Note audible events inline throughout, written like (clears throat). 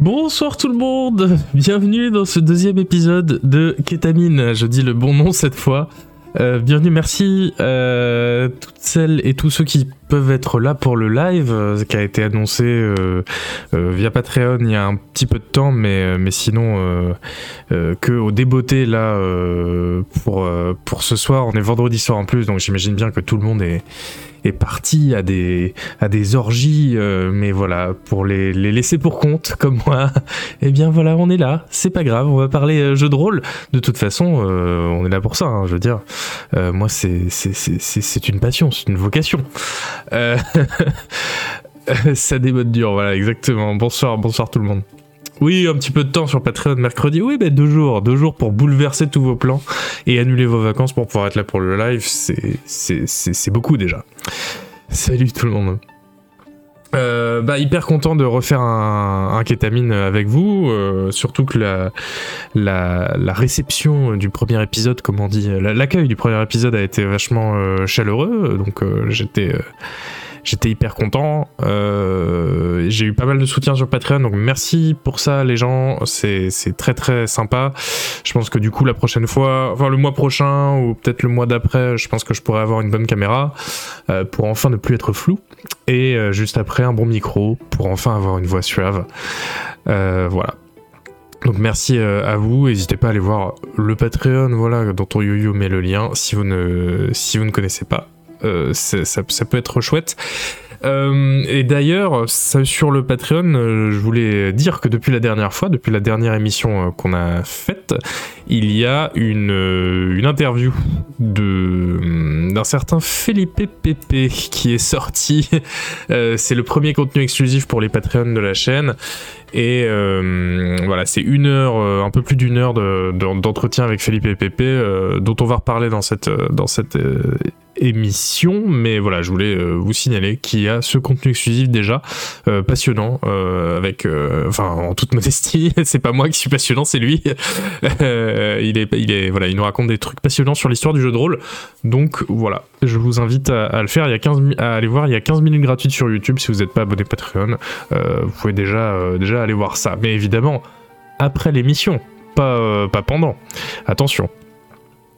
Bonsoir tout le monde, (laughs) bienvenue dans ce deuxième épisode de Kétamine, je dis le bon nom cette fois. Euh, bienvenue, merci euh, toutes celles et tous ceux qui peuvent être là pour le live euh, qui a été annoncé euh, via Patreon il y a un petit peu de temps, mais, sinon que au là pour ce soir, on est vendredi soir en plus, donc j'imagine bien que tout le monde est, est parti à des, à des orgies, mais voilà, pour les, les, laisser pour compte, (laughs) comme moi, eh bien voilà, on est là, c'est pas grave, on va parler jeu de rôle. De toute façon, on est là pour ça, hein, je veux dire. moi, c'est une passion, c'est une vocation. Euh... (laughs) ça démode dur, voilà, exactement. Bonsoir, bonsoir tout le monde. Oui, un petit peu de temps sur Patreon mercredi. Oui, mais deux jours, deux jours pour bouleverser tous vos plans et annuler vos vacances pour pouvoir être là pour le live, c'est beaucoup déjà. Salut tout le monde. Euh, bah hyper content de refaire un, un avec vous, euh, surtout que la, la, réception du premier épisode, comme on dit, l'accueil du premier épisode a été vachement euh, chaleureux, donc j'étais J'étais hyper content. Euh, j'ai eu pas mal de soutien sur Patreon, donc merci pour ça les gens. C'est très très sympa. Je pense que du coup la prochaine fois, enfin le mois prochain ou peut-être le mois d'après, je pense que je pourrais avoir une bonne caméra euh, pour enfin ne plus être flou. Et euh, juste après un bon micro pour enfin avoir une voix suave. Voilà. Donc merci à vous, n'hésitez pas à aller voir le Patreon, voilà, dans ton yo-yo met le lien si vous ne, si vous ne connaissez pas. Euh, ça, peut être chouette. Euh, et d'ailleurs, sur le Patreon, euh, je voulais dire que depuis la dernière fois, depuis la dernière émission qu'on a faite, il y a une, une interview d'un certain Felipe Pepe qui est sorti. (laughs) c'est le premier contenu exclusif pour les Patreons de la chaîne. Et voilà, c'est une heure, un peu plus d'une heure d'entretien de, avec Felipe Pepe, dont on va reparler dans cette, dans cette émission. Mais voilà, je voulais vous signaler qu'il y a ce contenu exclusif déjà, passionnant, avec, enfin, en toute modestie, (laughs) c'est pas moi qui suis passionnant, c'est lui. (laughs) il est, il est, voilà, il nous raconte des trucs passionnants sur l'histoire du jeu de rôle. Donc voilà, je vous invite à, à, le faire. Il y a 15, à aller voir, il y a 15 minutes gratuites sur YouTube si vous n'êtes pas abonné Patreon. vous pouvez déjà, déjà aller voir ça. Mais évidemment, après l'émission, pas, euh, pas pendant. Attention.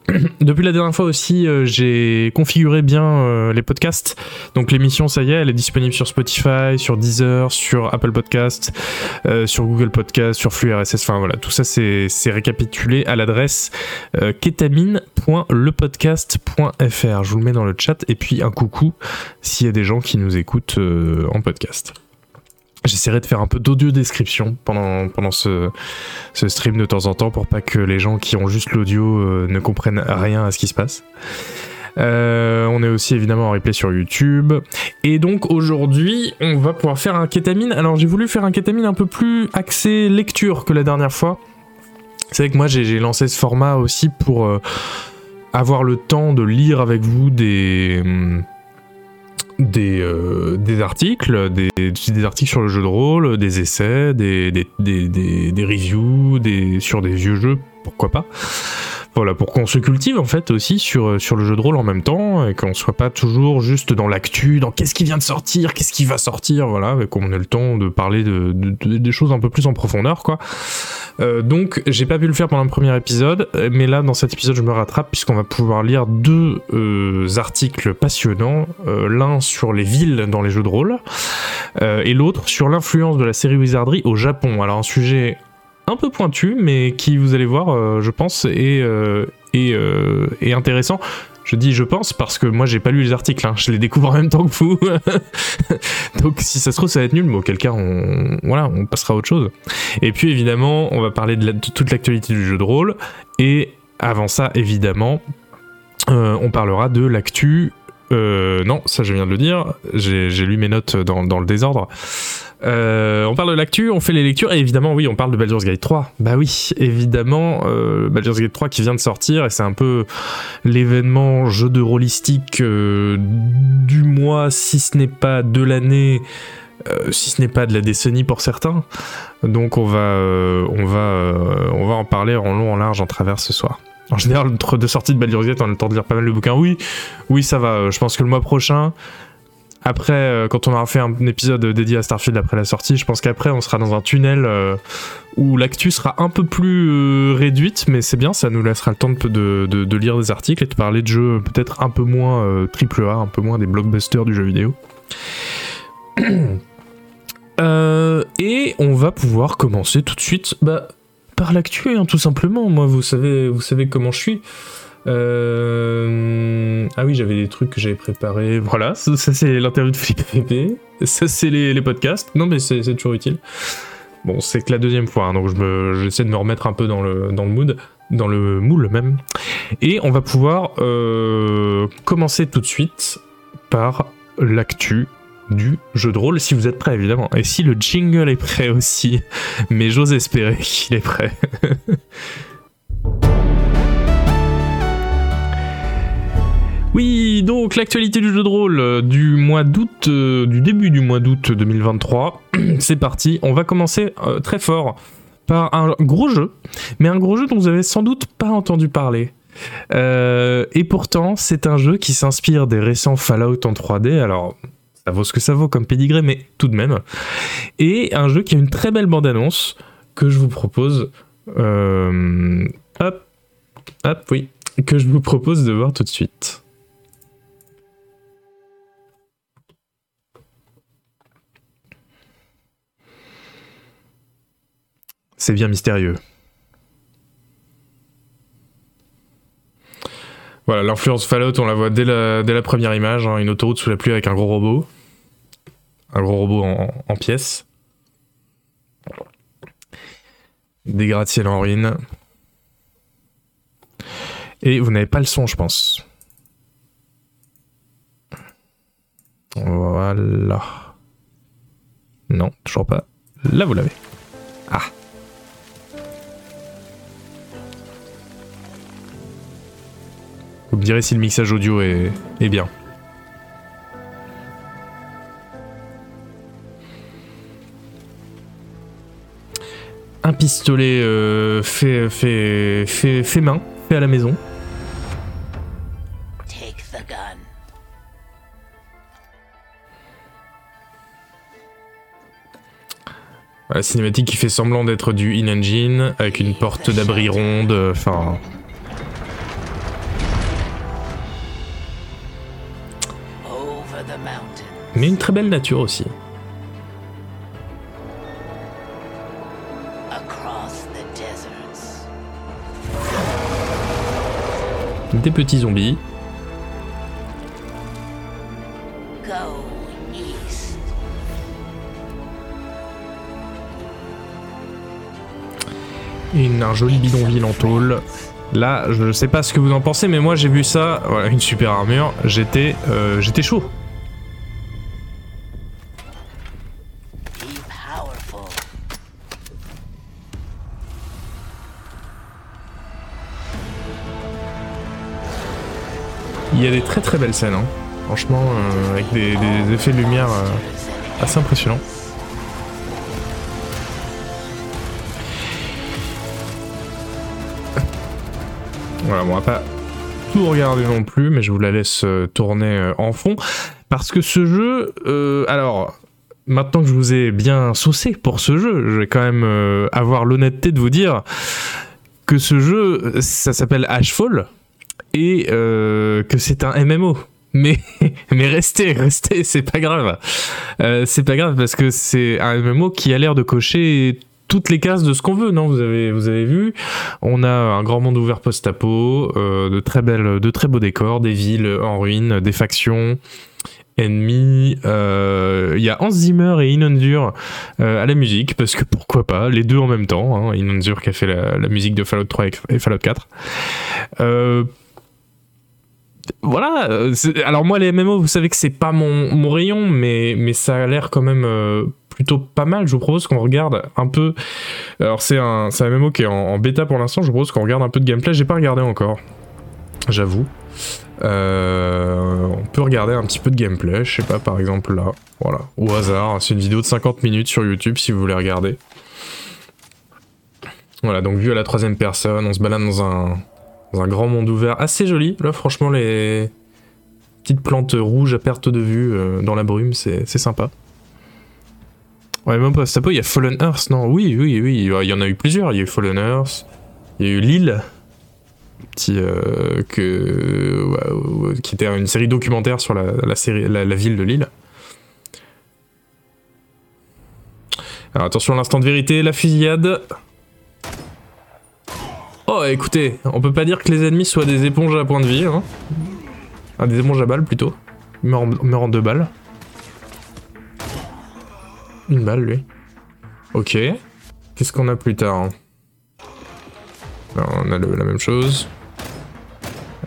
(clears throat) Depuis la dernière fois aussi, euh, j'ai configuré bien euh, les podcasts. Donc l'émission, ça y est, elle est disponible sur Spotify, sur Deezer, sur Apple Podcast, euh, sur Google Podcast, sur Flux RSS. Enfin voilà, tout ça c'est récapitulé à l'adresse ketamine.lepodcast.fr. Je vous le mets dans le chat et puis un coucou s'il y a des gens qui nous écoutent en podcast. J'essaierai de faire un peu d'audio description pendant, pendant ce, ce, stream de temps en temps pour pas que les gens qui ont juste l'audio euh, ne comprennent rien à ce qui se passe. Euh, on est aussi évidemment en replay sur YouTube. Et donc aujourd'hui, on va pouvoir faire un kétamine. Alors j'ai voulu faire un kétamine un peu plus axé lecture que la dernière fois. C'est vrai que moi j'ai lancé ce format aussi pour euh, avoir le temps de lire avec vous des... Des, euh, des articles, des, articles sur le jeu de rôle, des essais, des, des, des, des reviews sur des vieux jeux, pourquoi pas. Voilà, pour qu'on se cultive en fait aussi sur, sur le jeu de rôle en même temps et qu'on soit pas toujours juste dans l'actu, dans qu'est-ce qui vient de sortir, qu'est-ce qui va sortir, voilà, et qu'on ait le temps de parler de, de, de, des choses un peu plus en profondeur, quoi. Euh, donc j'ai pas pu le faire pendant le premier épisode, mais là dans cet épisode je me rattrape puisqu'on va pouvoir lire deux euh, articles passionnants, euh, l'un sur les villes dans les jeux de rôle euh, et l'autre sur l'influence de la série Wizardry au Japon. Alors un sujet un peu pointu, mais qui, vous allez voir, euh, je pense, est, euh, euh, est, intéressant. Je dis je pense parce que moi j'ai pas lu les articles, hein. je les découvre en même temps que vous. (laughs) Donc si ça se trouve ça va être nul, mais auquel cas on, voilà, on passera à autre chose. Et puis évidemment, on va parler de, toute l'actualité du jeu de rôle. Et avant ça, évidemment, on parlera de l'actu. non, ça je viens de le dire, j'ai lu mes notes dans le désordre. Euh, on parle de l'actu, on fait les lectures et évidemment oui on parle de Baldur's Gate 3. Bah oui évidemment euh, Baldur's Gate 3 qui vient de sortir et c'est un peu l'événement jeu de rôlistique euh, du mois si ce n'est pas de l'année. Si ce n'est pas de la décennie pour certains, donc on va, on va en parler en long, en large, en travers ce soir. En général, entre deux sorties de Baldur's Gate, on a le temps de lire pas mal de bouquins. Oui, oui, ça va. Je pense que le mois prochain, après, euh, quand on aura fait un épisode dédié à Starfield après la sortie, je pense qu'après on sera dans un tunnel euh, où l'actu sera un peu plus euh, réduite, mais c'est bien, ça nous laissera le temps de, lire des articles et de parler de jeux peut-être un peu moins triple A, un peu moins des blockbusters du jeu vidéo. (coughs) et on va pouvoir commencer tout de suite bah, par l'actu, hein, tout simplement. Moi, vous savez, vous savez comment je suis. Euh... Ah oui, j'avais des trucs que j'avais préparés. Voilà, ça, c'est l'interview de Philippe (laughs) Pépé. Ça c'est les, podcasts. Non mais c'est toujours utile. Bon, c'est que la deuxième fois, hein, donc j'essaie de me remettre un peu dans le, dans le mood, dans le moule même. Et on va pouvoir euh, commencer tout de suite par l'actu du jeu de rôle, si vous êtes prêts évidemment. Et si le jingle est prêt aussi. Mais j'ose espérer qu'il est prêt. (laughs) Oui, donc l'actualité du jeu de rôle euh, du mois d'août, euh, du début du mois d'août 2023. (clears throat) C'est parti, on va commencer euh, très fort par un gros jeu, mais un gros jeu dont vous avez sans doute pas entendu parler. et pourtant, c'est un jeu qui s'inspire des récents Fallout en 3D. Alors, ça vaut ce que ça vaut comme pédigré, mais tout de même. Et un jeu qui a une très belle bande-annonce que je vous propose. hop, hop, oui, que je vous propose de voir tout de suite. C'est bien mystérieux. Voilà, l'influence Fallout, on la voit dès la, première image, hein, une autoroute sous la pluie avec un gros robot. Un gros robot en, pièces. Des gratte-ciel en ruine. Et vous n'avez pas le son, je pense. Voilà. Non, toujours pas. Là, vous l'avez. Ah. Vous me direz si le mixage audio est, bien. Un pistolet euh, fait, fait, fait, fait main, fait à la maison. La cinématique qui fait semblant d'être du in-engine, avec une porte d'abri ronde, enfin... mais une très belle nature aussi. Des petits zombies. Une, un joli bidonville en tôle. Là, je sais pas ce que vous en pensez, mais moi j'ai vu ça, voilà, une super armure, j'étais euh, j'étais chaud. Il y a des très très belles scènes, hein. franchement, euh, avec des, effets de lumière euh, assez impressionnants. Voilà, bon, on va pas tout regarder non plus, mais je vous la laisse euh, tourner en fond. Parce que ce jeu, alors, maintenant que je vous ai bien saucé pour ce jeu, je vais quand même avoir l'honnêteté de vous dire que ce jeu, ça s'appelle Ashfall et euh, que c'est un MMO. Mais, (laughs) mais restez, restez, c'est pas grave. Euh, c'est pas grave parce que c'est un MMO qui a l'air de cocher toutes les cases de ce qu'on veut, non? Vous avez, vous avez vu? On a un grand monde ouvert post-apo, euh, de, très belles, de très beaux décors, des villes en ruine, des factions, ennemis. Il y a Hans Zimmer et Inundur à la musique, parce que pourquoi pas, les deux en même temps. Hein, qui a fait la, la, musique de Fallout 3 et Fallout 4 voilà. Euh, alors moi les MMO, vous savez que c'est pas mon, rayon, mais, mais ça a l'air quand même euh, plutôt pas mal. Je vous propose qu'on regarde un peu. Alors c'est un, un MMO qui est en, bêta pour l'instant. Je vous propose qu'on regarde un peu de gameplay. J'ai pas regardé encore, j'avoue. Euh, on peut regarder un petit peu de gameplay. Je sais pas, par exemple là, voilà, au hasard. C'est une vidéo de 50 minutes sur YouTube si vous voulez regarder. Voilà, donc vu à la troisième personne, on se balade dans un, dans un grand monde ouvert assez joli. Là, franchement, les, petites plantes rouges à perte de vue dans la brume, c'est sympa. Ouais, même pas il y a Fallen Earth, non? Oui, oui, oui, il y en a eu plusieurs. Il y a eu Fallen Earth, il y a eu Lille, petit, que, qui était une série documentaire sur la, série, la, ville de Lille. Alors attention, l'instant de vérité, la fusillade. Oh, écoutez, on peut pas dire que les ennemis soient des éponges à point de vie. Hein. Ah, des éponges à balles plutôt. Il meurt en, deux balles. Une balle, lui. Ok. Qu'est-ce qu'on a plus tard On a la même chose.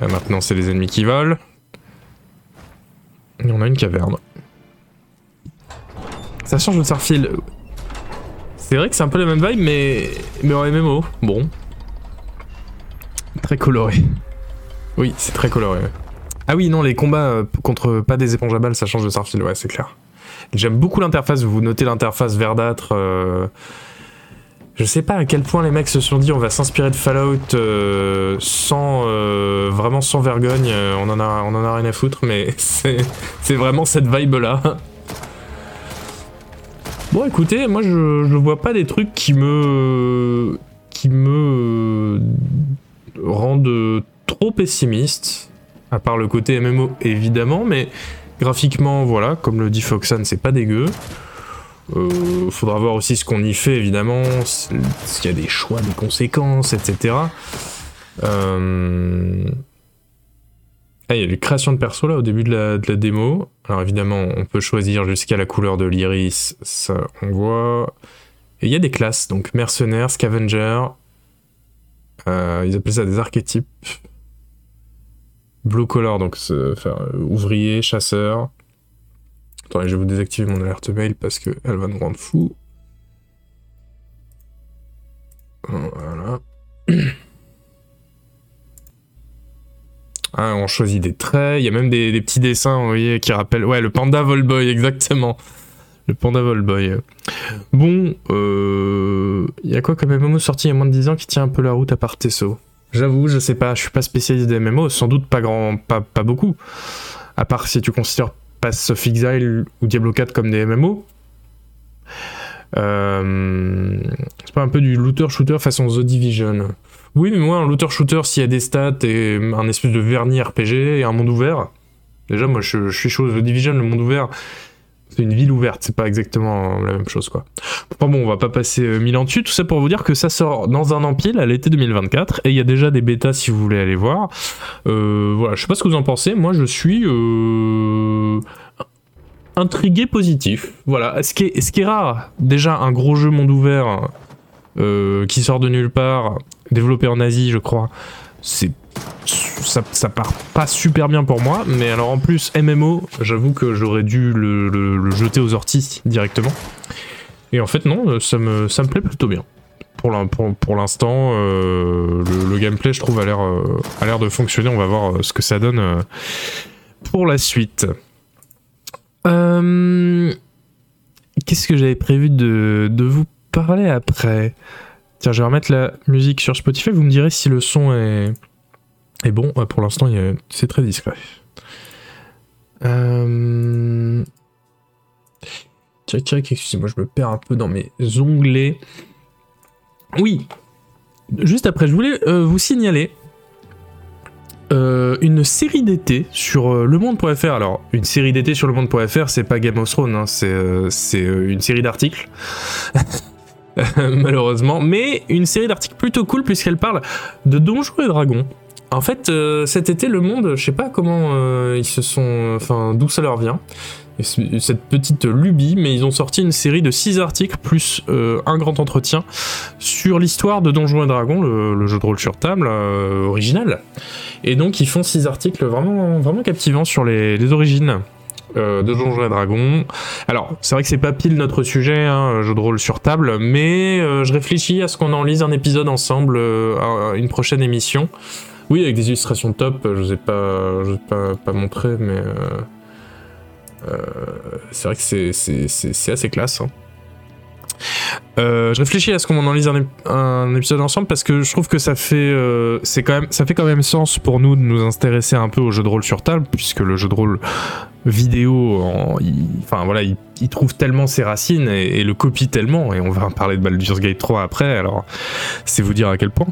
maintenant, c'est les ennemis qui volent. Et on a une caverne. Ça change de Starfield. C'est vrai que c'est un peu la même vibe, mais, mais en MMO. Bon. Très coloré. Oui, c'est très coloré. Ah oui, non, les combats euh, contre pas des éponges à balles, ça change de Starfield, ouais, c'est clair. J'aime beaucoup l'interface, vous notez l'interface verdâtre. Euh, je sais pas à quel point les mecs se sont dit on va s'inspirer de Fallout euh, sans vraiment sans vergogne, on en a rien à foutre, mais (laughs) c'est vraiment cette vibe là. Bon, écoutez, moi je, je vois pas des trucs qui me. qui me. Rendent trop pessimiste. À part le côté MMO, évidemment, mais graphiquement, voilà, comme le dit Foxan, c'est pas dégueu. Euh, faudra voir aussi ce qu'on y fait, évidemment, s'il y a des choix, des conséquences, etc. Euh. Ah, il y a les créations de perso là au début de la, démo. Alors évidemment, on peut choisir jusqu'à la couleur de l'iris, ça on voit. Et il y a des classes, donc mercenaires, scavenger. Euh, ils appellent ça des archétypes. Blue color, donc ouvrier, chasseur. Attendez, je vais vous désactiver mon alerte mail parce qu'elle va nous rendre fou. Voilà. Hein, on choisit des traits, il y a même des, petits dessins, vous voyez, qui rappellent... Ouais, le panda Volboy, exactement. Le panda Volboy. Bon, euh... Il y a quoi comme MMO sorti il y a moins de 10 ans qui tient un peu la route à part Tesso? J'avoue, je sais pas, je suis pas spécialiste des MMO, sans doute pas grand... pas, pas beaucoup. À part si tu considères Pass of Exile ou Diablo 4 comme des MMO. Euh... C'est pas un peu du looter-shooter façon The Division? Oui, mais moi, un looter-shooter, s'il y a des stats et un espèce de vernis RPG et un monde ouvert, déjà, moi, je, suis chaud. The Division, le monde ouvert, c'est une ville ouverte, c'est pas exactement la même chose, quoi. Bon, on va pas passer euh, mille ans dessus, tout ça pour vous dire que ça sort dans un an pile à l'été 2024, et il y a déjà des bêtas si vous voulez aller voir. Euh, voilà, je sais pas ce que vous en pensez, moi je suis... Euh, intrigué positif. Voilà, ce qui, est, ce qui est rare, déjà un gros jeu monde ouvert qui sort de nulle part, développé en Asie, je crois. C'est ça, part pas super bien pour moi, mais alors en plus MMO, j'avoue que j'aurais dû le, jeter aux orties directement. Et en fait non, ça me, ça me plaît plutôt bien. Pour l'instant, euh, le, gameplay je trouve a l'air euh, l'air de fonctionner, on va voir euh, ce que ça donne pour la suite. Qu'est-ce que j'avais prévu de, de vous parler après? Tiens, je vais remettre la musique sur Spotify. Vous me direz si le son est, est bon. pour l'instant, c'est très discret. Euh... excusez-moi, je me perds un peu dans mes onglets. Oui, juste après, je voulais euh, vous signaler euh, une série d'été sur euh, le monde.fr. Alors, une série d'été sur le monde.fr, c'est pas Game of Thrones, hein, c'est une série d'articles. (laughs) malheureusement, mais une série d'articles plutôt cool puisqu'elle parle de Donjons et Dragons. En fait, euh, cet été, le monde, je sais pas comment euh, ils se sont, enfin, d'où ça leur vient, cette petite lubie, mais ils ont sorti une série de 6 articles plus euh, un grand entretien sur l'histoire de Donjons et Dragons, le, jeu de rôle sur table original. Et donc, ils font 6 articles vraiment, captivants sur les, origines de Donjons et Dragons. Alors, c'est vrai que c'est pas pile notre sujet, hein, jeu de rôle sur table, mais je réfléchis à ce qu'on en lise un épisode ensemble une prochaine émission. Oui, avec des illustrations top, je vous ai pas, pas, montré, mais c'est vrai que c'est assez classe. Hein. Euh, je réfléchis à ce qu'on en lise un, épisode ensemble parce que je trouve que ça fait, euh, quand même, ça fait quand même sens pour nous de nous intéresser un peu au jeu de rôle sur table puisque le jeu de rôle vidéo, enfin voilà, il, trouve tellement ses racines et, le copie tellement et on va parler de Baldur's Gate 3 après. Alors c'est vous dire à quel point.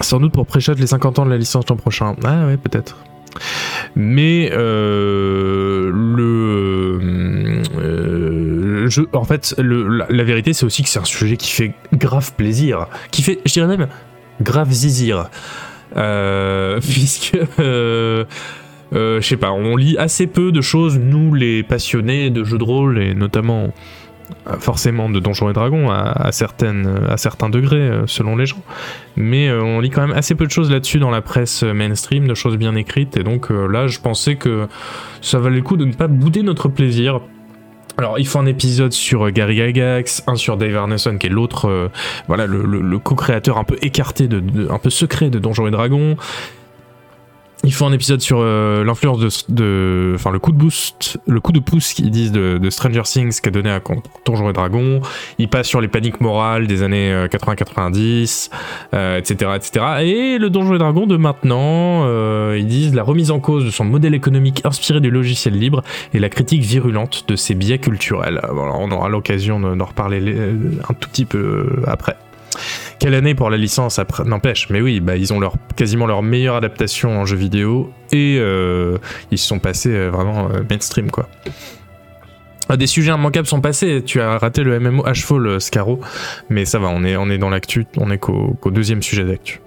Sans doute pour pré les 50 ans de la licence l'an prochain. Ah ouais, peut-être. Mais euh, le, euh, en fait, la, vérité, c'est aussi que c'est un sujet qui fait grave plaisir, qui fait, je dirais même, grave zizir, euh, (laughs) puisque, je sais pas, on lit assez peu de choses, nous les passionnés de jeux de rôle et notamment forcément de Donjons et Dragons à, certaines, certains degrés euh, selon les gens. Mais euh, on lit quand même assez peu de choses là-dessus dans la presse mainstream, de choses bien écrites. Et donc euh, là, je pensais que ça valait le coup de ne pas bouder notre plaisir. Alors, il faut un épisode sur Gary Gygax, un sur Dave Arneson, qui est l'autre, voilà, le, co-créateur un peu écarté, de, un peu secret de Donjons et Dragons. Il faut un épisode sur euh, l'influence de, enfin le coup de boost, le coup de pouce qu'ils disent de, Stranger Things qu'a donné à Donjons et Dragons. Il passe sur les paniques morales des années 80-90, etc., etc. Et le Donjons et Dragons de maintenant, euh, ils disent la remise en cause de son modèle économique inspiré du logiciel libre et la critique virulente de ses biais culturels. on aura l'occasion d'en reparler euh, un tout petit peu après. Quelle année pour la licence après N'empêche, mais oui, bah, ils ont leur, quasiment leur meilleure adaptation en jeu vidéo et euh, ils se sont passés euh, vraiment euh, mainstream quoi. Ah, des sujets immanquables sont passés. Tu as raté le MMO Ashfall, Scaro, mais ça va, on est, on est dans l'actu, on est qu'au deuxième sujet d'actu.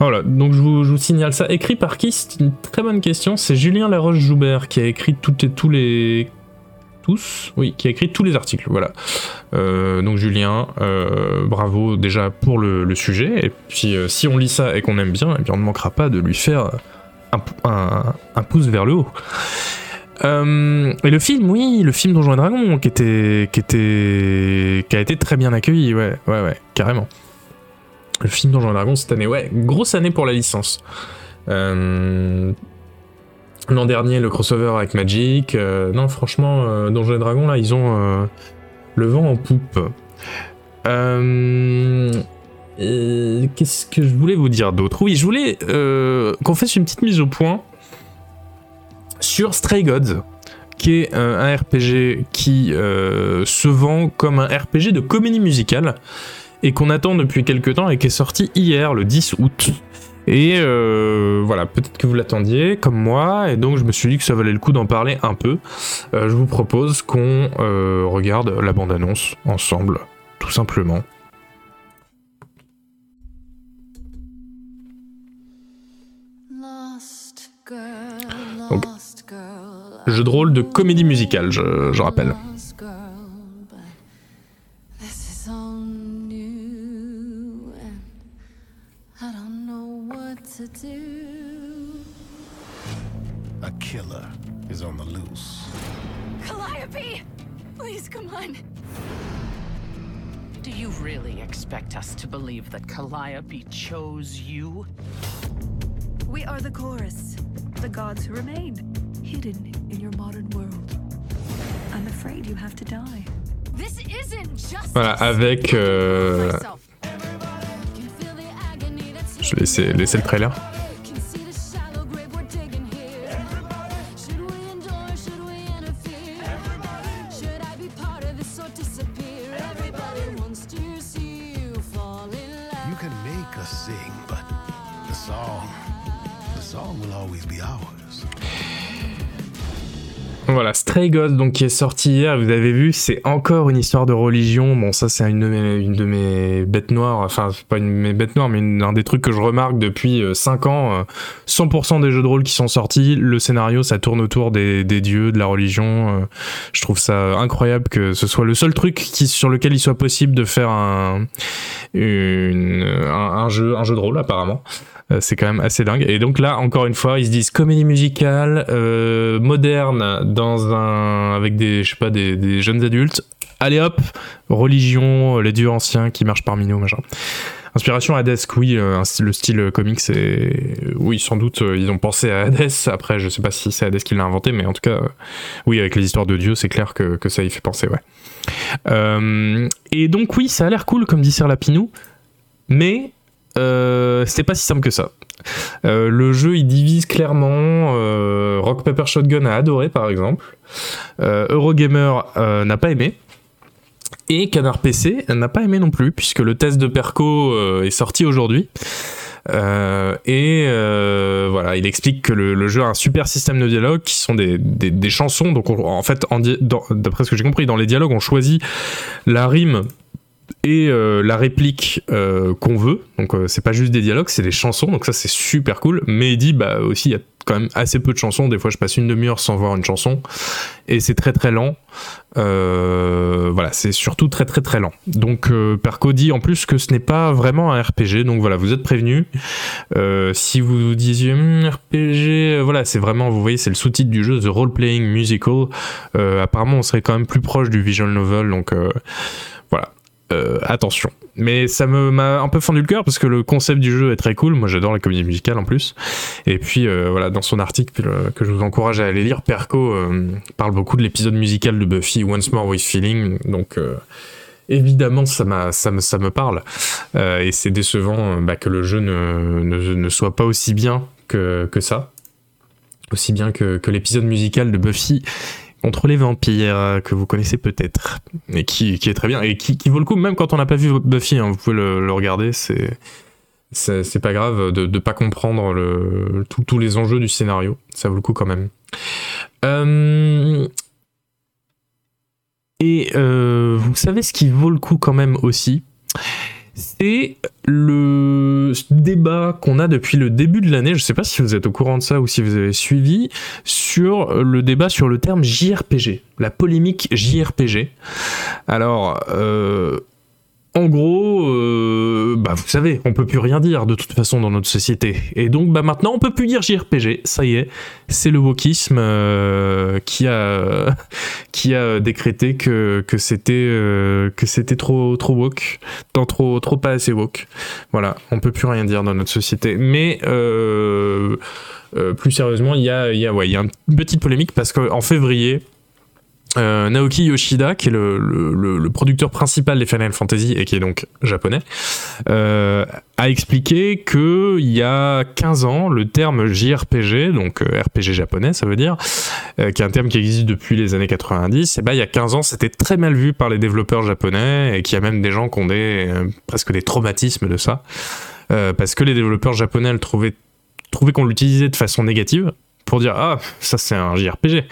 Voilà, donc je vous, signale ça. Écrit par qui? C'est une très bonne question. C'est Julien Laroche-Joubert qui a écrit toutes et tous les tous, oui, qui a écrit tous les articles, voilà. Euh, donc Julien, euh, bravo déjà pour le, sujet, et puis euh, si on lit ça et qu'on aime bien, eh bien on ne manquera pas de lui faire un, pouce vers le haut. et le film, oui, le film Donjons et Dragons, qui était, qui était, qui a été très bien accueilli, ouais, ouais, ouais, carrément. Le film Donjons et Dragons cette année, ouais, grosse année pour la licence. L'an dernier, le crossover avec Magic. Euh, non, franchement, euh, Donjons et Dragons, là, ils ont euh, le vent en poupe. Qu'est-ce que je voulais vous dire d'autre? Oui, je voulais qu'on fasse une petite mise au point sur Stray Gods, qui est un RPG qui se vend comme un RPG de comédie musicale et qu'on attend depuis quelques temps et qui est sorti hier, le 10 août. Et euh, voilà, peut-être que vous l'attendiez comme moi, et donc je me suis dit que ça valait le coup d'en parler un peu. Euh, je vous propose qu'on euh, regarde la bande-annonce ensemble, tout simplement. Donc, jeu de rôle de comédie musicale, je, je rappelle. On. Do you really expect us to believe that Calliope chose you? We are the chorus, the gods who remain, hidden in your modern world. I'm afraid you have to die. This isn't just Voilà, avec... Euh... Je vais laisser, laisser le trailer. Stray donc qui est sorti hier, vous avez vu, c'est encore une histoire de religion. Bon, ça c'est une, de mes, une de mes bêtes noires, enfin pas une de mes bêtes noires, mais un des trucs que je remarque depuis 5 euh, ans. 100% euh, des jeux de rôle qui sont sortis, le scénario ça tourne autour des, dieux, de la religion. Euh. Je trouve ça incroyable que ce soit le seul truc qui, sur lequel il soit possible de faire un, un, jeu, un jeu de rôle apparemment. C'est quand même assez dingue. Et donc là, encore une fois, ils se disent comédie musicale, moderne, dans un, avec des, je sais pas, des, jeunes adultes. Allez hop, religion, les dieux anciens qui marchent parmi nous, machin. Inspiration Hades, oui, euh, le style comics, c'est. Oui, sans doute, euh, ils ont pensé à Hades. Après, je sais pas si c'est Hades qui l'a inventé, mais en tout cas, euh, oui, avec les histoires de Dieu, c'est clair que, que, ça y fait penser, ouais. Euh, et donc, oui, ça a l'air cool, comme dit Sir Lapinou, mais euh, c'était pas si simple que ça. Euh, le jeu il divise clairement. Euh, Rock Paper Shotgun a adoré par exemple. Euh, Eurogamer n'a pas aimé. Et Canard PC n'a pas aimé non plus, puisque le test de Perco est sorti aujourd'hui. Et voilà, il explique que le, jeu a un super système de dialogue qui sont des, chansons. Donc, on, en fait, d'après ce que j'ai compris, dans les dialogues, on choisit la rime et euh, la réplique euh, qu'on veut. Donc euh, c'est pas juste des dialogues, c'est des chansons. Donc ça c'est super cool. Mais il dit bah aussi il y a quand même assez peu de chansons. Des fois je passe une demi-heure sans voir une chanson et c'est très très lent. Voilà, c'est surtout très très très lent. Donc Perco dit en plus que ce n'est pas vraiment un RPG. Donc voilà, vous êtes prévenus. si vous disiez hm, RPG, voilà, c'est vraiment, vous voyez, c'est le sous-titre du jeu, The Role Playing Musical. apparemment, on serait quand même plus proche du visual novel. Donc voilà. Euh, attention. Mais ça me m'a un peu fendu le cœur parce que le concept du jeu est très cool. Moi, j'adore la comédie musicale en plus. Et puis, euh, voilà, dans son article que je vous encourage à aller lire, Perco euh, parle beaucoup de l'épisode musical de Buffy Once More with Feeling. Donc, évidemment, ça, m'a, ça, me, ça me parle. et c'est décevant bah, que le jeu ne, ne, ne, soit pas aussi bien que, que ça. Aussi bien que, que l'épisode musical de Buffy contre les vampires euh, que vous connaissez peut-être et qui, est très bien et qui, vaut le coup même quand on n'a pas vu Buffy hein, vous pouvez le, regarder c'est c'est pas grave de, de pas comprendre le, tous les enjeux du scénario ça vaut le coup quand même. Euh, et euh, vous savez ce qui vaut le coup quand même aussi? C'est le débat qu'on a depuis le début de l'année, je ne sais pas si vous êtes au courant de ça ou si vous avez suivi, sur le débat sur le terme JRPG, la polémique JRPG. Alors, euh, en gros, euh, bah vous savez, on peut plus rien dire de toute façon dans notre société. Et donc bah maintenant on peut plus dire JRPG, ça y est, c'est le wokisme euh, qui a (laughs) qui a décrété que que c'était euh, que c'était trop trop woke, tant trop trop pas assez woke. Voilà, on peut plus rien dire dans notre société. Mais plus sérieusement, il y a il y a ouais, il y a une petite polémique parce qu'en février euh, Naoki Yoshida, qui est le, producteur principal des Final Fantasy et qui est donc japonais, euh, a expliqué que il y a 15 ans, le terme JRPG, donc euh, RPG japonais, ça veut dire, qui est un terme qui existe depuis les années 90, et ben il y a 15 ans, c'était très mal vu par les développeurs japonais et qu'il y a même des gens qui ont des presque des traumatismes de ça, parce que les développeurs japonais le trouvaient trouvaient qu'on l'utilisait de façon négative pour dire ah ça c'est un JRPG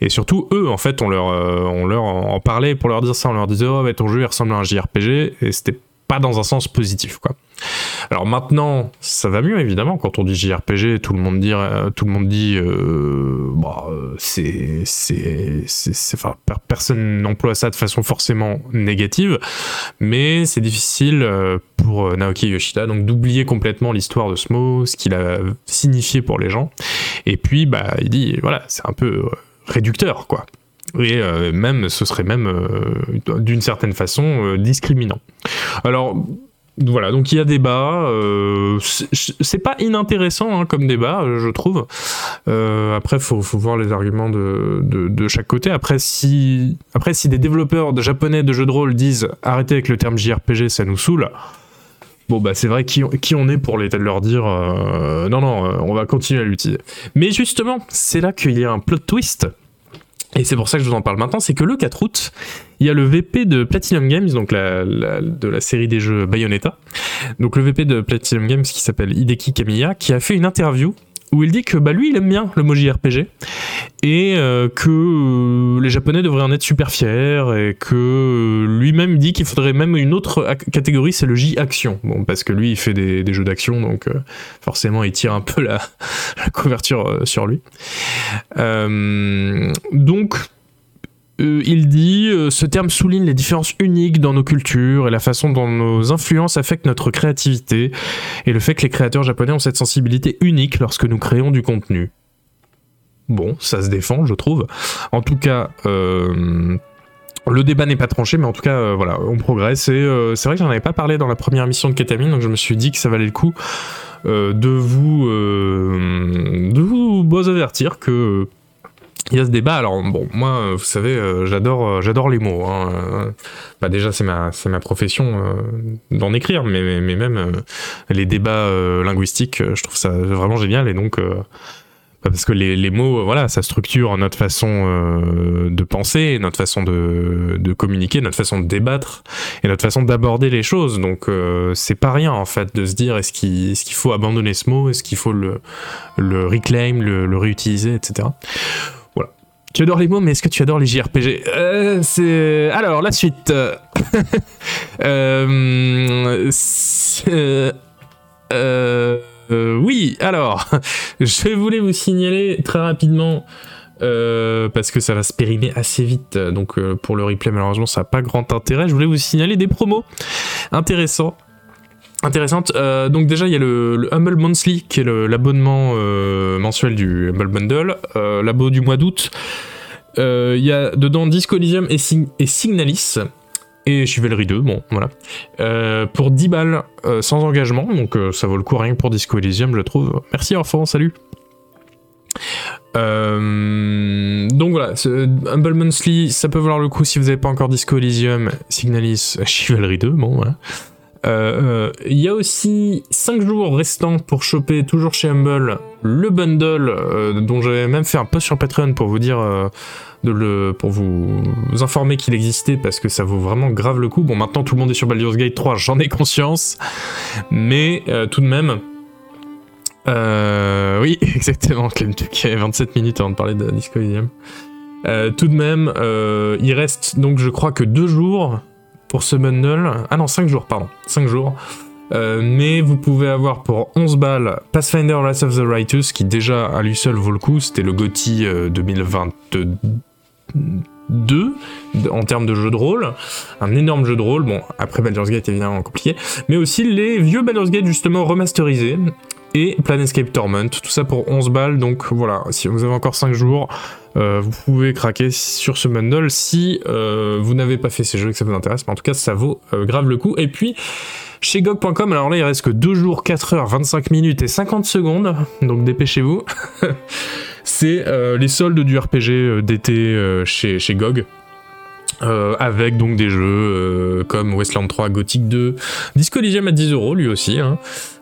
et surtout eux en fait on leur euh, on leur en parlait pour leur dire ça on leur disait oh mais ton jeu il ressemble à un JRPG et c'était pas dans un sens positif quoi. Alors maintenant, ça va mieux évidemment quand on dit JRPG, tout le monde dit euh, tout le monde dit euh, bah c'est c'est c'est enfin personne n'emploie ça de façon forcément négative, mais c'est difficile euh, pour Naoki Yoshida donc d'oublier complètement l'histoire de ce mot, ce qu'il a signifié pour les gens. Et puis bah il dit voilà, c'est un peu réducteur quoi et euh, même ce serait même euh, d'une certaine façon euh, discriminant. Alors voilà, donc il y a débat. Euh, c'est pas inintéressant hein, comme débat, je trouve. Euh, après, faut, faut voir les arguments de, de, de, chaque côté. Après si, après, si des développeurs japonais de jeux de rôle disent arrêtez avec le terme JRPG, ça nous saoule. Bon bah c'est vrai qui, on est pour les, leur dire euh, non non on va continuer à l'utiliser. Mais justement c'est là qu'il y a un plot twist et c'est pour ça que je vous en parle maintenant, c'est que le 4 août, il y a le VP de Platinum Games, donc de la série des jeux Bayonetta. Donc le VP de Platinum Games qui s'appelle Hideki Kamiya, qui a fait une interview où il dit que bah, lui il aime bien le mot JRPG et euh, que euh, les japonais devraient en être super fiers et que euh, lui-même dit qu'il faudrait même une autre catégorie c'est le J-action bon parce que lui il fait des, jeux d'action donc forcément il tire un peu la, (laughs) la couverture sur lui. Donc euh, il dit euh, ce terme souligne les différences uniques dans nos cultures et la façon dont nos influences affectent notre créativité et le fait que les créateurs japonais ont cette sensibilité unique lorsque nous créons du contenu. Bon, ça se défend, je trouve. En tout cas, euh, le débat n'est pas tranché, mais en tout cas, voilà, on progresse. C'est vrai que j'en avais pas parlé dans la première émission de Ketamine, donc je me suis dit que ça valait le coup de vous, de vous avertir que il y a ce débat. Alors bon, moi, euh, vous savez, euh, j'adore, euh, j'adore les mots. Hein. Bah déjà, c'est ma, ma profession d'en écrire, mais, mais, même les débats linguistiques, je trouve ça vraiment génial. Et donc, bah, parce que les, les mots, voilà, ça structure notre façon de penser, notre façon de, de communiquer, notre façon de débattre et notre façon d'aborder les choses. Donc, c'est pas rien en fait de se dire est-ce qu'il, est-ce qu'il faut abandonner ce mot, est-ce qu'il faut le, le reclaim, le réutiliser, etc. Tu adores les mots, mais est-ce que tu adores les JRPG Euh, C'est alors la suite. (laughs) Euh, euh, oui, alors, (laughs) je voulais vous signaler très rapidement, parce que ça va se périmer assez vite, donc pour le replay, malheureusement, ça n'a pas grand intérêt. Je voulais vous signaler des promos intéressants. Intéressantes. Euh, donc, déjà, il y a le, le Humble Monthly, qui est l'abonnement euh, mensuel du Humble Bundle, euh, l'abo du mois d'août. Euh, Il y a dedans Disco Elysium et, Sig- et Signalis. Et Chivalry 2, bon, voilà. Pour 10 balles sans engagement, donc ça vaut le coup rien que pour Disco Elysium, je trouve. Merci enfant, salut. Donc voilà, Humble Monthly, ça peut valoir le coup si vous n'avez pas encore Disco Elysium, Signalis, Chivalry 2, bon voilà. Euh, euh, Il y a aussi 5 jours restants pour choper, toujours chez Humble, le bundle euh, dont j'avais même fait un post sur Patreon pour vous dire, de le, pour vous informer qu'il existait parce que ça vaut vraiment grave le coup. Bon, maintenant tout le monde est sur Baldur's Gate 3, j'en ai conscience, mais tout de même. Oui, (laughs) exactement, Clem avait 27 minutes avant de parler de Disco tout de même, il reste donc je crois que 2 jours pour ce bundle. Ah non, 5 jours, pardon. 5 jours. Euh, mais vous pouvez avoir pour 11 balles Pathfinder Wrath of the Righteous, qui déjà à lui seul vaut le coup. C'était le GOTY euh, 2022 en termes de jeu de rôle. Un énorme jeu de rôle. Bon, après Baldur's Gate évidemment compliqué. Mais aussi les vieux Baldur's Gate justement remasterisés. Et Planescape Torment, tout ça pour 11 balles. Donc voilà, si vous avez encore 5 jours, euh, vous pouvez craquer sur ce bundle si euh, vous n'avez pas fait ces jeux et que ça vous intéresse. Mais en tout cas, ça vaut euh, grave le coup. Et puis, chez GOG.com, alors là, il reste que 2 jours, 4 heures, 25 minutes et 50 secondes. Donc dépêchez-vous. (laughs) C'est les soldes du RPG d'été chez GOG. Euh, avec donc des jeux euh, comme Westland 3, Gothic 2, Disco Elysium à 10 euros lui aussi, hein.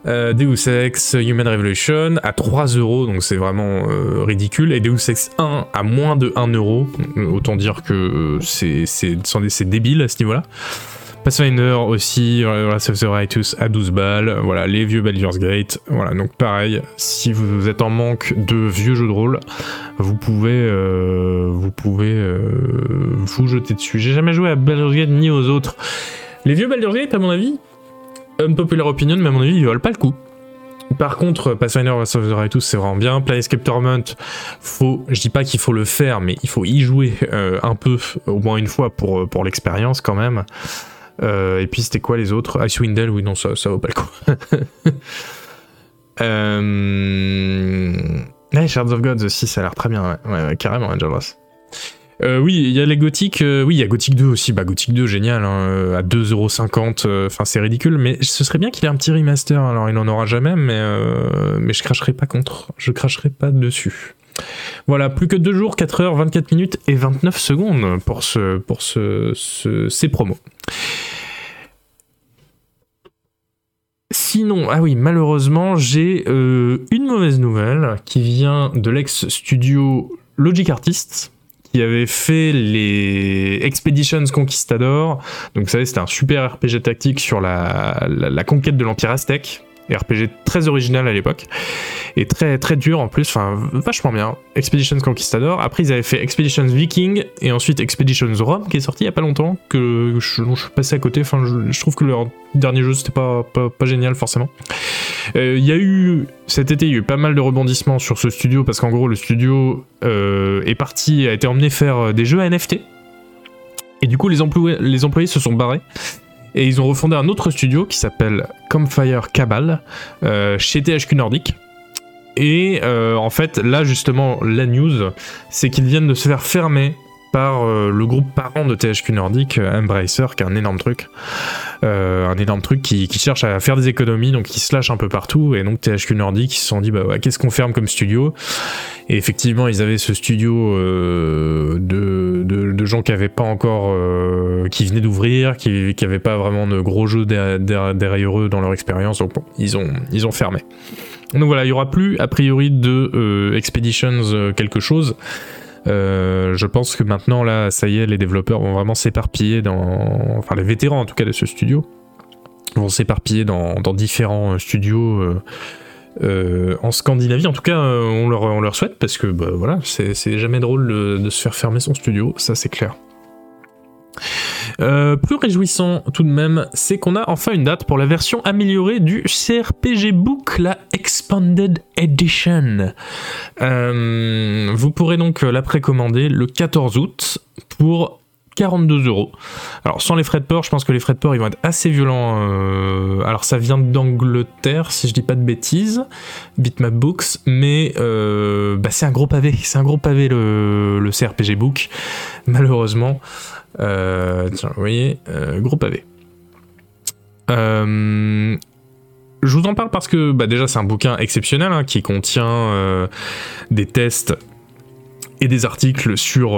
Euh, Deus Ex, Human Revolution à 3 euros, donc c'est vraiment ridicule, et Deus Ex 1 à moins de 1 euro, autant dire que c'est débile à ce niveau-là. Pathfinder aussi, euh, Wrath of the Righteous à 12 balles, voilà, les vieux Baldur's Gate, voilà, donc pareil, si vous êtes en manque de vieux jeux de rôle, vous pouvez, euh, vous pouvez euh, vous jeter dessus. J'ai jamais joué à Baldur's Gate ni aux autres. Les vieux Baldur's Gate, à mon avis, unpopular opinion, mais à mon avis, ils valent pas le coup. Par contre, Pathfinder Wrath of the Righteous, c'est vraiment bien. Planescape Torment, faut, je dis pas qu'il faut le faire, mais il faut y jouer euh, un peu, au moins une fois pour l'expérience quand même. Euh, et puis c'était quoi les autres? Icewind Dale, oui, non, ça, ça vaut pas le coup. (laughs) euh... Shards of Gods aussi, ça a l'air très bien, carrément, Angel. Euh, oui, il y a les Gothic, euh, oui, il y a Gothic 2 aussi, bah Gothic 2, génial, hein, euh, à 2,50€, euh, enfin c'est ridicule, mais ce serait bien qu'il ait un petit remaster, alors il n'en aura jamais, mais, mais je cracherai pas contre, je cracherai pas dessus. Voilà, plus que 2 jours, 4 heures, 24 minutes et 29 secondes pour, ce, pour ce, ce- ces promos. Sinon, ah oui, malheureusement, j'ai euh, une mauvaise nouvelle qui vient de l'ex-studio Logic Artists, qui avait fait les Expeditions Conquistador. Donc, vous savez, c'était un super RPG tactique sur la, la, la conquête de l'Empire Aztèque. RPG très original à l'époque et très très dur en plus, enfin vachement bien. Expeditions Conquistador. Après ils avaient fait Expeditions Viking et ensuite Expeditions Rome qui est sorti il y a pas longtemps que je, suis passé à côté. Enfin je, trouve que leur dernier jeu c'était pas, pas, pas génial forcément. Euh, Il y a eu cet été il y a eu pas mal de rebondissements sur ce studio parce qu'en gros le studio euh, est parti a été emmené faire euh, des jeux à NFT et du coup les employés les employés se sont barrés et ils ont refondé un autre studio qui s'appelle Campfire Cabal euh, chez THQ Nordic. Et euh, en fait, là justement, la news, c'est qu'ils viennent de se faire fermer par euh, le groupe parent de THQ Nordic, euh, Embracer, qui est un énorme truc. Euh, un énorme truc qui, cherche à faire des économies, donc qui se lâche un peu partout. Et donc THQ Nordic, ils se sont dit, bah qu'est-ce qu'on ferme comme studio? Et effectivement, ils avaient ce studio de, gens qui avaient pas encore, qui venaient d'ouvrir, qui, qui avaient pas vraiment de gros jeux derrière, eux dans leur expérience. Donc bon, ils ont, fermé. Donc voilà, il y aura plus a priori de Expeditions quelque chose. Euh, je pense que maintenant là, ça y est, les développeurs vont vraiment s'éparpiller dans, enfin les vétérans en tout cas de ce studio vont s'éparpiller dans, différents euh, studios. euh, en Scandinavie, en tout cas, on leur, souhaite parce que bah, voilà, c'est jamais drôle de se faire fermer son studio, ça c'est clair. Euh, plus réjouissant tout de même, c'est qu'on a enfin une date pour la version améliorée du CRPG Book, la Expanded Edition. Euh, vous pourrez donc la précommander le 14 août pour 42 euros. Alors sans les frais de port, je pense que les frais de port ils vont être assez violents. euh, alors ça vient d'Angleterre, si je dis pas de bêtises, Bitmap Books, mais bah, c'est un gros pavé, c'est un gros pavé le, le CRPG Book, malheureusement. Euh, tiens, vous voyez, euh, gros pavé. Euh, je vous en parle parce que bah, déjà c'est un bouquin exceptionnel hein, qui contient des tests et des articles sur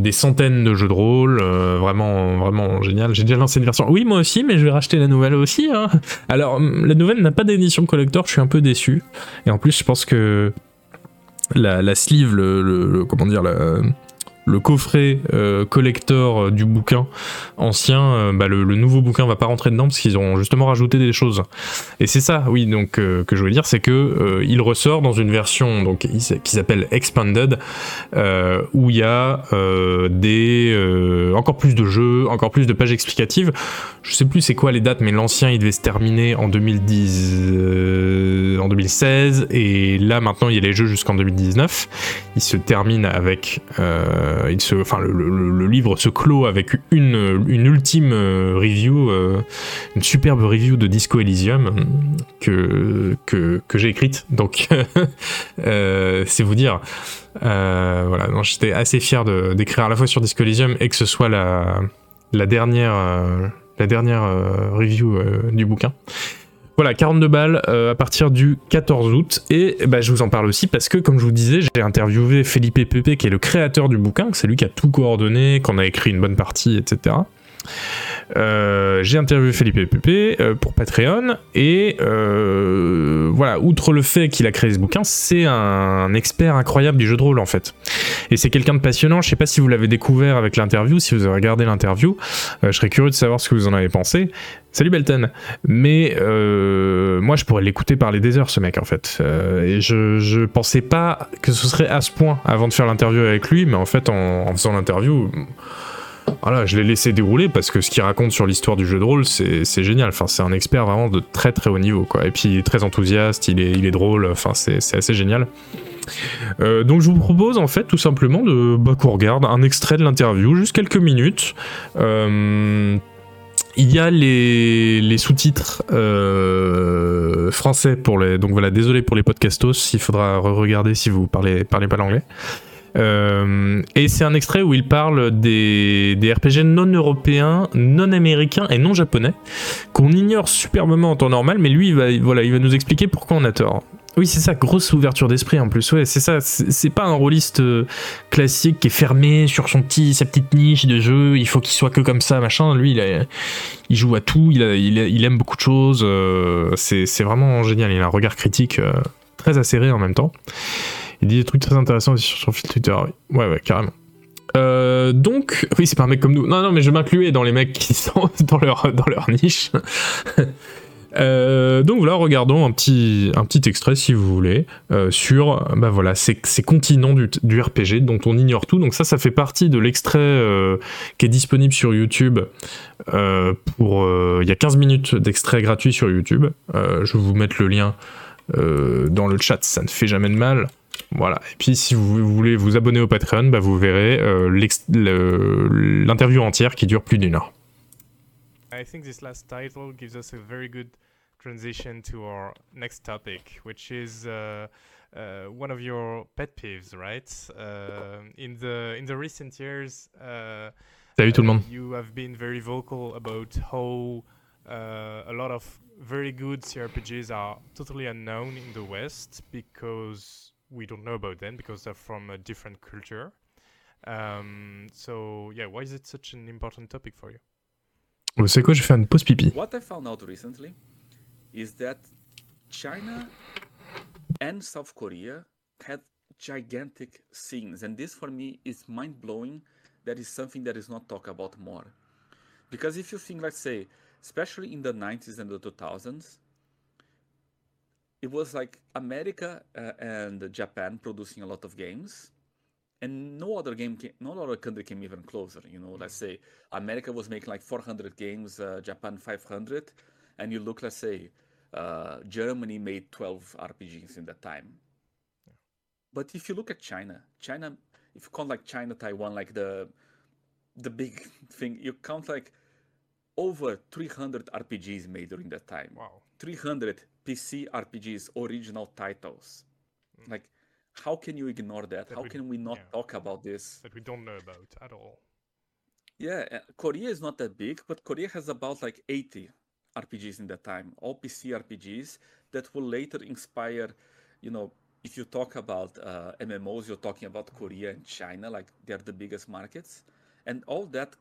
des centaines de jeux de rôle, vraiment vraiment génial. J'ai déjà lancé une version. Oui, moi aussi, mais je vais racheter la nouvelle aussi. hein. Alors la nouvelle n'a pas d'édition collector, je suis un peu déçu. Et en plus, je pense que la, sleeve, le, le- le- comment dire, la- le coffret euh, collector euh, du bouquin ancien, euh, bah, le, nouveau bouquin va pas rentrer dedans parce qu'ils ont justement rajouté des choses. Et c'est ça, oui, donc que je voulais dire, c'est que il ressort dans une version donc qui s'appelle Expanded, où il y a des encore plus de jeux, encore plus de pages explicatives. Je sais plus c'est quoi les dates, mais l'ancien il devait se terminer en 2010, euh, en 2016, et là maintenant il y a les jeux jusqu'en 2019. Il se termine avec, se, enfin le, livre se clôt avec une, ultime euh, review, euh, une superbe review de Disco Elysium euh, que que, j'ai écrite. Donc (laughs) euh, c'est vous dire. Euh, voilà, j'étais assez fier d'écrire à la fois sur Disco Elysium et que ce soit la dernière euh, la dernière euh, review euh, du bouquin. Voilà, 42 balles euh, à partir du 14 août. Et bah, je vous en parle aussi parce que, comme je vous disais, j'ai interviewé Felipe Pepe, qui est le créateur du bouquin, c'est lui qui a tout coordonné, qu'on a écrit une bonne partie, etc. Euh, j'ai interviewé Felipe Pepe euh, pour Patreon et euh, voilà, outre le fait qu'il a créé ce bouquin, c'est un expert incroyable du jeu de rôle en fait. Et c'est quelqu'un de passionnant. Je sais pas si vous l'avez découvert avec l'interview, si vous avez regardé l'interview, je serais curieux de savoir ce que vous en avez pensé. Salut Belton. Mais moi, je pourrais l'écouter parler des heures, ce mec, en fait. Et je, je pensais pas que ce serait à ce point avant de faire l'interview avec lui, mais en fait, en, en faisant l'interview, voilà, je l'ai laissé dérouler parce que ce qu'il raconte sur l'histoire du jeu de rôle, c'est génial. Enfin, c'est un expert vraiment de très très haut niveau, quoi. Et puis, il est très enthousiaste, il est, il est drôle, enfin, c'est assez génial. Euh, donc je vous propose en fait tout simplement de bah, qu'on regarde un extrait de l'interview, juste quelques minutes. Euh, il y a les, sous-titres euh, français pour les. Donc voilà, désolé pour les podcastos, il faudra re-regarder si vous parlez, parlez pas l'anglais. Euh, et c'est un extrait où il parle des, RPG non européens, non américains et non japonais, qu'on ignore superbement en temps normal, mais lui, il va, voilà, il va nous expliquer pourquoi on a tort. Oui, c'est ça, grosse ouverture d'esprit en plus. Ouais, c'est ça. C'est pas un rôliste euh, classique qui est fermé sur son petit, sa petite niche de jeu. Il faut qu'il soit que comme ça, machin. Lui, il, joue à tout. Il, aime beaucoup de choses. euh, c'est vraiment génial. Il a un regard critique très acéré en même temps. Il dit des trucs très intéressants aussi sur son fil Twitter. oui. Ouais, ouais, carrément. Euh, donc, oui, c'est pas un mec comme nous. Non, non, mais je m'incluais dans les mecs qui (laughs) sont dans leur, dans leur niche. (laughs) Euh, donc voilà, regardons un petit, un petit extrait si vous voulez euh, sur bah voilà, ces, ces continents du, du RPG dont on ignore tout. Donc ça, ça fait partie de l'extrait qui est disponible sur YouTube. il y a 15 minutes d'extrait gratuit sur YouTube. Je vais vous mettre le lien dans le chat, ça ne fait jamais de mal. Voilà. Et puis si vous voulez vous abonner au Patreon, bah, vous verrez euh, l'interview entière qui dure plus d'une heure. I think this last title gives us a very good transition to our next topic, which is uh, uh, one of your pet peeves, right? Uh, in the in the recent years, uh, Salut tout le monde. you have been very vocal about how uh, a lot of very good CRPGs are totally unknown in the West because we don't know about them because they're from a different culture. Um, so yeah, why is it such an important topic for you? Vous savez quoi, je vais faire une pause pipi. What I found out recently is that China and South Korea had gigantic scenes, and this for me is mind blowing. That is something that is not talked about more. Because if you think, let's say, especially in the 90s and the 2000s, it was like America uh, and Japan producing a lot of games, and no other game, came, no other country came even closer. You know, let's say America was making like 400 games, uh, Japan 500, and you look, let's say, uh, Germany made 12 RPGs in that time. But if you look at China, China, if you count like China, Taiwan, like the the big (laughs) thing, you count like over 300 RPGs made during that time. Wow. 300 PC RPGs, original titles. Like, how can you ignore that? That how we- can we not yeah. talk about this? That we don't know about at all. Yeah, uh, Korea is not that big, but Korea has about like 80 RPGs in that time, all PC RPGs that will later inspire, you know, if you talk about uh, MMOs, you're talking about Korea and China, like they're the biggest markets. And all that,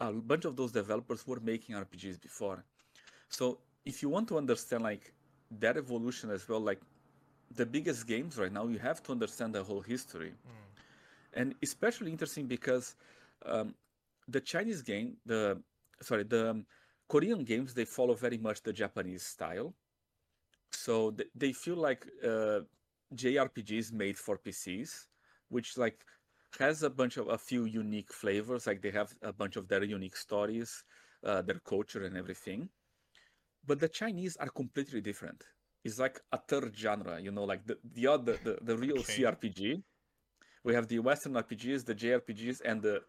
a bunch of those developers were making RPGs before. So if you want to understand like that evolution as well, like the biggest games right now, you have to understand the whole history. And especially interesting because um, the Chinese game, the sorry, the um, Korean games, they follow very much the Japanese style. So th- they feel like uh, JRPGs made for PCs, which like has a bunch of a few unique flavors. Like they have a bunch of their unique stories, uh, their culture and everything. But the Chinese are completely different. It's like a third genre, you know, like the the other the, the real Okay. CRPG. We have the Western RPGs, the JRPGs, and the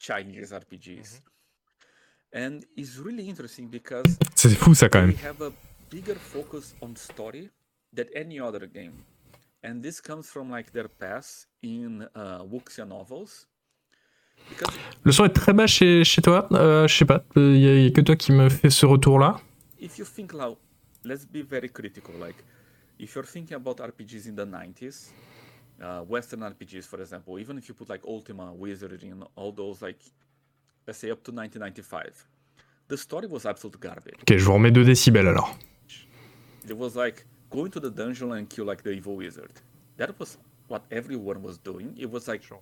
Chinese RPGs. And it's really interesting because C'est fou ça quand they même. have a bigger focus on story than any other game. And this comes from like their past in uh, wuxia novels. Because Le son est très bas chez, chez toi. Euh, je sais pas. Il y, a- y a que toi qui me fait ce retour là. If you think now, let's be very critical. Like, if you're thinking about RPGs in the 90s, uh, Western RPGs, for example, even if you put like Ultima, Wizardry, and all those, like, let's say up to 1995, the story was absolute garbage. Ok, je vous remets 2 décibels alors. It was like going to the dungeon and kill like the evil wizard. That was what everyone was doing. It was like Sure.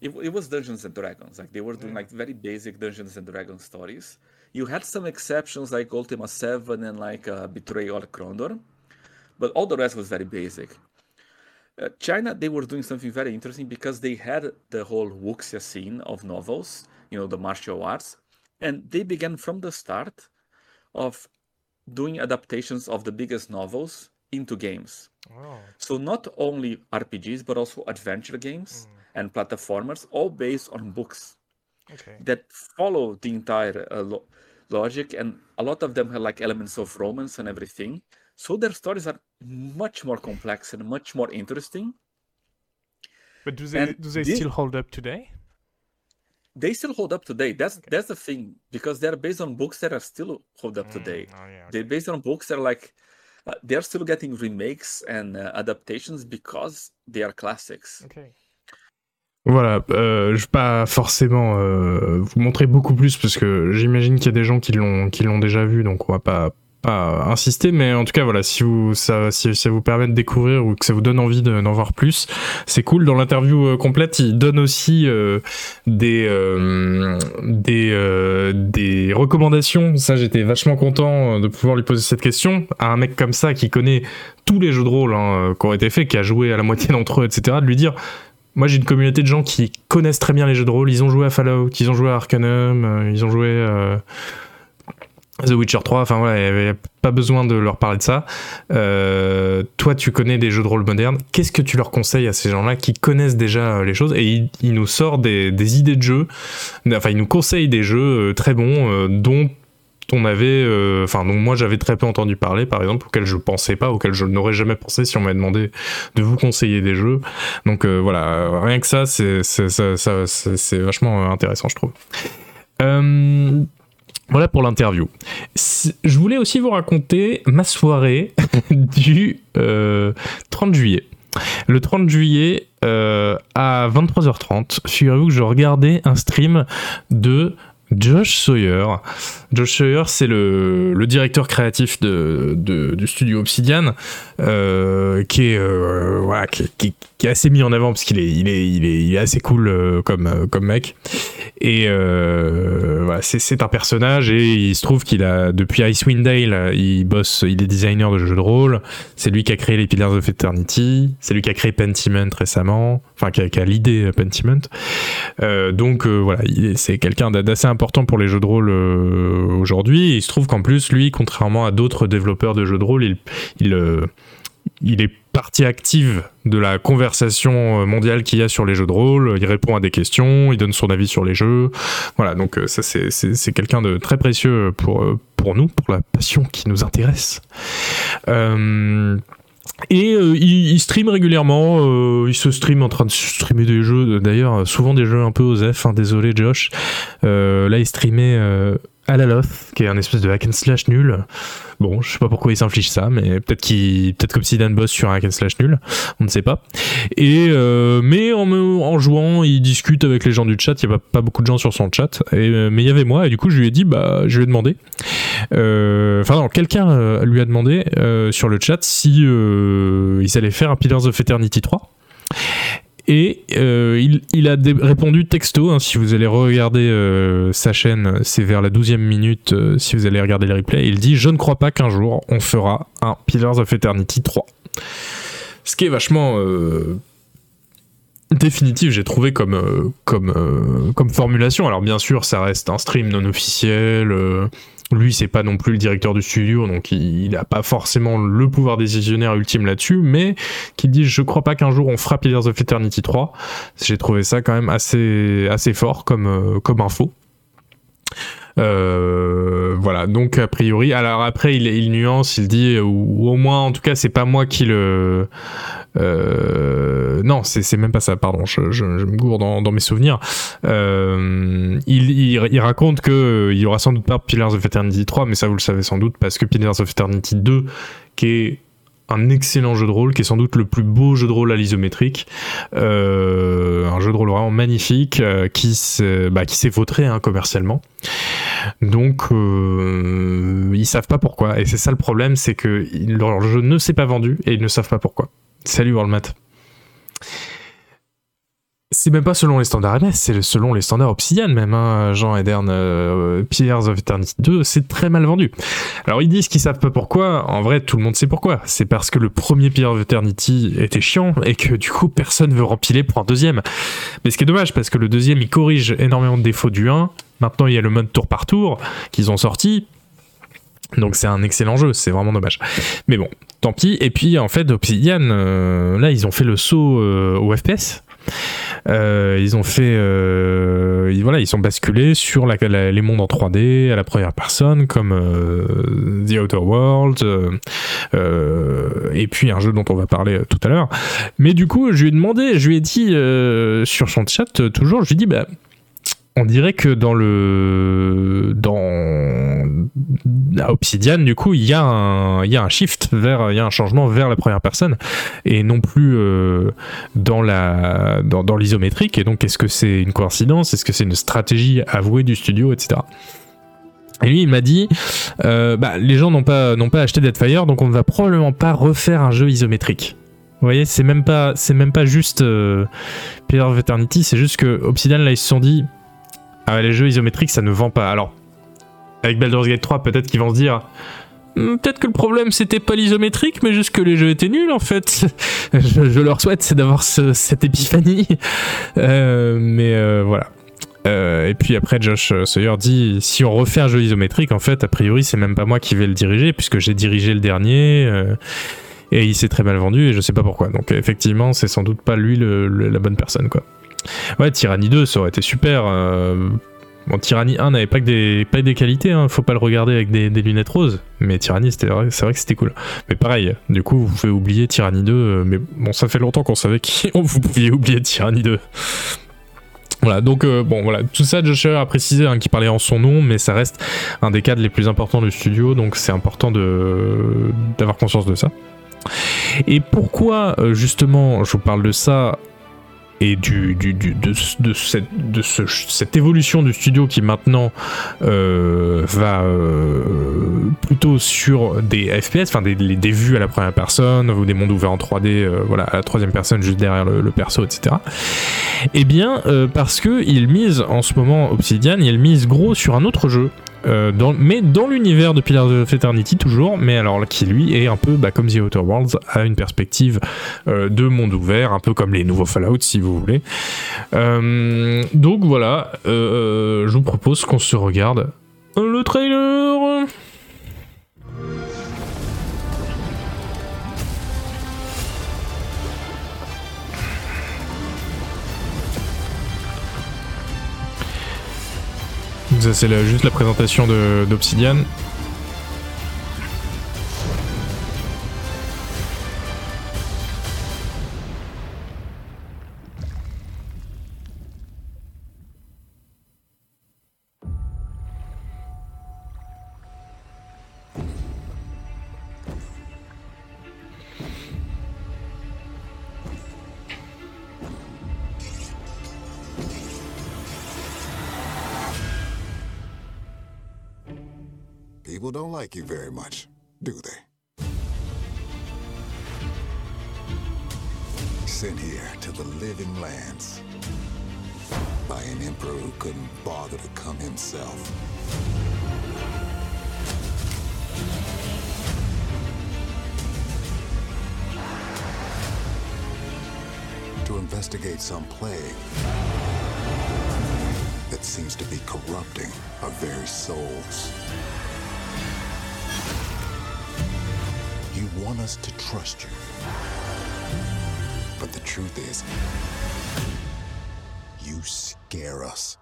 it, it was Dungeons and Dragons. Like they were doing like very basic Dungeons and Dragons stories. You had some exceptions like Ultima Seven and like uh, Betrayal or Krondor, but all the rest was very basic. Uh, China, they were doing something very interesting because they had the whole wuxia scene of novels, you know, the martial arts, and they began from the start of doing adaptations of the biggest novels into games. Oh, So not only RPGs but also adventure games and platformers, all based on books okay. that follow the entire uh, lo- logic, and a lot of them have like elements of romance and everything. So their stories are much more complex and much more interesting. But do they And do they this- still hold up today? They still hold up today. That's that's the thing because they're based on books that are still hold up today. Oh yeah. They're based on books that are like uh, they're still getting remakes and uh, adaptations because they are classics. Okay. Voilà, euh, je vais pas forcément euh, vous montrer beaucoup plus parce que j'imagine qu'il y a des gens qui l'ont qui l'ont déjà vu, donc on va pas pas insister, mais en tout cas voilà, si vous ça si ça vous permet de découvrir ou que ça vous donne envie de- d'en voir plus, c'est cool. Dans l'interview euh, complète, il donne aussi euh, des euh, des des recommandations. Ça, j'étais vachement content de pouvoir lui poser cette question à un mec comme ça qui connaît tous les jeux de rôle hein, qui ont été faits, qui a joué à la moitié d'entre eux, etc. De lui dire moi, j'ai une communauté de gens qui connaissent très bien les jeux de rôle. Ils ont joué à Fallout, ils ont joué à Arcanum, euh, ils ont joué euh, The Witcher 3. Enfin, voilà, il n'y avait pas besoin de leur parler de ça. Euh, toi, tu connais des jeux de rôle modernes. Qu'est-ce que tu leur conseilles à ces gens-là qui connaissent déjà les choses? Et il, il nous sort des, idées de jeux. Enfin, il nous conseille des jeux très bons, dont on avait, euh, enfin, dont moi j'avais très peu entendu parler, par exemple, auxquels je pensais pas, auxquels je n'aurais jamais pensé si on m'avait demandé de vous conseiller des jeux. Donc euh, voilà, rien que ça, c'est vachement intéressant, je trouve. Euh, voilà pour l'interview. Je voulais aussi vous raconter ma soirée (laughs) du euh, 30 juillet. Le 30 juillet euh, à 23h30, figurez-vous que je regardais un stream de Josh Sawyer. Josh Sawyer, c'est le, directeur créatif du studio Obsidian, euh, qui, est, euh, qui, est assez mis en avant parce qu'il est, assez cool euh, comme, mec. Et c'est, un personnage et il se trouve qu'il a, depuis Icewind Dale, il bosse, il est designer de jeux de rôle. C'est lui qui a créé les Pillars of Eternity. C'est lui qui a créé Pentiment récemment. Enfin, qui a, qui a l'idée Pentiment. Donc voilà, il est- c'est quelqu'un d'a- d'assez important pour les jeux de rôle euh, aujourd'hui. Il se trouve qu'en plus, lui, contrairement à d'autres développeurs de jeux de rôle, il, il, euh, il est partie active de la conversation euh, mondiale qu'il y a sur les jeux de rôle. Il répond à des questions, il donne son avis sur les jeux. Voilà, donc ça c'est- quelqu'un de très précieux pour, pour nous, pour la passion qui nous intéresse. Et euh, il, il stream régulièrement, euh, il se stream en train de streamer des jeux, d'ailleurs souvent des jeux un peu aux F, hein, désolé Josh. Euh, là il streamait euh, Alaloth, qui est un espèce de hack and slash nul. Bon, je sais pas pourquoi il s'inflige ça, mais peut-être qu'il, peut-être qu'Obsidian bosse sur un hack and slash nul, on ne sait pas. Et euh, mais en, jouant, il discute avec les gens du chat. Il y a pas, beaucoup de gens sur son chat, euh, mais il y avait moi. Et du coup, je lui ai dit, bah, je lui ai demandé. Euh, Enfin non, quelqu'un lui a demandé sur le chat si ils allaient faire un Pillars of Eternity 3. Et euh, il, a répondu texto, hein, si vous allez regarder euh, sa chaîne, c'est vers la 12e minute, euh, si vous allez regarder les replays, il dit « Je ne crois pas qu'un jour on fera un Pillars of Eternity 3 ». Ce qui est vachement définitif, j'ai trouvé comme, formulation. Alors bien sûr, ça reste un stream non officiel, lui, c'est pas non plus le directeur du studio, donc il n'a pas forcément le pouvoir décisionnaire ultime là-dessus, mais qu'il dit Je crois pas qu'un jour on fera Pillars of Eternity 3. J'ai trouvé ça quand même assez, assez fort comme, euh, comme info. Euh, voilà, donc a priori, alors après il, il nuance, il dit, ou, au moins en tout cas c'est pas moi qui le... euh, non, c'est même pas ça, pardon, je, je- je me gourde dans, dans mes souvenirs. Euh, il, il- raconte que il y aura sans doute pas Pillars of Eternity 3, mais ça vous le savez sans doute parce que Pillars of Eternity 2, qui est un excellent jeu de rôle, qui est sans doute le plus beau jeu de rôle à l'isométrique, Euh, un jeu de rôle vraiment magnifique euh, qui s'est bah, qui s'est vautré hein, commercialement. Donc euh, ils savent pas pourquoi, et c'est ça le problème, c'est que leur jeu ne s'est pas vendu et ils ne savent pas pourquoi. Salut Worldmat. C'est même pas selon les standards MS, c'est selon les standards Obsidian même, hein, Jean Edern. Euh, Pillars of Eternity 2, c'est très mal vendu. Alors ils disent qu'ils savent pas pourquoi, en vrai tout le monde sait pourquoi. C'est parce que le premier Pillars of Eternity était chiant et que du coup personne veut rempiler pour un deuxième. Mais ce qui est dommage parce que le deuxième il corrige énormément de défauts du 1. Maintenant il y a le mode tour par tour qu'ils ont sorti. Donc c'est un excellent jeu, c'est vraiment dommage. Mais bon, tant pis. Et puis en fait Obsidian, euh, là ils ont fait le saut euh, au FPS. Euh, ils ont fait, euh, voilà, ils sont basculés sur les mondes en 3D à la première personne, comme euh, The Outer euh, et puis un jeu dont on va parler tout à l'heure. Mais du coup, je lui ai demandé, je lui ai dit sur son chat toujours, je lui ai dit, bah, on dirait que dans le dans Obsidian du coup il y a un il y a un shift vers il y a un changement vers la première personne et non plus euh, dans la dans, l'isométrique. Et donc est-ce que c'est une coïncidence? Est-ce que c'est une stratégie avouée du studio etc et lui il m'a dit euh, bah, les gens n'ont pas n'ont pas acheté Deadfire donc on ne va probablement pas refaire un jeu isométrique. Vous voyez c'est même pas c'est même pas juste euh, Pillars of Eternity c'est juste que Obsidian là ils se sont dit ah ouais, les jeux isométriques ça ne vend pas alors avec Baldur's Gate 3 peut-être qu'ils vont se dire Hmm, Peut-être que le problème c'était pas l'isométrique, mais juste que les jeux étaient nuls en fait. (laughs) je, leur souhaite c'est d'avoir ce- cette épiphanie. (laughs) Euh, mais euh, voilà. Euh, et puis après Josh Sawyer dit si on refait un jeu isométrique en fait a priori c'est même pas moi qui vais le diriger puisque j'ai dirigé le dernier et il s'est très mal vendu et je sais pas pourquoi. Donc effectivement c'est sans doute pas lui le- la bonne personne quoi. Ouais Tyranny 2 ça aurait été super. euh, Bon, Tyranny 1 n'avait pas que des, pas que des qualités, hein, faut pas le regarder avec des, lunettes roses, mais Tyranny, c'est vrai que c'était cool. Mais pareil, du coup, vous pouvez oublier Tyranny 2, euh, mais bon, ça fait longtemps qu'on savait que (laughs) vous pouviez oublier Tyranny 2. Voilà, donc euh, bon, voilà, tout ça, Joshua a précisé hein, qu'il parlait en son nom, mais ça reste un des cadres les plus importants du studio, donc c'est important d'avoir conscience de ça. Et pourquoi justement je vous parle de ça et du, de, cette, évolution du studio qui maintenant euh, va euh, plutôt sur des FPS, enfin des, vues à la première personne ou des mondes ouverts en 3D, euh, voilà, à la troisième personne juste derrière le, perso, etc. Eh bien, parce que il mise en ce moment Obsidian, il mise gros sur un autre jeu. Euh, mais dans l'univers de Pillars of Eternity toujours, mais alors qui lui est un peu bah, comme The Outer Worlds, a une perspective euh, de monde ouvert, un peu comme les nouveaux Fallout si vous voulez. Euh, donc voilà, je vous propose qu'on se regarde le trailer. C'est juste la présentation d'Obsidian. Don't like you very much, do they? Sent here to the living lands by an emperor who couldn't bother to come himself. To investigate some plague that seems to be corrupting our very souls. You want us to trust you. But the truth is, you scare us.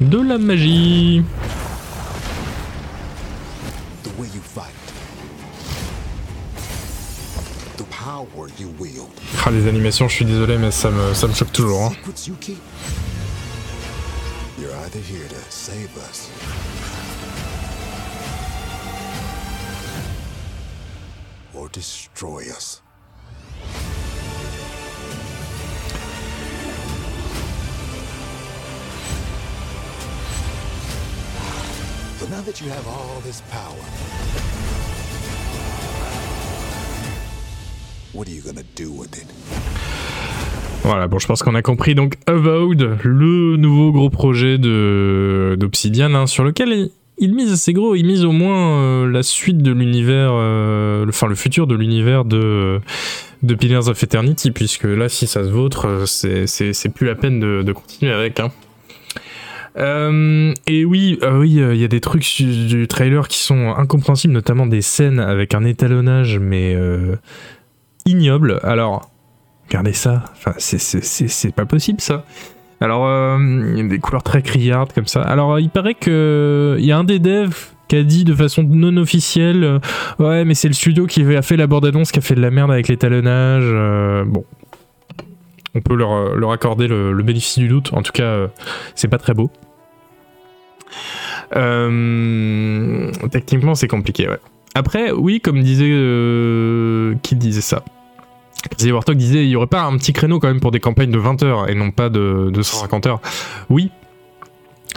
De la magie. The way you fight. The power you wield. Ah, les animations, je suis désolé, mais ça me, ça me choque toujours. hein. You're either here to save us. Or destroy us. So now that you have all this power, what are you gonna do with it? Voilà, bon, je pense qu'on a compris. Donc, Avowed, le nouveau gros projet de d'Obsidian, hein, sur lequel il, mise assez gros. Il mise au moins euh, la suite de l'univers, euh, enfin le futur de l'univers de de Pillars of Eternity, puisque là, si ça se vautre, euh, c'est plus la peine de, de continuer avec. Hein. Et oui, oui, il y a des trucs du trailer qui sont incompréhensibles, notamment des scènes avec un étalonnage, mais ignoble. Alors, regardez ça, enfin, c'est pas possible ça. Alors, euh, il y a des couleurs très criardes comme ça. Alors, euh, il paraît que il y a un des devs qui a dit de façon non officielle, euh, ouais, mais c'est le studio qui a fait la bande-annonce qui a fait de la merde avec l'étalonnage. euh, bon, on peut leur, leur accorder le, bénéfice du doute. En tout cas, euh, c'est pas très beau. Euh, techniquement, c'est compliqué, ouais. Après, oui, comme disait. euh, qui disait ça? Crazy Warthog disait il y aurait pas un petit créneau quand même pour des campagnes de 20 heures et non pas de, de 150 heures. Oui.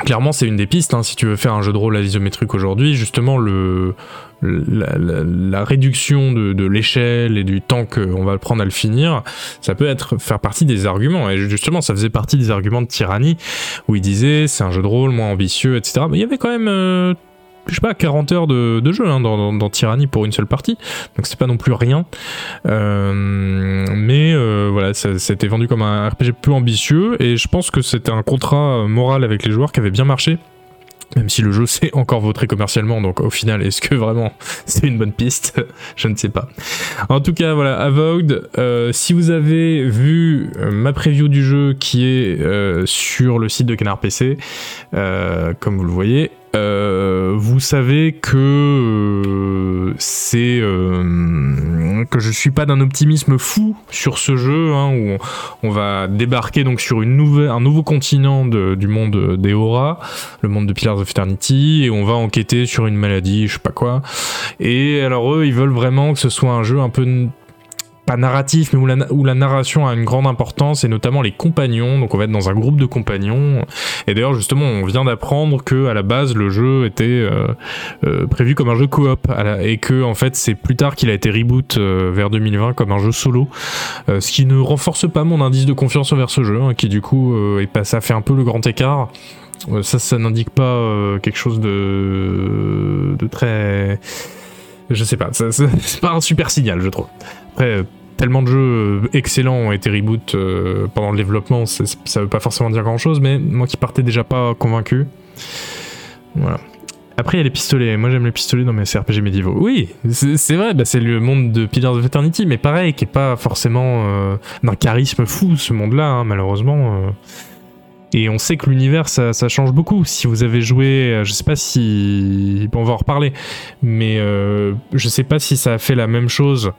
Clairement, c'est une des pistes. hein, si tu veux faire un jeu de rôle à l'isométrique aujourd'hui, justement, le, la, réduction de, l'échelle et du temps qu'on va prendre à le finir, ça peut être faire partie des arguments. Et justement, ça faisait partie des arguments de Tyranny où il disait c'est un jeu de rôle moins ambitieux, etc. Mais il y avait quand même, euh, je sais pas, 40 heures de, jeu hein, dans, Tyranny pour une seule partie. Donc c'est pas non plus rien. Euh, mais euh, voilà, ça, a été vendu comme un RPG plus ambitieux et je pense que c'était un contrat moral avec les joueurs qui avait bien marché. Même si le jeu (laughs) s'est encore voté commercialement, donc au final, est-ce que vraiment (laughs) c'est une bonne piste? (laughs) Je ne sais pas. En tout cas, voilà, Avowed. euh, si vous avez vu euh, ma preview du jeu qui est euh, sur le site de Canard PC, euh, comme vous le voyez, euh, vous savez que euh, c'est euh, que je suis pas d'un optimisme fou sur ce jeu hein, où on, va débarquer donc sur une nouvelle, un nouveau continent du monde des Aura, le monde de Pillars of Eternity, et on va enquêter sur une maladie, je sais pas quoi. Et alors eux, ils veulent vraiment que ce soit un jeu un peu narratif, mais où la, narration a une grande importance, et notamment les compagnons. Donc on va être dans un groupe de compagnons. Et d'ailleurs, justement, on vient d'apprendre que à la base, le jeu était euh, euh, prévu comme un jeu coop, et que en fait, c'est plus tard qu'il a été reboot euh, vers 2020 comme un jeu solo, ce qui ne renforce pas mon indice de confiance envers ce jeu, hein, qui du coup, ça fait un peu le grand écart. Ça, ça n'indique pas quelque chose de, de très, je sais pas, (laughs) c'est pas un super signal, je trouve. Après, tellement de jeux euh, excellents ont été reboot euh, pendant le développement, ça veut pas forcément dire grand chose, mais moi qui partais déjà pas convaincu, voilà. Après, il y a les pistolets. Moi, j'aime les pistolets dans mes CRPG médiévaux. Oui, c'est vrai, bah, c'est le monde de Pillars of Eternity, mais pareil, qui est pas forcément euh, d'un charisme fou, ce monde-là, hein, malheureusement. Et on sait que l'univers, ça, change beaucoup. Si vous avez joué, je sais pas si. Bon, on va en reparler, mais euh, je sais pas si ça a fait la même chose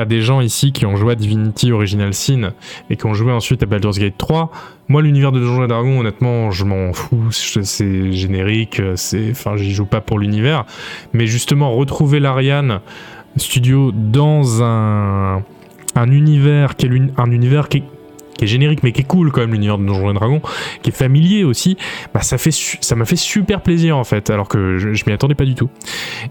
à des gens ici qui ont joué à Divinity Original Sin et qui ont joué ensuite à Baldur's Gate 3. Moi, l'univers de Donjons Dragons, honnêtement, je m'en fous. C'est générique, c'est, enfin, j'y joue pas pour l'univers. Mais justement, retrouver l'Ariane Studio dans un, un univers qui est un univers qui est, qui est générique, mais qui est cool quand même, l'univers de Donjons et Dragons, qui est familier aussi, bah, ça fait ça m'a fait super plaisir en fait, alors que je, je m'y attendais pas du tout.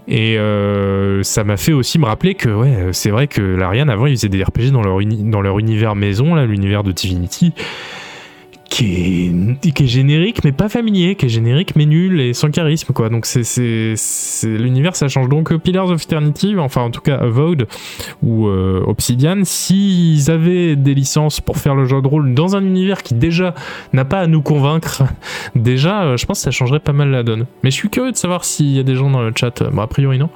Et euh, ça m'a fait aussi me rappeler que c'est vrai que l'Ariane avant ils faisaient des RPG dans leur, dans leur univers maison, là, l'univers de Divinity, qui est, qui est générique mais pas familier, qui est générique mais nul et sans charisme quoi. Donc c'est, c'est, l'univers ça change. Donc euh, Pillars of Eternity, enfin en tout cas Avowed ou euh, Obsidian, s'ils avaient des licences pour faire le jeu de rôle dans un univers qui déjà n'a pas à nous convaincre, (laughs) déjà euh, je pense que ça changerait pas mal la donne. Mais je suis curieux de savoir s'il y a des gens dans le chat, bon a priori non,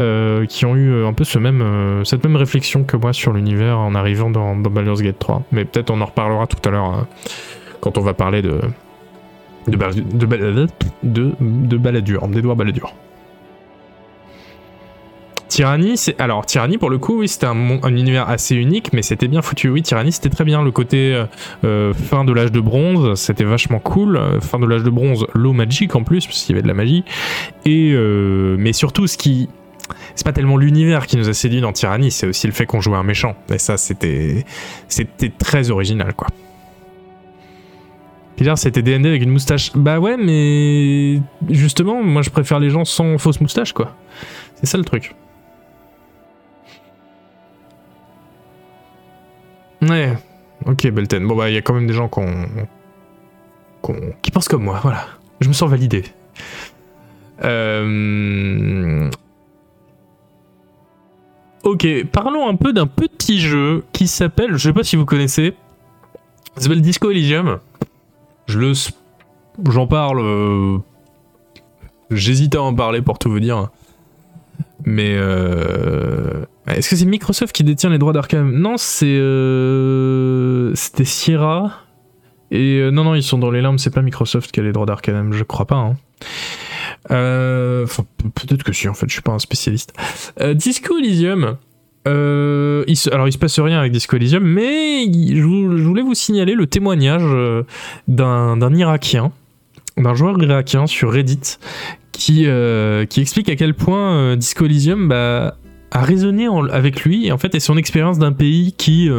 euh, qui ont eu euh, un peu ce même, euh, cette même réflexion que moi sur l'univers en arrivant dans, dans Baldur's Gate 3. Mais peut-être on en reparlera tout à l'heure hein, quand on va parler de de, bal- de, bal- de, de Balladur, d'Edouard Balladur. Tyranny, c'est alors Tyranny pour le coup, oui, c'était un, univers assez unique, mais c'était bien foutu. Oui, Tyranny, c'était très bien. Le côté euh, euh, fin de l'âge de bronze, c'était vachement cool. Euh, Fin de l'âge de bronze, l'eau magique en plus, parce qu'il y avait de la magie. Et euh, mais surtout, ce qui c'est pas tellement l'univers qui nous a séduit dans Tyranny, c'est aussi le fait qu'on jouait un méchant. Et ça, c'était c'était très original, quoi. Pilar, c'était DND avec une moustache. Bah ouais, mais justement, moi je préfère les gens sans fausse moustache, quoi. C'est ça le truc. Ouais, ok, Belten. Bon bah, il y a quand même des gens qui pensent comme moi, voilà. Je me sens validé. Euh... Ok, parlons un peu d'un petit jeu qui s'appelle, je sais pas si vous connaissez, ça s'appelle Disco Elysium. Je le, j'en parle, euh, j'hésite à en parler pour tout vous dire, mais euh, est-ce que c'est Microsoft qui détient les droits d'Arkham? Non, c'est, euh, c'était Sierra. Et non, non, ils sont dans les limbes, c'est pas Microsoft qui a les droits d'Arkham, je crois pas. hein. Peut-être que si, en fait, je suis pas un spécialiste. Disco Elysium. alors, il se passe rien avec Disco Elysium, mais je, vou- je voulais signaler le témoignage euh, d'un Irakien, d'un joueur irakien sur Reddit, qui, euh, qui explique à quel point euh, Disco Elysium bah, a résonné avec lui, et en fait, son expérience d'un pays qui.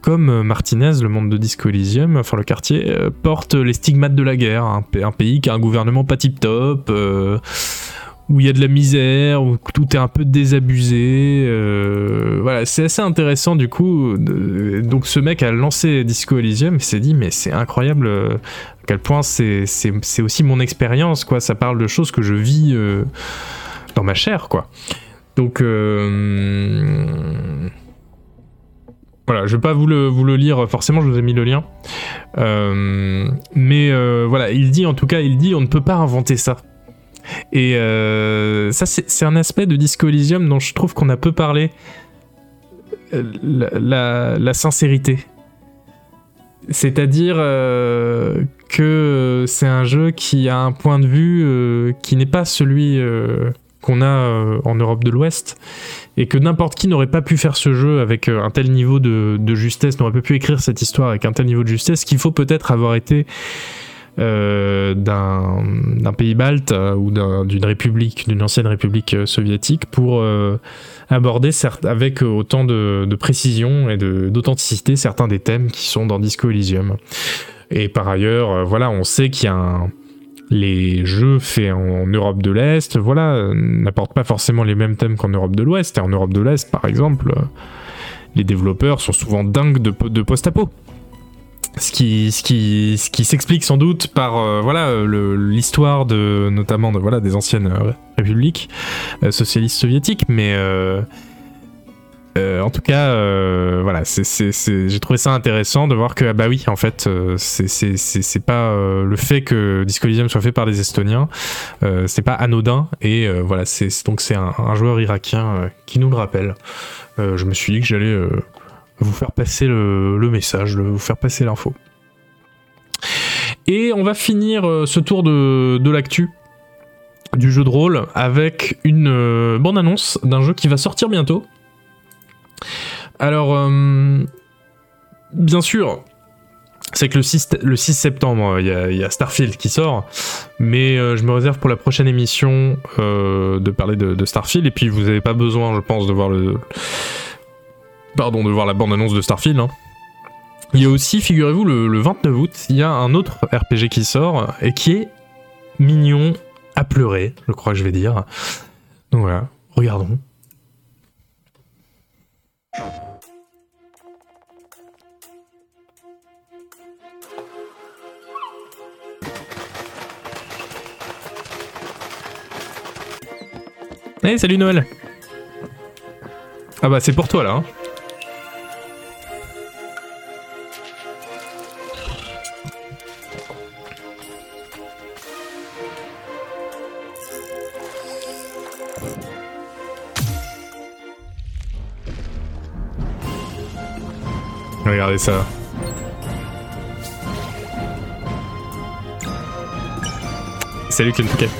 comme Martinez, le monde de Disco Elysium, enfin le quartier, porte les stigmates de la guerre. Un, pa- un pays qui a un gouvernement pas tip-top, où il y a de la misère, où tout est un peu désabusé. euh, voilà, c'est assez intéressant du coup. donc ce mec a lancé Disco Elysium et s'est dit, mais c'est incroyable euh, à quel point c'est aussi mon expérience, quoi. Ça parle de choses que je vis euh, dans ma chair, quoi. Donc. Voilà, je vais pas vous le, vous le lire forcément, je vous ai mis le lien. Mais voilà, il dit en tout cas, il dit on ne peut pas inventer ça. Et euh, ça, c'est un aspect de Disco Elysium dont je trouve qu'on a peu parlé. Euh, La, sincérité. C'est-à-dire euh, que c'est un jeu qui a un point de vue qui n'est pas celui qu'on a en Europe de l'Ouest et que n'importe qui n'aurait pas pu faire ce jeu avec un tel niveau de, de justesse, n'aurait pas pu écrire cette histoire avec un tel niveau de justesse qu'il faut peut-être avoir été d'un d'un pays balte euh, ou d'un- d'une république, d'une ancienne république euh, soviétique pour euh, aborder avec euh, autant de, précision et d'authenticité certains des thèmes qui sont dans Disco Elysium. Et par ailleurs, euh, voilà, on sait qu'il y a les jeux faits en Europe de l'Est, voilà, euh, n'apportent pas forcément les mêmes thèmes qu'en Europe de l'Ouest. Et en Europe de l'Est, par exemple, euh, les développeurs sont souvent dingues de post-apo. Ce qui, ce qui, ce qui s'explique sans doute par euh, voilà euh, l'histoire de notamment de voilà des anciennes euh, républiques socialistes soviétiques, mais en tout cas, voilà, j'ai trouvé ça intéressant de voir que, ah bah oui, en fait, c'est, pas le fait que Disco Elysium soit fait par des Estoniens, c'est pas anodin, et voilà, c'est, donc c'est un, un joueur irakien qui nous le rappelle. Je me suis dit que j'allais vous faire passer le, message, vous faire passer l'info. Et on va finir euh, ce tour de, l'actu du jeu de rôle avec une euh, bande-annonce d'un jeu qui va sortir bientôt. Alors, euh, bien sûr, c'est que le 6, le 6 septembre, il y, a- Starfield qui sort, mais euh, je me réserve pour la prochaine émission de parler de, de Starfield, et puis vous n'avez pas besoin, je pense, de voir le... Pardon, de voir la bande-annonce de Starfield. hein. Il y a aussi, figurez-vous, le, le 29 août, il y a un autre RPG qui sort, et qui est mignon à pleurer, je crois que je vais dire. Donc voilà, regardons. Hey, salut Noël Ah bah c'est pour toi là. hein. Regardez ça. Salut Kentucky. (laughs)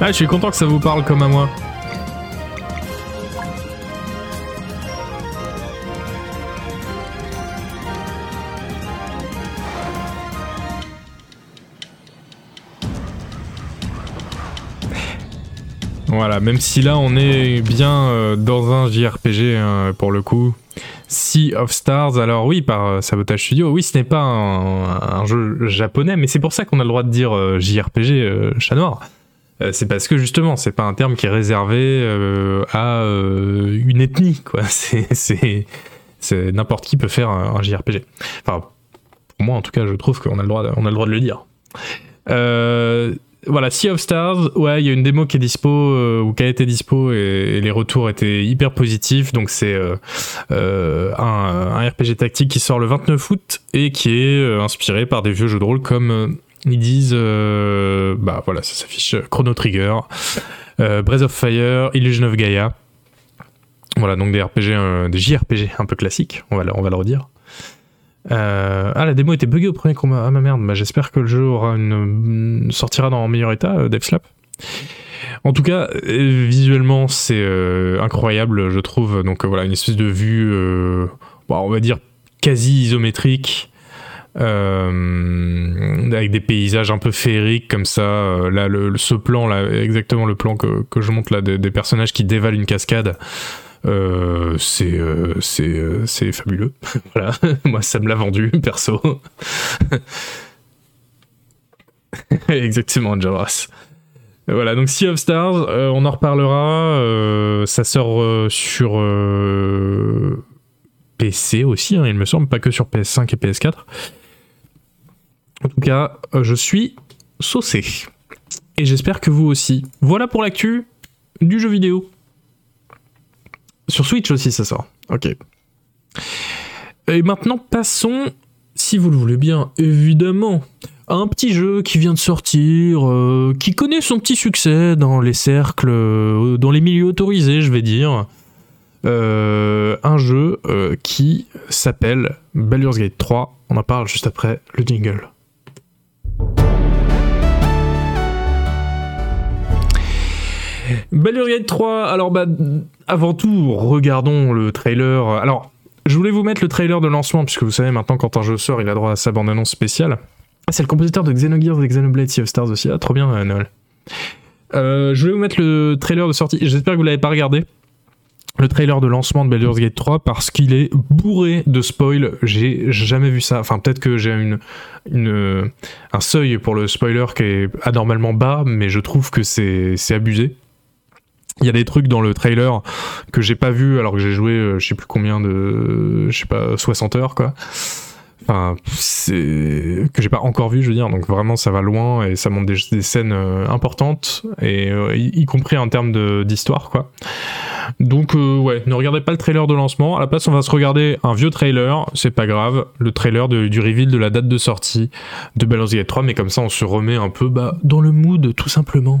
Ah, je suis content que ça vous parle comme à moi. Voilà, même si là on est bien euh, dans un JRPG hein, pour le coup. Sea of Stars, alors oui, par euh, Sabotage Studio, oui, ce n'est pas un, jeu japonais, mais c'est pour ça qu'on a le droit de dire euh, JRPG chat noir. C'est parce que justement, c'est pas un terme qui est réservé à une ethnie, quoi. (laughs) C'est, n'importe qui peut faire un, JRPG. Enfin, pour moi, en tout cas, je trouve qu'on a a le droit de le dire. Voilà, Sea of Stars, ouais, il y a une démo qui est dispo euh, ou qui a été dispo et, les retours étaient hyper positifs. Donc c'est euh, euh, un, un RPG tactique qui sort le 29 août et qui est inspiré par des vieux jeux de rôle comme ils disent, bah voilà, ça s'affiche Chrono Trigger, Breath of Fire, Illusion of Gaia. Voilà, donc des RPG, des JRPG un peu classiques, on va le redire. Euh, ah, la démo était buggée au premier combat. Ah, ma merde. Bah, j'espère que le jeu aura une, sortira dans un meilleur état, euh, Devslap. En tout cas, euh, visuellement, c'est euh, incroyable, je trouve. Donc voilà, une espèce de vue, bon, on va dire quasi isométrique. avec des paysages un peu féeriques comme ça. Là, le, ce plan, là, exactement le plan que, que je montre là, des personnages qui dévalent une cascade. Euh, c'est euh, c'est euh, c'est fabuleux. (laughs) voilà, (laughs) moi ça me l'a vendu (laughs) perso. Exactement, Javras. Voilà, donc Sea of Stars, euh, on en reparlera. ça sort sur PC aussi, hein, il me semble, pas que sur PS5 et PS4. En tout cas, je suis saucé. Et j'espère que vous aussi. Voilà pour l'actu du jeu vidéo. Sur Switch aussi, ça sort. Ok. Et maintenant, passons, si vous le voulez bien, évidemment, à un petit jeu qui vient de sortir, euh, qui connaît son petit succès dans les cercles, euh, dans les milieux autorisés, je vais dire. Euh, un jeu qui s'appelle Baldur's Gate 3. On en parle juste après le jingle. Baldur's Gate 3, alors bah, avant tout, regardons le trailer. Alors, je voulais vous mettre le trailer de lancement, puisque vous savez maintenant quand un jeu sort, il a droit à sa bande-annonce spéciale. C'est le compositeur de Xenogears et Xenoblade Sea of Stars aussi, ah, trop bien euh, Noël. Euh, je voulais vous mettre le trailer de sortie, j'espère que vous l'avez pas regardé. Le trailer de lancement de Baldur's Gate 3 parce qu'il est bourré de spoil. J'ai jamais vu ça. Enfin, peut-être que j'ai un seuil pour le spoiler qui est anormalement bas, mais je trouve que c'est abusé. Il y a des trucs dans le trailer que j'ai pas vu alors que j'ai joué euh, je sais plus combien de je sais pas 60 heures quoi. Enfin, c'est que j'ai pas encore vu, je veux dire. Donc vraiment, ça va loin et ça montre des, scènes euh, importantes et euh, y, compris en termes d'histoire quoi. Donc ouais, ne regardez pas le trailer de lancement. À la place, on va se regarder un vieux trailer. C'est pas grave, le trailer de- du reveal de la date de sortie de Baldur's Gate 3. Mais comme ça, on se remet un peu bah, dans le mood, tout simplement.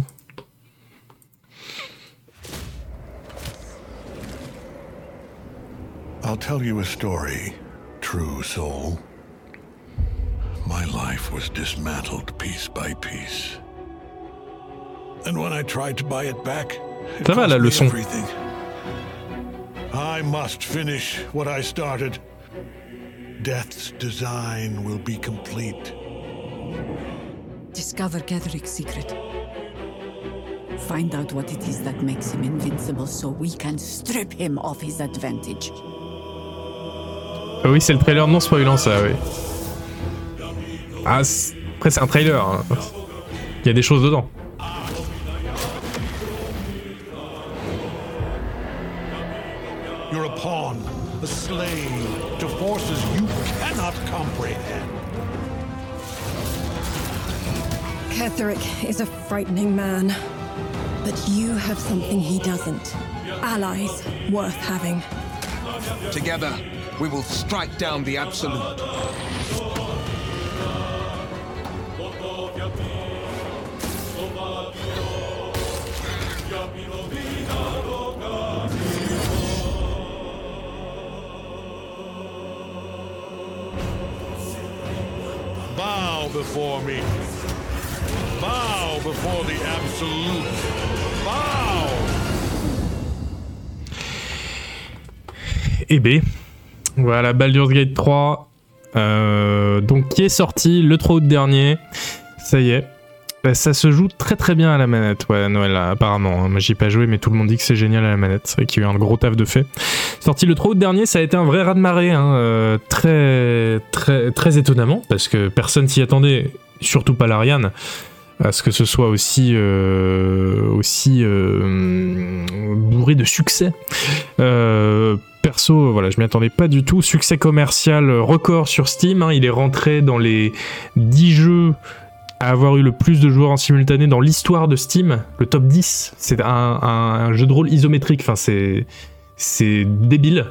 I'll tell you a story, true soul. My life was dismantled piece by piece. And when I tried to buy it back, it Ça va, la leçon. everything. I must finish what I started. Death's design will be complete. Discover Gedric's secret. Find out what it is that makes him invincible so we can strip him of his advantage. Ah oui, c'est le trailer non spoilant ça, oui. Ah, c'est- après c'est un trailer. hein. Il y a des choses dedans. You're a pawn, a slave to forces you cannot comprehend. Ketherick is a frightening man. But you have something he doesn't. Allies worth having. Together, we will strike down the Absolute. Bow before me. Bow before the Absolute. Bow! Et B. Voilà, Baldur's Gate 3. euh, donc, qui est sorti le 3 août dernier. Ça y est. Bah, ça se joue très très bien à la manette, ouais, Noël, apparemment. hein. Moi, j'y ai pas joué, mais tout le monde dit que c'est génial à la manette. C'est vrai qu'il y a eu un gros taf de fait. Sorti le 3 août dernier, ça a été un vrai raz-de-marée, hein, euh, très, très, très étonnamment, parce que personne s'y attendait, surtout pas l'Ariane, à ce que ce soit aussi, euh, aussi euh, bourré de succès. Euh, perso, voilà, je m'y attendais pas du tout. Succès commercial record sur Steam. hein. il est rentré dans les 10 jeux à avoir eu le plus de joueurs en simultané dans l'histoire de Steam. Le top 10. C'est un, jeu de rôle isométrique. C'est débile.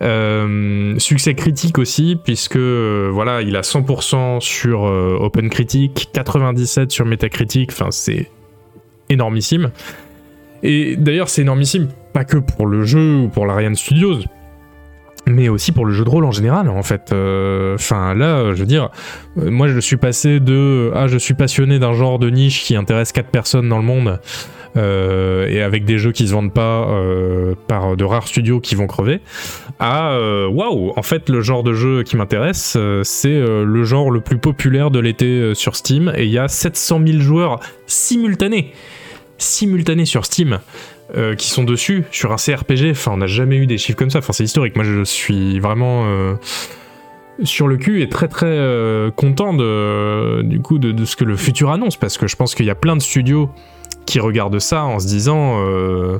Euh, succès critique aussi, puisque euh, voilà, il a 100% sur euh, OpenCritic, 97 sur Metacritic, enfin c'est énormissime. Et d'ailleurs, c'est énormissime, pas que pour le jeu ou pour l'Ariane Studios, mais aussi pour le jeu de rôle en général, en fait. Euh, Enfin, là, je veux dire, moi, je suis passé de ah, je suis passionné d'un genre de niche qui intéresse 4 personnes dans le monde. Euh, et avec des jeux qui se vendent pas euh, par de rares studios qui vont crever, à euh, waouh, en fait le genre de jeu qui m'intéresse, c'est le genre le plus populaire de l'été sur Steam, et il y a 700 000 joueurs simultanés, simultanés sur Steam, qui sont dessus sur un CRPG. Enfin, on n'a jamais eu des chiffres comme ça. Enfin, c'est historique. Moi, je suis vraiment sur le cul et très très content de, du coup de ce que le futur annonce, parce que je pense qu'il y a plein de studios qui regardent ça en se disant euh,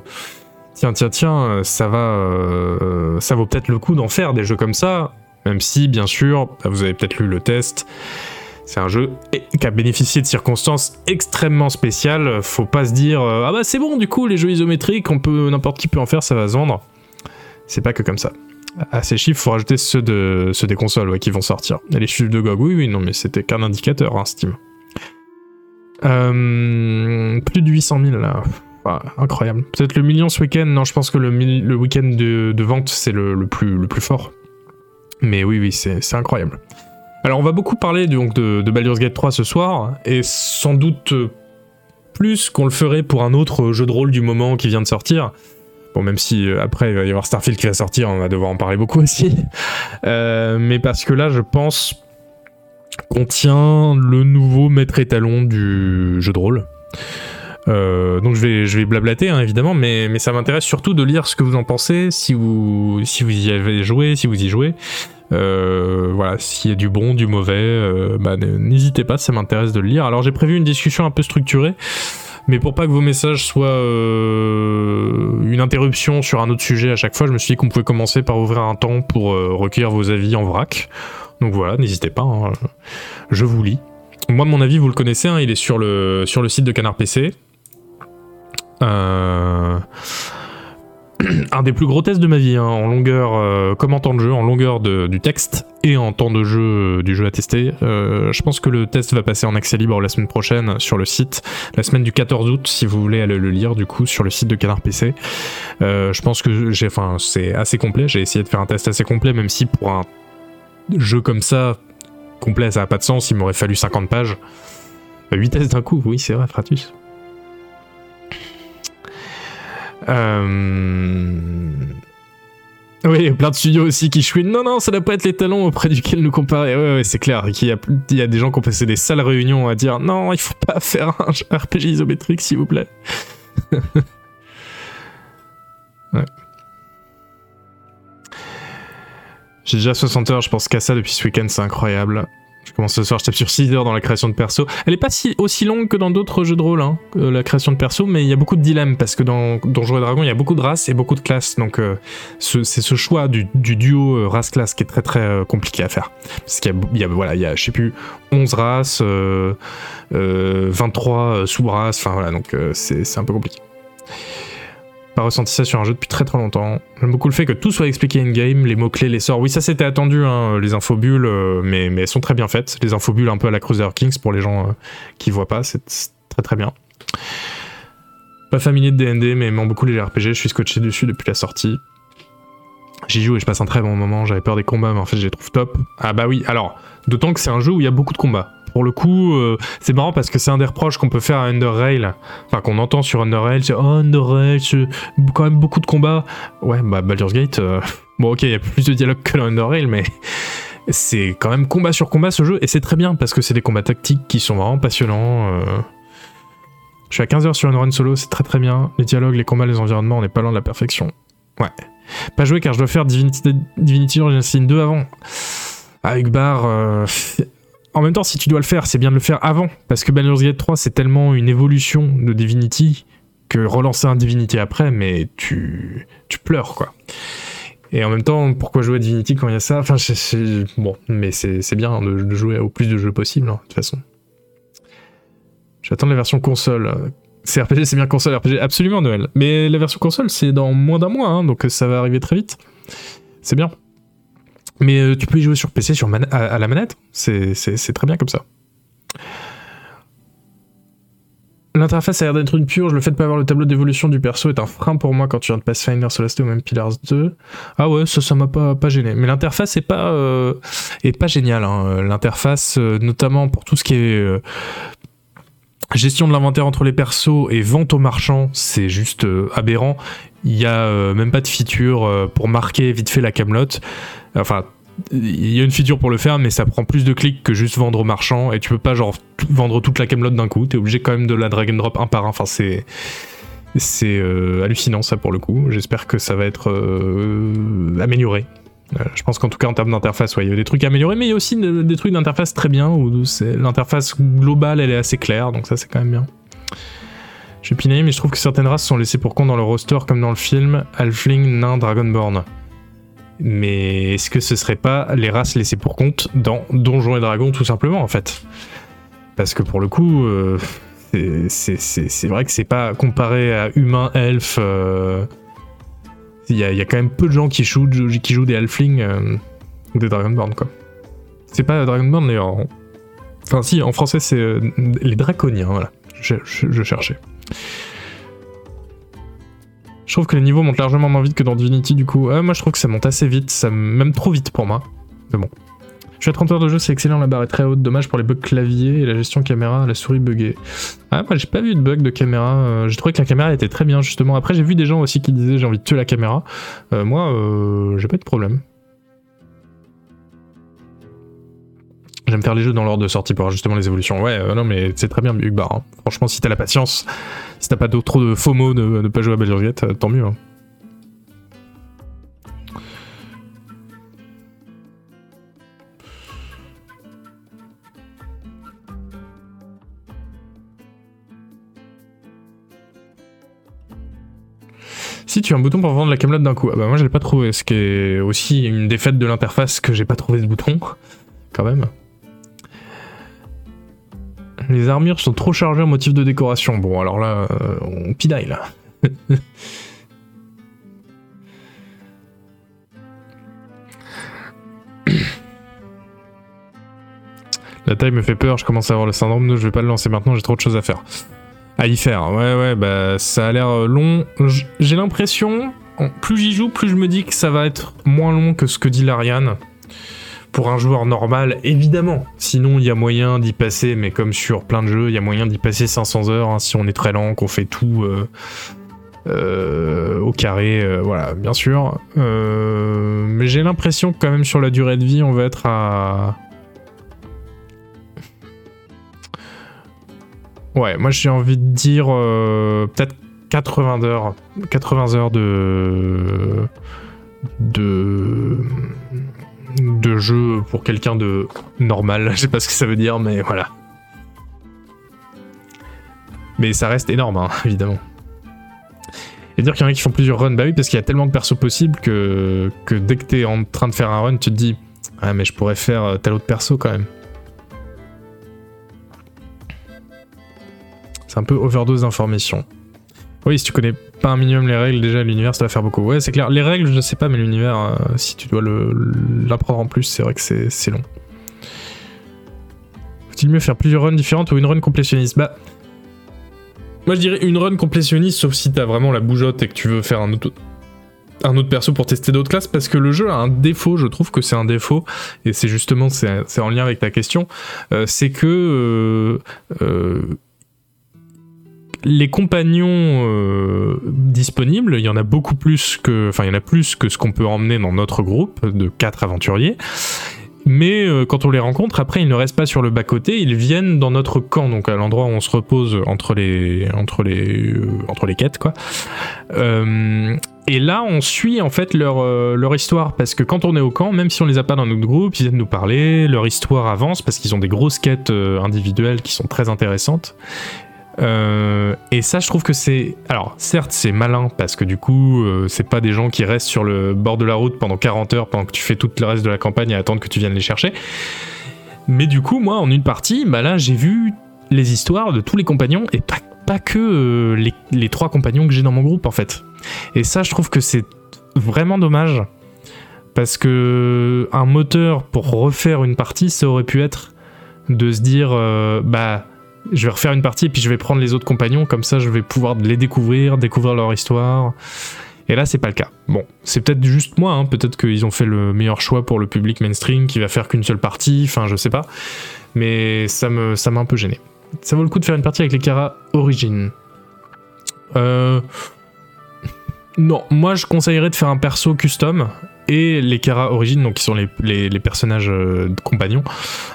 tiens tiens tiens ça va euh, ça vaut peut-être le coup d'en faire des jeux comme ça même si bien sûr bah, vous avez peut-être lu le test c'est un jeu qui a bénéficié de circonstances extrêmement spéciales faut pas se dire euh, ah bah c'est bon du coup les jeux isométriques on peut n'importe qui peut en faire ça va se vendre c'est pas que comme ça à ces chiffres, faut rajouter ceux, de, ceux des consoles qui vont sortir. Et les chiffres de GOG, oui, oui, non, mais c'était qu'un indicateur, hein, Steam. Euh, plus de 800 000 là. Incroyable. Peut-être le million ce week-end. Non, je pense que le, week-end de, vente, c'est le, le, plus, le plus fort. Mais oui, oui, c'est incroyable. Alors, on va beaucoup parler donc, de, de Baldur's Gate 3 ce soir, et sans doute plus qu'on le ferait pour un autre jeu de rôle du moment qui vient de sortir. Bon, même si euh, après il va y avoir Starfield qui va sortir, on va devoir en parler beaucoup aussi. Euh, mais parce que là, je pense qu'on tient le nouveau maître étalon du jeu de rôle. Euh, donc je vais, je blablater hein, évidemment, mais, ça m'intéresse surtout de lire ce que vous en pensez, si vous, y avez joué, si vous y jouez. Euh, voilà, s'il y a du bon, du mauvais, euh, bah, n'hésitez pas, ça m'intéresse de le lire. Alors j'ai prévu une discussion un peu structurée. Mais pour pas que vos messages soient une interruption sur un autre sujet à chaque fois, je me suis dit qu'on pouvait commencer par ouvrir un temps pour recueillir vos avis en vrac. Donc voilà, n'hésitez pas, hein, je vous lis. Moi, mon avis, vous le connaissez, hein, il est sur le, sur le site de Canard PC. Euh (clears throat) un des plus gros tests de ma vie, hein, en longueur, euh, comme en temps de jeu, en longueur du texte et en temps de jeu euh, du jeu à tester. Je pense que le test va passer en accès libre la semaine prochaine sur le site, la semaine du 14 août, si vous voulez aller le lire du coup sur le site de Canard PC. Je pense que j'ai, enfin, c'est assez complet. J'ai essayé de faire un test assez complet, même si pour un jeu comme ça complet, ça n'a pas de sens. Il m'aurait fallu 50 pages. 8 tests d'un coup, oui, c'est vrai, Fratus. Euh... Oui, plein de studios aussi qui chouinent. Non, non, ça doit pas être les talons auprès duquel nous comparer. Ouais, c'est clair. Il y, a, il y a des gens qui ont passé des sales réunions à dire non, il faut pas faire un (laughs) RPG isométrique, s'il vous plaît. (laughs) ouais. J'ai déjà 60 heures, je pense qu'à ça depuis ce week-end, c'est incroyable. Je commence ce soir, je tape sur 6 heures dans la création de perso. Elle est pas si, aussi longue que dans d'autres jeux de rôle, hein, euh, la création de perso, mais il y a beaucoup de dilemmes parce que dans Donjons et Dragons, il y a beaucoup de races et beaucoup de classes. Donc euh, c'est ce choix du, du duo euh, race-classe qui est très très compliqué à faire. Parce qu'il y y a, voilà, il y a, je sais plus, 11 races, 23 sous-races, enfin voilà, donc c'est un peu compliqué pas ressenti ça sur un jeu depuis très très longtemps. J'aime beaucoup le fait que tout soit expliqué in-game, les mots-clés, les sorts. Oui, ça c'était attendu, hein, les infobules, euh, mais, mais elles sont très bien faites. Les infobules un peu à la Crusader Kings pour les gens euh, qui voient pas, c'est très très bien. Pas familier de DND, mais aimant beaucoup les RPG, je suis scotché dessus depuis la sortie. J'y joue et je passe un très bon moment, j'avais peur des combats, mais en fait je les trouve top. Ah bah oui, alors, d'autant que c'est un jeu où il y a beaucoup de combats. Pour le coup, euh, c'est marrant parce que c'est un des reproches qu'on peut faire à Underrail, enfin qu'on entend sur Underrail, c'est oh Underrail, c'est quand même beaucoup de combats. Ouais, bah Baldur's Gate, euh, (laughs) bon ok, il y a plus de dialogue que dans Underrail, mais (laughs) c'est quand même combat sur combat ce jeu, et c'est très bien parce que c'est des combats tactiques qui sont vraiment passionnants. Euh... Je suis à 15h sur une run solo, c'est très très bien. Les dialogues, les combats, les environnements, on n'est pas loin de la perfection. Ouais. Pas joué car je dois faire Divinity, Divinity Original 2 avant. Avec Bar, (laughs) en même temps, si tu dois le faire, c'est bien de le faire avant. Parce que Baldur's Gate 3, c'est tellement une évolution de Divinity que relancer un Divinity après, mais tu, tu pleures, quoi. Et en même temps, pourquoi jouer à Divinity quand il y a ça? Enfin, c'est, bon, mais c'est bien de, jouer au plus de jeux possible, hein, de toute façon. J'attends la version console. CRPG, c'est bien console RPG, absolument Noël. Mais la version console, c'est dans moins d'un mois, hein, donc ça va arriver très vite. C'est bien. Mais euh, tu peux y jouer sur PC sur à, à, la manette, c'est très bien comme ça. L'interface a l'air d'être une purge, le fait de pas avoir le tableau d'évolution du perso est un frein pour moi quand tu viens de Pathfinder, Solasta ou même Pillars 2. Ah ouais, ça, ça m'a pas, pas gêné. Mais l'interface est pas, euh, pas géniale. Hein. L'interface, euh, notamment pour tout ce qui est gestion de l'inventaire entre les persos et vente aux marchands, c'est juste euh, aberrant. Il y a euh, même pas de feature euh, pour marquer vite fait la camelote. Enfin, il y a une feature pour le faire, mais ça prend plus de clics que juste vendre aux marchands. Et tu peux pas genre vendre toute la camelote d'un coup. T'es obligé quand même de la drag and drop un par un. Enfin, c'est c'est hallucinant ça pour le coup. J'espère que ça va être amélioré. Euh, je pense qu'en tout cas en termes d'interface, ouais, il y a des trucs à améliorer, mais il y a aussi des trucs d'interface très bien où l'interface globale elle est assez claire, donc ça c'est quand même bien. Je suis pinaillé, mais je trouve que certaines races sont laissées pour compte dans le roster comme dans le film Halfling, Nain, Dragonborn. Mais est-ce que ce serait pas les races laissées pour compte dans Donjons et Dragons tout simplement en fait? Parce que pour le coup, euh, c'est vrai que c'est pas comparé à humain, elfe. euh, Il y, a, quand même peu de gens qui jouent, des halflings euh, ou des Dragonborn quoi. C'est pas Dragonborn d'ailleurs. en- Enfin si, en français c'est euh, les Draconiens, voilà. Je, cherchais. Je trouve que les niveaux montent largement moins vite que dans Divinity du coup. Ouais, moi je trouve que ça monte assez vite, ça même trop vite pour moi. Mais bon. Je suis à 30 heures de jeu, c'est excellent, la barre est très haute. Dommage pour les bugs clavier et la gestion caméra, la souris buggée. Ah, moi j'ai pas vu de bug de caméra. euh, j'ai trouvé que la caméra était très bien justement. Après, j'ai vu des gens aussi qui disaient j'ai envie de tuer la caméra. Euh, moi, euh, j'ai pas de problème. J'aime faire les jeux dans l'ordre de sortie pour avoir justement les évolutions. Ouais, non, mais c'est très bien, Bugbar. hein. Franchement, si t'as la patience, si t'as pas trop de FOMO de ne pas jouer à Baldur's Gate, tant mieux. hein. Si tu as un bouton pour vendre la camelot d'un coup, ah bah moi je l'ai pas trouvé, ce qui est aussi une défaite de l'interface que j'ai pas trouvé ce bouton, (laughs) quand même. Les armures sont trop chargées en motif de décoration. Bon alors là, euh, on pinaille là. (laughs) La taille me fait peur, je commence à avoir le syndrome de je vais pas le lancer maintenant, j'ai trop de choses à faire. À y faire, ouais, ouais, bah ça a l'air long. J- J'ai l'impression, plus j'y joue, plus je me dis que ça va être moins long que ce que dit l'Ariane. Pour un joueur normal, évidemment. Sinon, il y a moyen d'y passer, mais comme sur plein de jeux, il y a moyen d'y passer 500 heures hein, si on est très lent, qu'on fait tout euh, euh, au carré, euh, voilà, bien sûr. Euh, mais j'ai l'impression que quand même sur la durée de vie, on va être à Ouais, moi j'ai envie de dire euh, peut-être 80 heures, 80 heures de de de jeu pour quelqu'un de normal. (laughs) Je sais pas ce que ça veut dire, mais voilà. Mais ça reste énorme, hein, (laughs) évidemment. Et dire qu'il y en a qui font plusieurs runs, bah oui, parce qu'il y a tellement de persos possibles que, que dès que t'es en train de faire un run, tu te dis Ah, mais je pourrais faire euh, tel autre perso quand même. Un peu overdose d'informations. Oui, si tu connais pas un minimum les règles, déjà l'univers ça va faire beaucoup. Ouais, c'est clair. Les règles, je sais pas, mais l'univers, euh, si tu dois l'apprendre en plus, c'est vrai que c'est long. Faut-il mieux faire plusieurs runs différentes ou une run complétionniste? Bah. Moi je dirais une run complétionniste, sauf si t'as vraiment la bougeotte et que tu veux faire un autre, un autre perso pour tester d'autres classes, parce que le jeu a un défaut, je trouve que c'est un défaut, et c'est justement, c'est en lien avec ta question, euh, c'est que. euh, les compagnons euh, disponibles, il y en a beaucoup plus que, enfin il y en a plus que ce qu'on peut emmener dans notre groupe de quatre aventuriers. Mais euh, quand on les rencontre, après ils ne restent pas sur le bas côté, ils viennent dans notre camp, donc à l'endroit où on se repose entre les entre les euh, entre les quêtes quoi. Et là, on suit en fait leur, leur histoire parce que quand on est au camp, même si on les a pas dans notre groupe, ils viennent nous parler, leur histoire avance parce qu'ils ont des grosses quêtes individuelles qui sont très intéressantes. Euh, et ça, je trouve que c'est. Alors, certes, c'est malin parce que du coup, euh, c'est pas des gens qui restent sur le bord de la route pendant 40 heures pendant que tu fais tout le reste de la campagne et attendre que tu viennes les chercher. Mais du coup, moi, en une partie, bah là, j'ai vu les histoires de tous les compagnons et pas, pas que euh, les, les trois compagnons que j'ai dans mon groupe en fait. Et ça, je trouve que c'est vraiment dommage parce que un moteur pour refaire une partie, ça aurait pu être de se dire, bah je vais refaire une partie et puis je vais prendre les autres compagnons, comme ça je vais pouvoir les découvrir, découvrir leur histoire. Et là, c'est pas le cas. Bon, c'est peut-être juste moi, hein, peut-être qu'ils ont fait le meilleur choix pour le public mainstream qui va faire qu'une seule partie, enfin je sais pas. Mais ça me ça m'a un peu gêné. Ça vaut le coup de faire une partie avec les Kara Origin. Euh... Non, moi je conseillerais de faire un perso custom et les Kara Origin, donc qui sont les, personnages euh, compagnons.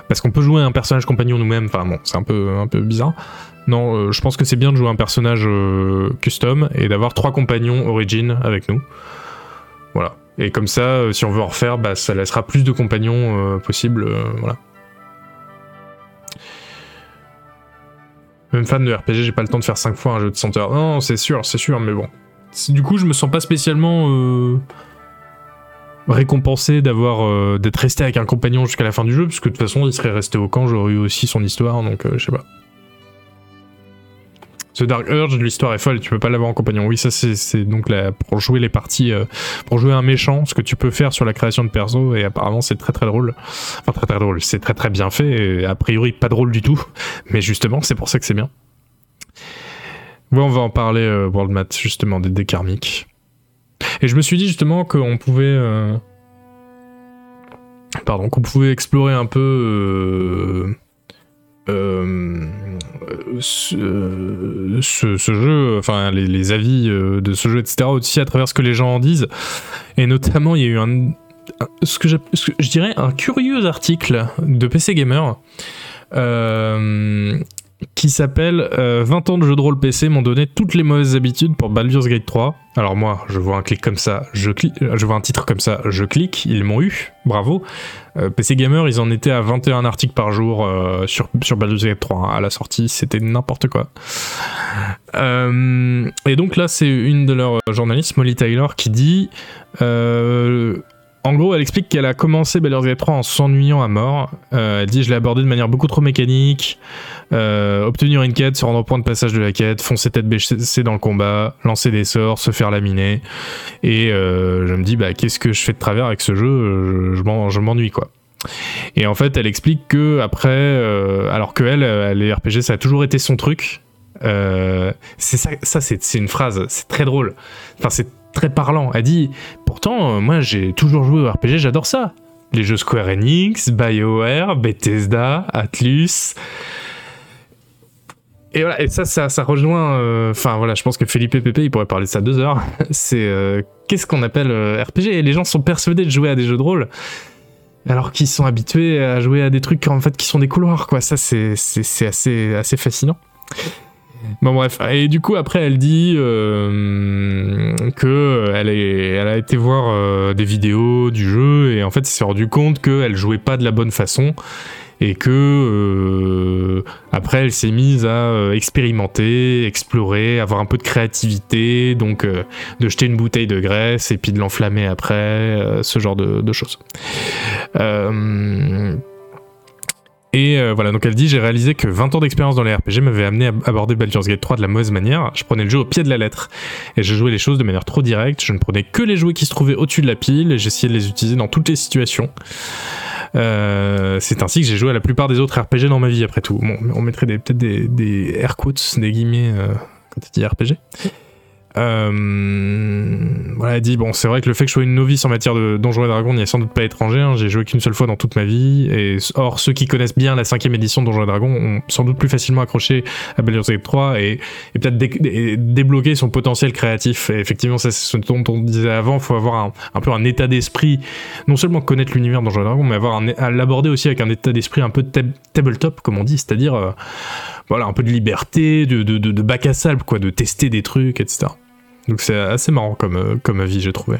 Parce qu'on peut jouer un personnage compagnon nous-mêmes, enfin bon, c'est un peu, un peu bizarre. Non, euh, je pense que c'est bien de jouer un personnage euh, custom et d'avoir trois compagnons Origin avec nous. Voilà. Et comme ça, si on veut en refaire, bah, ça laissera plus de compagnons possibles. voilà. Même fan de RPG, j'ai pas le temps de faire 5 fois un jeu de 100 heures. Non, c'est sûr, c'est sûr, mais bon. Du coup, je me sens pas spécialement récompensé d'avoir euh, d'être resté avec un compagnon jusqu'à la fin du jeu, puisque de toute façon, il serait resté au camp, j'aurais eu aussi son histoire, donc euh, je sais pas. Ce Dark Urge, l'histoire est folle, tu peux pas l'avoir en compagnon. Oui, ça c'est donc la, pour jouer les parties, euh, pour jouer un méchant, ce que tu peux faire sur la création de perso, et apparemment c'est très très drôle. Enfin très très drôle, c'est très très bien fait, et a priori pas drôle du tout, (laughs) mais justement c'est pour ça que c'est bien. Ouais, on va en parler, World Mat, justement, des dés karmiques. Et je me suis dit justement qu'on pouvait... euh, Pardon, qu'on pouvait explorer un peu... euh, euh, ce, jeu, enfin les, avis de ce jeu, etc. aussi à travers ce que les gens en disent. Et notamment, il y a eu un, ce, que dirais un curieux article de PC Gamer qui s'appelle euh, 20 ans de jeu de rôle PC m'ont donné toutes les mauvaises habitudes pour Baldur's Gate 3. Alors moi, je vois un clic comme ça, je clique, euh, je vois un titre comme ça, je clique, ils m'ont eu, bravo. Euh, PC Gamer, ils en étaient à 21 articles par jour euh, sur, sur Baldur's Gate 3 hein, à la sortie, c'était n'importe quoi. Et donc là, c'est une de leurs journalistes, Molly Taylor, qui dit en gros, elle explique qu'elle a commencé Baldur's Gate 3 en s'ennuyant à mort. Euh, elle dit Je l'ai abordé de manière beaucoup trop mécanique. Euh, obtenir une quête, se rendre au point de passage de la quête, foncer tête baissée dans le combat, lancer des sorts, se faire laminer. Et euh, je me dis bah, Qu'est-ce que je fais de travers avec ce jeu? Je, je m'en- je m'ennuie quoi. Et en fait, elle explique que après, alors que elle, les RPG, ça a toujours été son truc. C'est ça, ça c'est une phrase, c'est très drôle. Enfin, c'est très parlant. Elle dit Pourtant, euh, moi, j'ai toujours joué au RPG, j'adore ça. Les jeux Square Enix, BioWare, Bethesda, Atlus. Et voilà, ça, ça, ça rejoint. euh, Enfin, voilà, je pense que Philippe et Pépé, ils pourraient parler de ça deux heures. (laughs) C'est euh, qu'est-ce qu'on appelle RPG Et les gens sont persuadés de jouer à des jeux de rôle alors qu'ils sont habitués à jouer à des trucs en fait qui sont des couloirs quoi ça c'est assez assez fascinant bon bref et du coup après elle dit euh, que elle est elle a été voir euh, des vidéos du jeu et en fait elle s'est rendu compte qu'elle jouait pas de la bonne façon et que euh, après elle s'est mise à euh, expérimenter, explorer, avoir un peu de créativité, donc euh, de jeter une bouteille de graisse et puis de l'enflammer après, euh, ce genre de, choses. Euh, et euh, voilà, donc elle dit J'ai réalisé que 20 ans d'expérience dans les RPG m'avaient amené à aborder Baldur's Gate 3 de la mauvaise manière. Je prenais le jeu au pied de la lettre. Et je jouais les choses de manière trop directe. Je ne prenais que les jouets qui se trouvaient au-dessus de la pile et j'essayais de les utiliser dans toutes les situations. Euh, c'est ainsi que j'ai joué à la plupart des autres RPG dans ma vie, après tout. Bon, on mettrait peut-être des, des air quotes, des guillemets, euh, quand tu dis RPG. Euh, voilà, dit bon, c'est vrai que le fait que je sois une novice en matière de Donjons et Dragons n'y est sans doute pas étranger. hein. J'ai joué qu'une seule fois dans toute ma vie. Et or, ceux qui connaissent bien la cinquième édition de Donjons et Dragons ont sans doute plus facilement accroché à Baldur's Gate 3 et, peut-être dé- dé- débloqué son potentiel créatif. Et effectivement, ça, c'est ce dont on disait avant. Faut avoir un, peu un état d'esprit, non seulement connaître l'univers de Donjons et Dragons, mais avoir l'aborder aussi avec un état d'esprit un peu tab- tabletop, comme on dit, c'est-à-dire euh, voilà un peu de liberté, de, de bac à sable, quoi, de tester des trucs, etc. Donc c'est assez marrant comme, euh, comme avis, j'ai trouvé.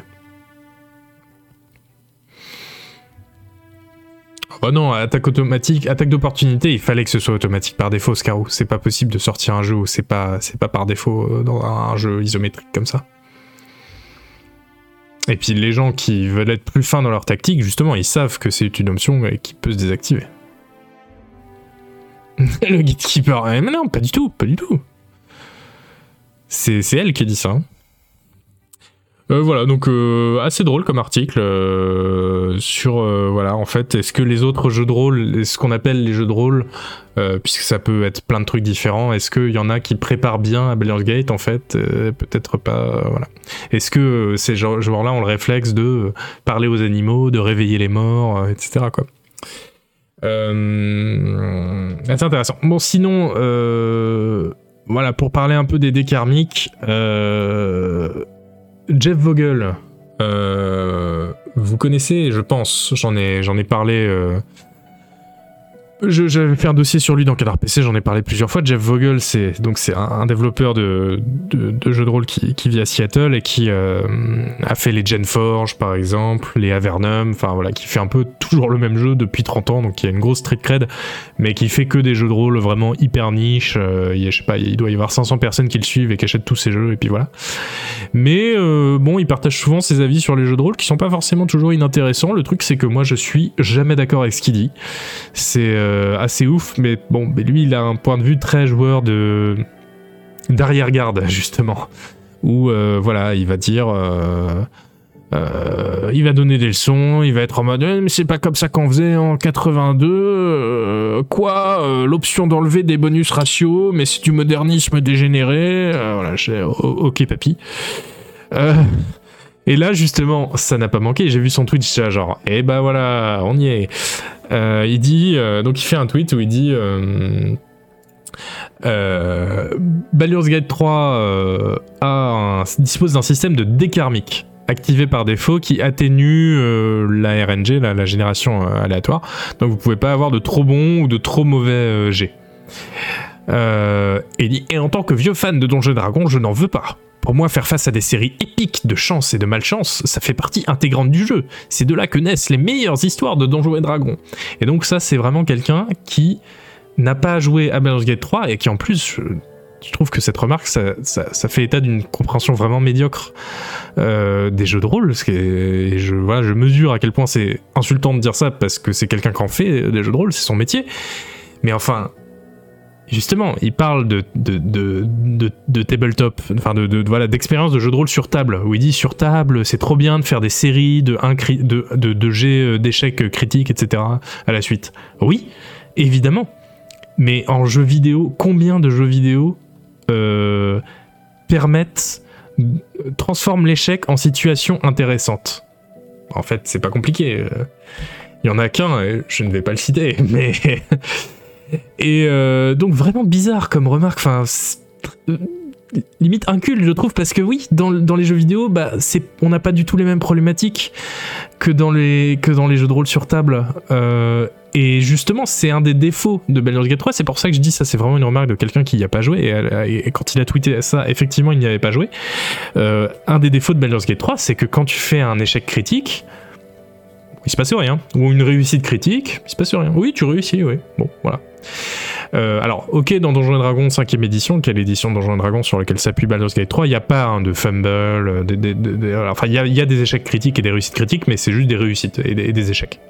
Bah non, attaque automatique, attaque d'opportunité, il fallait que ce soit automatique par défaut, Scarou. C'est pas possible de sortir un jeu où c'est pas, pas par défaut euh, dans un jeu isométrique comme ça. Et puis les gens qui veulent être plus fins dans leur tactique, justement, ils savent que c'est une option qui peut se désactiver. (laughs) Le gatekeeper, eh, mais non, pas du tout, pas du tout. C'est c'est elle qui a dit ça. hein. Euh, voilà, donc euh, assez drôle comme article euh, sur voilà en fait est-ce que les autres jeux de rôle, ce qu'on appelle les jeux de rôle, puisque ça peut être plein de trucs différents, est-ce qu'il y en a qui préparent bien à Baldur's Gate en fait Peut-être pas, voilà. Est-ce que ces joueurs-là ont le réflexe de parler aux animaux, de réveiller les morts, etc. assez intéressant. Bon, sinon, voilà, pour parler un peu des dés karmiques, Jeff Vogel, euh, vous connaissez, je pense, j'en ai, ai parlé euh, je- j'avais fait un dossier sur lui dans Canard PC, j'en ai parlé plusieurs fois. Jeff Vogel, c'est donc c'est un, développeur de, de, jeux de rôle qui, vit à Seattle et qui euh, a fait les Genforge par exemple, les Avernum, enfin voilà, qui fait un peu toujours le même jeu depuis 30 ans, donc qui a une grosse street cred, mais qui fait que des jeux de rôle vraiment hyper niche. Euh, il y a, je sais pas, il doit y avoir 500 personnes qui le suivent et qui achètent tous ses jeux et puis voilà. Mais euh, bon, il partage souvent ses avis sur les jeux de rôle qui sont pas forcément toujours inintéressants. Le truc, c'est que moi, je suis jamais d'accord avec ce qu'il dit. C'est euh, assez ouf, mais bon, lui, il a un point de vue très joueur de d'arrière-garde (laughs) justement, où euh, voilà, il va dire. euh, euh, il va donner des leçons, il va être en mode Eh, mais c'est pas comme ça qu'on faisait en 82. euh, quoi L'option d'enlever des bonus ratios, mais c'est du modernisme dégénéré. Voilà, o- ok papy. Et là justement, ça n'a pas manqué. J'ai vu son là, genre, et bah voilà, on y est. Euh, il dit, euh, donc il fait un tweet où il dit. Euh, euh, Baldur's Gate 3 euh, a dispose d'un système de dékarmique activé par défaut qui atténue la RNG, la, génération aléatoire. Donc vous pouvez pas avoir de trop bons ou de trop mauvais. Euh, et, et en tant que vieux fan de Donjons et Dragons, je n'en veux pas. Pour moi, faire face à des séries épiques de chance et de malchance, ça fait partie intégrante du jeu. C'est de là que naissent les meilleures histoires de Donjons et Dragons. Et donc ça, c'est vraiment quelqu'un qui n'a pas joué à Baldur's Gate 3 et qui en plus, je, je trouve que cette remarque, ça, fait état d'une compréhension vraiment médiocre euh, des jeux de rôle. Et je, je mesure à quel point c'est insultant de dire ça parce que c'est quelqu'un qui en fait euh, des jeux de rôle, c'est son métier. Mais enfin, justement, il parle de, tabletop, enfin de, voilà, d'expérience de jeu de rôle sur table, où il dit sur table, c'est trop bien de faire des séries de, jets euh, d'échecs critiques, etc. à la suite. Oui, évidemment. Mais en jeu vidéo, combien de jeux vidéo euh, permettent, transforment l'échec en situation intéressante? En fait, c'est pas compliqué. euh. Il y en a qu'un, je ne vais pas le citer, (laughs) mais. Et euh, donc vraiment bizarre comme remarque. Enfin, limite inculte, je trouve, parce que oui, dans, dans les jeux vidéo, bah, c'est, on n'a pas du tout les mêmes problématiques que dans les, que dans les jeux de rôle sur table. Euh, et justement, c'est un des défauts de Baldur's Gate 3. C'est pour ça que je dis ça, c'est vraiment une remarque de quelqu'un qui n'y a pas joué. Et quand il a tweeté ça, effectivement, il n'y avait pas joué. Euh, un des défauts de Baldur's Gate 3, c'est que quand tu fais un échec critique, il se passe rien. Ou une réussite critique, il se passe rien. Oui, tu réussis, oui. Bon, voilà. Euh, alors, ok, dans Donjons et Dragons 5ème édition, qui est l'édition de Donjons et Dragons sur laquelle s'appuie Baldur's Gate 3, il n'y a pas hein, de fumble, euh, des- des- des- des- enfin, il y a, des échecs critiques et des réussites critiques, mais c'est juste des réussites et des, des échecs.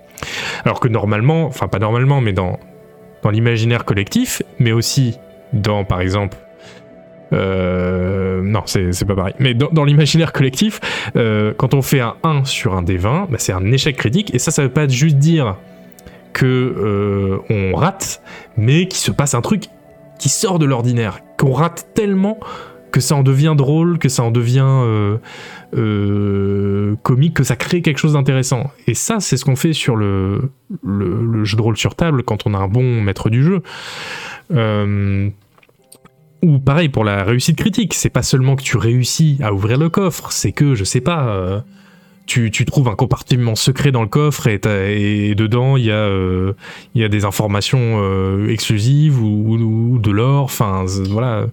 Alors que normalement, enfin pas normalement, mais dans, l'imaginaire collectif, mais aussi dans, par exemple, euh, non, c'est pas pareil. Mais dans, l'imaginaire collectif, euh, quand on fait un 1 sur un D20, bah, c'est un échec critique. Et ça, ça veut pas juste dire que euh, on rate, mais qu'il se passe un truc qui sort de l'ordinaire, qu'on rate tellement que ça en devient drôle, que ça en devient euh, euh, comique, que ça crée quelque chose d'intéressant. Et ça, c'est ce qu'on fait sur le, jeu de rôle sur table quand on a un bon maître du jeu. Ou pareil pour la réussite critique, c'est pas seulement que tu réussis à ouvrir le coffre, c'est que, je sais pas, tu, trouves un compartiment secret dans le coffre et, dedans il y, a, euh, il y a des informations euh, exclusives ou, de l'or, enfin voilà.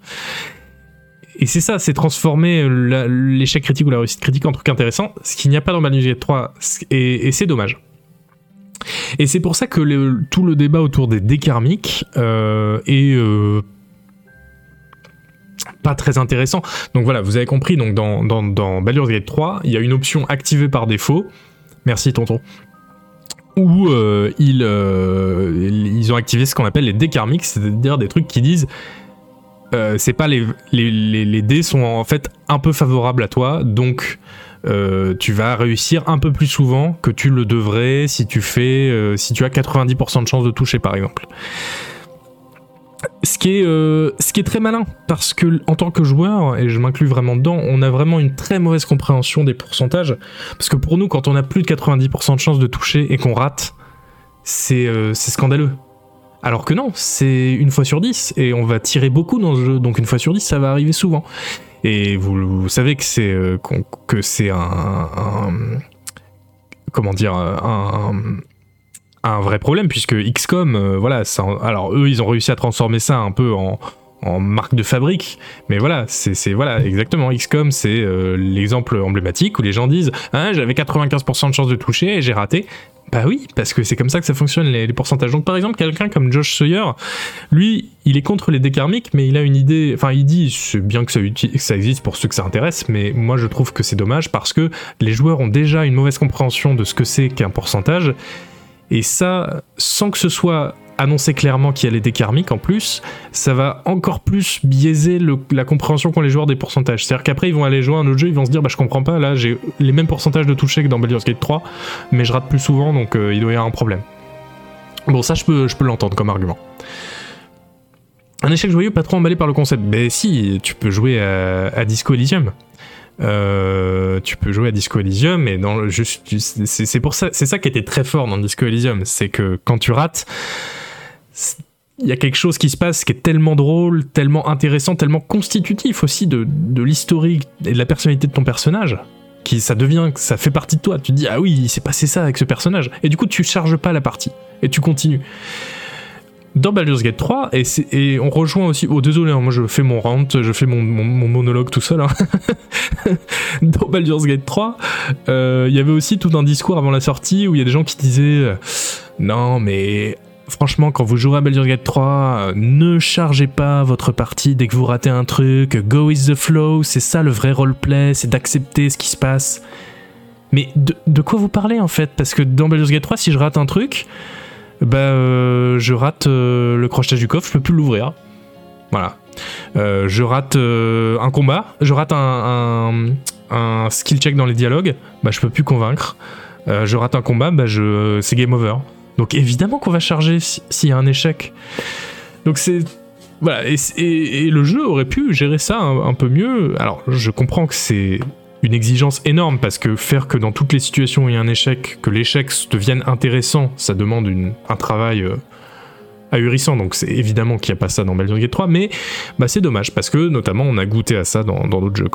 Et c'est ça, c'est transformer l'échec critique ou la réussite critique en truc intéressant, ce qu'il n'y a pas dans Baldur's Gate 3, c- et, c'est dommage. Et c'est pour ça que tout le débat autour des dés karmiques euh, est euh, pas très intéressant. Donc voilà, vous avez compris, donc dans, dans, dans Baldur's Gate 3, il y a une option activée par défaut. Merci tonton. Où euh, ils, euh, ils ont activé ce qu'on appelle les dés karmiques, c'est-à-dire des trucs qui disent euh, c'est pas les, les, dés sont en fait un peu favorables à toi, donc tu vas réussir un peu plus souvent que tu le devrais si tu fais si tu as 90% de chance de toucher par exemple. Ce qui, est, euh, ce qui est très malin, parce que en tant que joueur, et je m'inclus vraiment dedans, on a vraiment une très mauvaise compréhension des pourcentages. Parce que pour nous, quand on a plus de 90% de chance de toucher et qu'on rate, c'est euh, c'est scandaleux. Alors que non, c'est une fois sur 10, et on va tirer beaucoup dans ce jeu, donc une fois sur 10, ça va arriver souvent. Et vous, savez que c'est euh, que c'est un, un- Comment dire Un un vrai problème puisque XCOM, euh, voilà, ça, alors eux ils ont réussi à transformer ça un peu en, marque de fabrique, mais voilà, c'est voilà exactement XCOM, c'est euh, l'exemple emblématique où les gens disent ah, j'avais 95% de chance de toucher et j'ai raté. Bah oui, parce que c'est comme ça que ça fonctionne les, pourcentages. Donc par exemple, quelqu'un comme Josh Sawyer, lui, il est contre les dés karmiques, mais il a une idée. Enfin, il dit c'est bien que ça, que ça existe pour ceux que ça intéresse, mais moi je trouve que c'est dommage parce que les joueurs ont déjà une mauvaise compréhension de ce que c'est qu'un pourcentage. Et ça, sans que ce soit annoncé clairement qu'il y a les dés karmiques en plus, ça va encore plus biaiser la compréhension qu'ont les joueurs des pourcentages. C'est-à-dire qu'après, ils vont aller jouer à un autre jeu, ils vont se dire, bah je comprends pas, là j'ai les mêmes pourcentages de toucher que dans Baldur's Gate 3, mais je rate plus souvent, donc euh, il doit y avoir un problème. Bon, ça, je peux, je peux l'entendre comme argument. Un échec joyeux, pas trop emballé par le concept. Ben si, tu peux jouer à Disco Elysium. Euh, tu peux jouer à Disco Elysium et dans c'est pour ça c'est ça qui était très fort dans Disco Elysium c'est que quand tu rates il y a quelque chose qui se passe qui est tellement drôle tellement intéressant tellement constitutif aussi de, de l'historique et de la personnalité de ton personnage qui ça devient ça fait partie de toi. Tu te dis ah oui il s'est passé ça avec ce personnage. Et du coup tu charges pas la partie. Et tu continues dans Baldur's Gate 3, et, on rejoint aussi. Oh, désolé, hein, moi je fais mon rant, je fais mon monologue tout seul. hein. (laughs) dans Baldur's Gate 3, euh, il y avait aussi tout un discours avant la sortie où il y a des gens qui disaient euh, Non, mais franchement, quand vous jouerez à Baldur's Gate 3, euh, ne chargez pas votre partie dès que vous ratez un truc, go with the flow, c'est ça le vrai roleplay, c'est d'accepter ce qui se passe. Mais de, de quoi vous parlez en fait? Parce que dans Baldur's Gate 3, si je rate un truc, bah je rate euh, le crochetage du coffre, je peux plus l'ouvrir. Voilà. Euh, je rate un combat, je rate un, skill check dans les dialogues, bah je peux plus convaincre. Je rate un combat, bah je c'est game over. Donc évidemment qu'on va charger si- s'il y a un échec. Donc c'est voilà et, le jeu aurait pu gérer ça un peu mieux. Alors je comprends que c'est une exigence énorme parce que faire que dans toutes les situations il y a un échec, que l'échec devienne intéressant, ça demande un travail euh, ahurissant. Donc c'est évidemment qu'il n'y a pas ça dans Baldur's Gate 3, mais bah, c'est dommage parce que notamment on a goûté à ça dans d'autres jeux.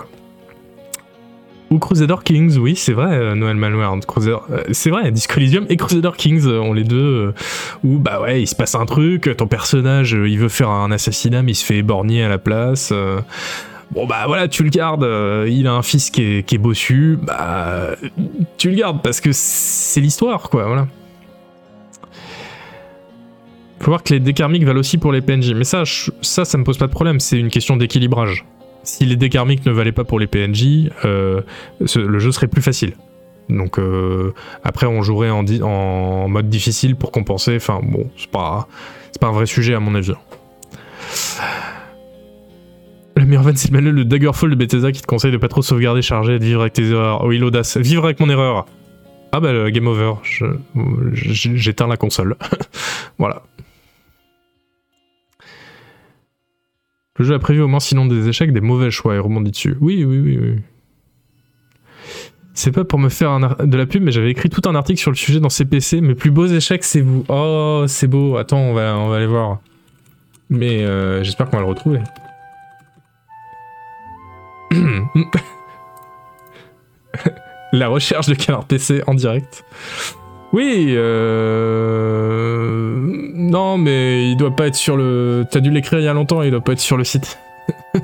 Ou Crusader Kings, oui, c'est vrai, euh, Noël Malware. Crusader, euh, c'est vrai, Disco Elysium et Crusader Kings ont les deux. où, bah ouais, il se passe un truc, ton personnage, il veut faire un assassinat, mais il se fait éborgner à la place. Bon bah voilà, tu le gardes, euh, il a un fils qui est, qui est bossu, bah tu le gardes parce que c'est l'histoire quoi, voilà. Faut voir que les dés karmiques valent aussi pour les PNJ, mais ça, ça, ça me pose pas de problème, c'est une question d'équilibrage. Si les dés karmiques ne valaient pas pour les PNJ, euh, le jeu serait plus facile. Donc euh, après on jouerait en, mode difficile pour compenser, enfin bon, c'est pas, pas un vrai sujet à mon avis. Le meilleur van, c'est le manuel de Daggerfall de Bethesda qui te conseille de pas trop sauvegarder, charger de vivre avec tes erreurs. Oui, l'audace. Vivre avec mon erreur. Ah bah, le game over. J'éteins la console. (laughs) voilà. Le jeu a prévu au moins, sinon des échecs, des mauvais choix et rebondit dessus. Oui, oui, oui, oui. C'est pas pour me faire de la pub, mais j'avais écrit tout un article sur le sujet dans CPC. Mes plus beaux échecs, c'est vous. Oh, c'est beau. Attends, on va, on va aller voir. Mais euh, j'espère qu'on va le retrouver. (laughs) La recherche de Canard PC en direct. Oui, euh... Non, mais il doit pas être sur le... T'as dû l'écrire il y a longtemps, il doit pas être sur le site. (laughs)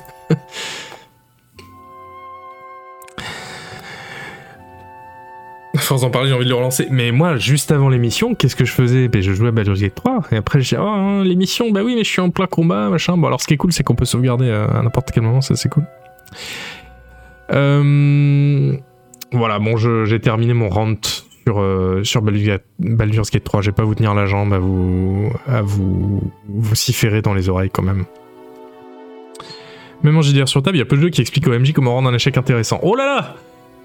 Force parler, j'ai envie de le relancer. Mais moi, juste avant l'émission, qu'est-ce que je faisais? Ben, Je jouais à Baldur's Gate 3. Et après, je oh, hein, l'émission, bah oui, mais je suis en plein combat, machin. Bon, alors ce qui est cool, c'est qu'on peut sauvegarder euh, à n'importe quel moment, ça c'est cool. Euh, Voilà, bon, j'ai terminé mon rant sur, euh, Gate 3. Je vais pas vous tenir la jambe à vous, à vous, vous sifférer dans les oreilles quand même. Même en JDR sur table, il y a peu de jeux qui expliquent au MJ comment rendre un échec intéressant. Oh là là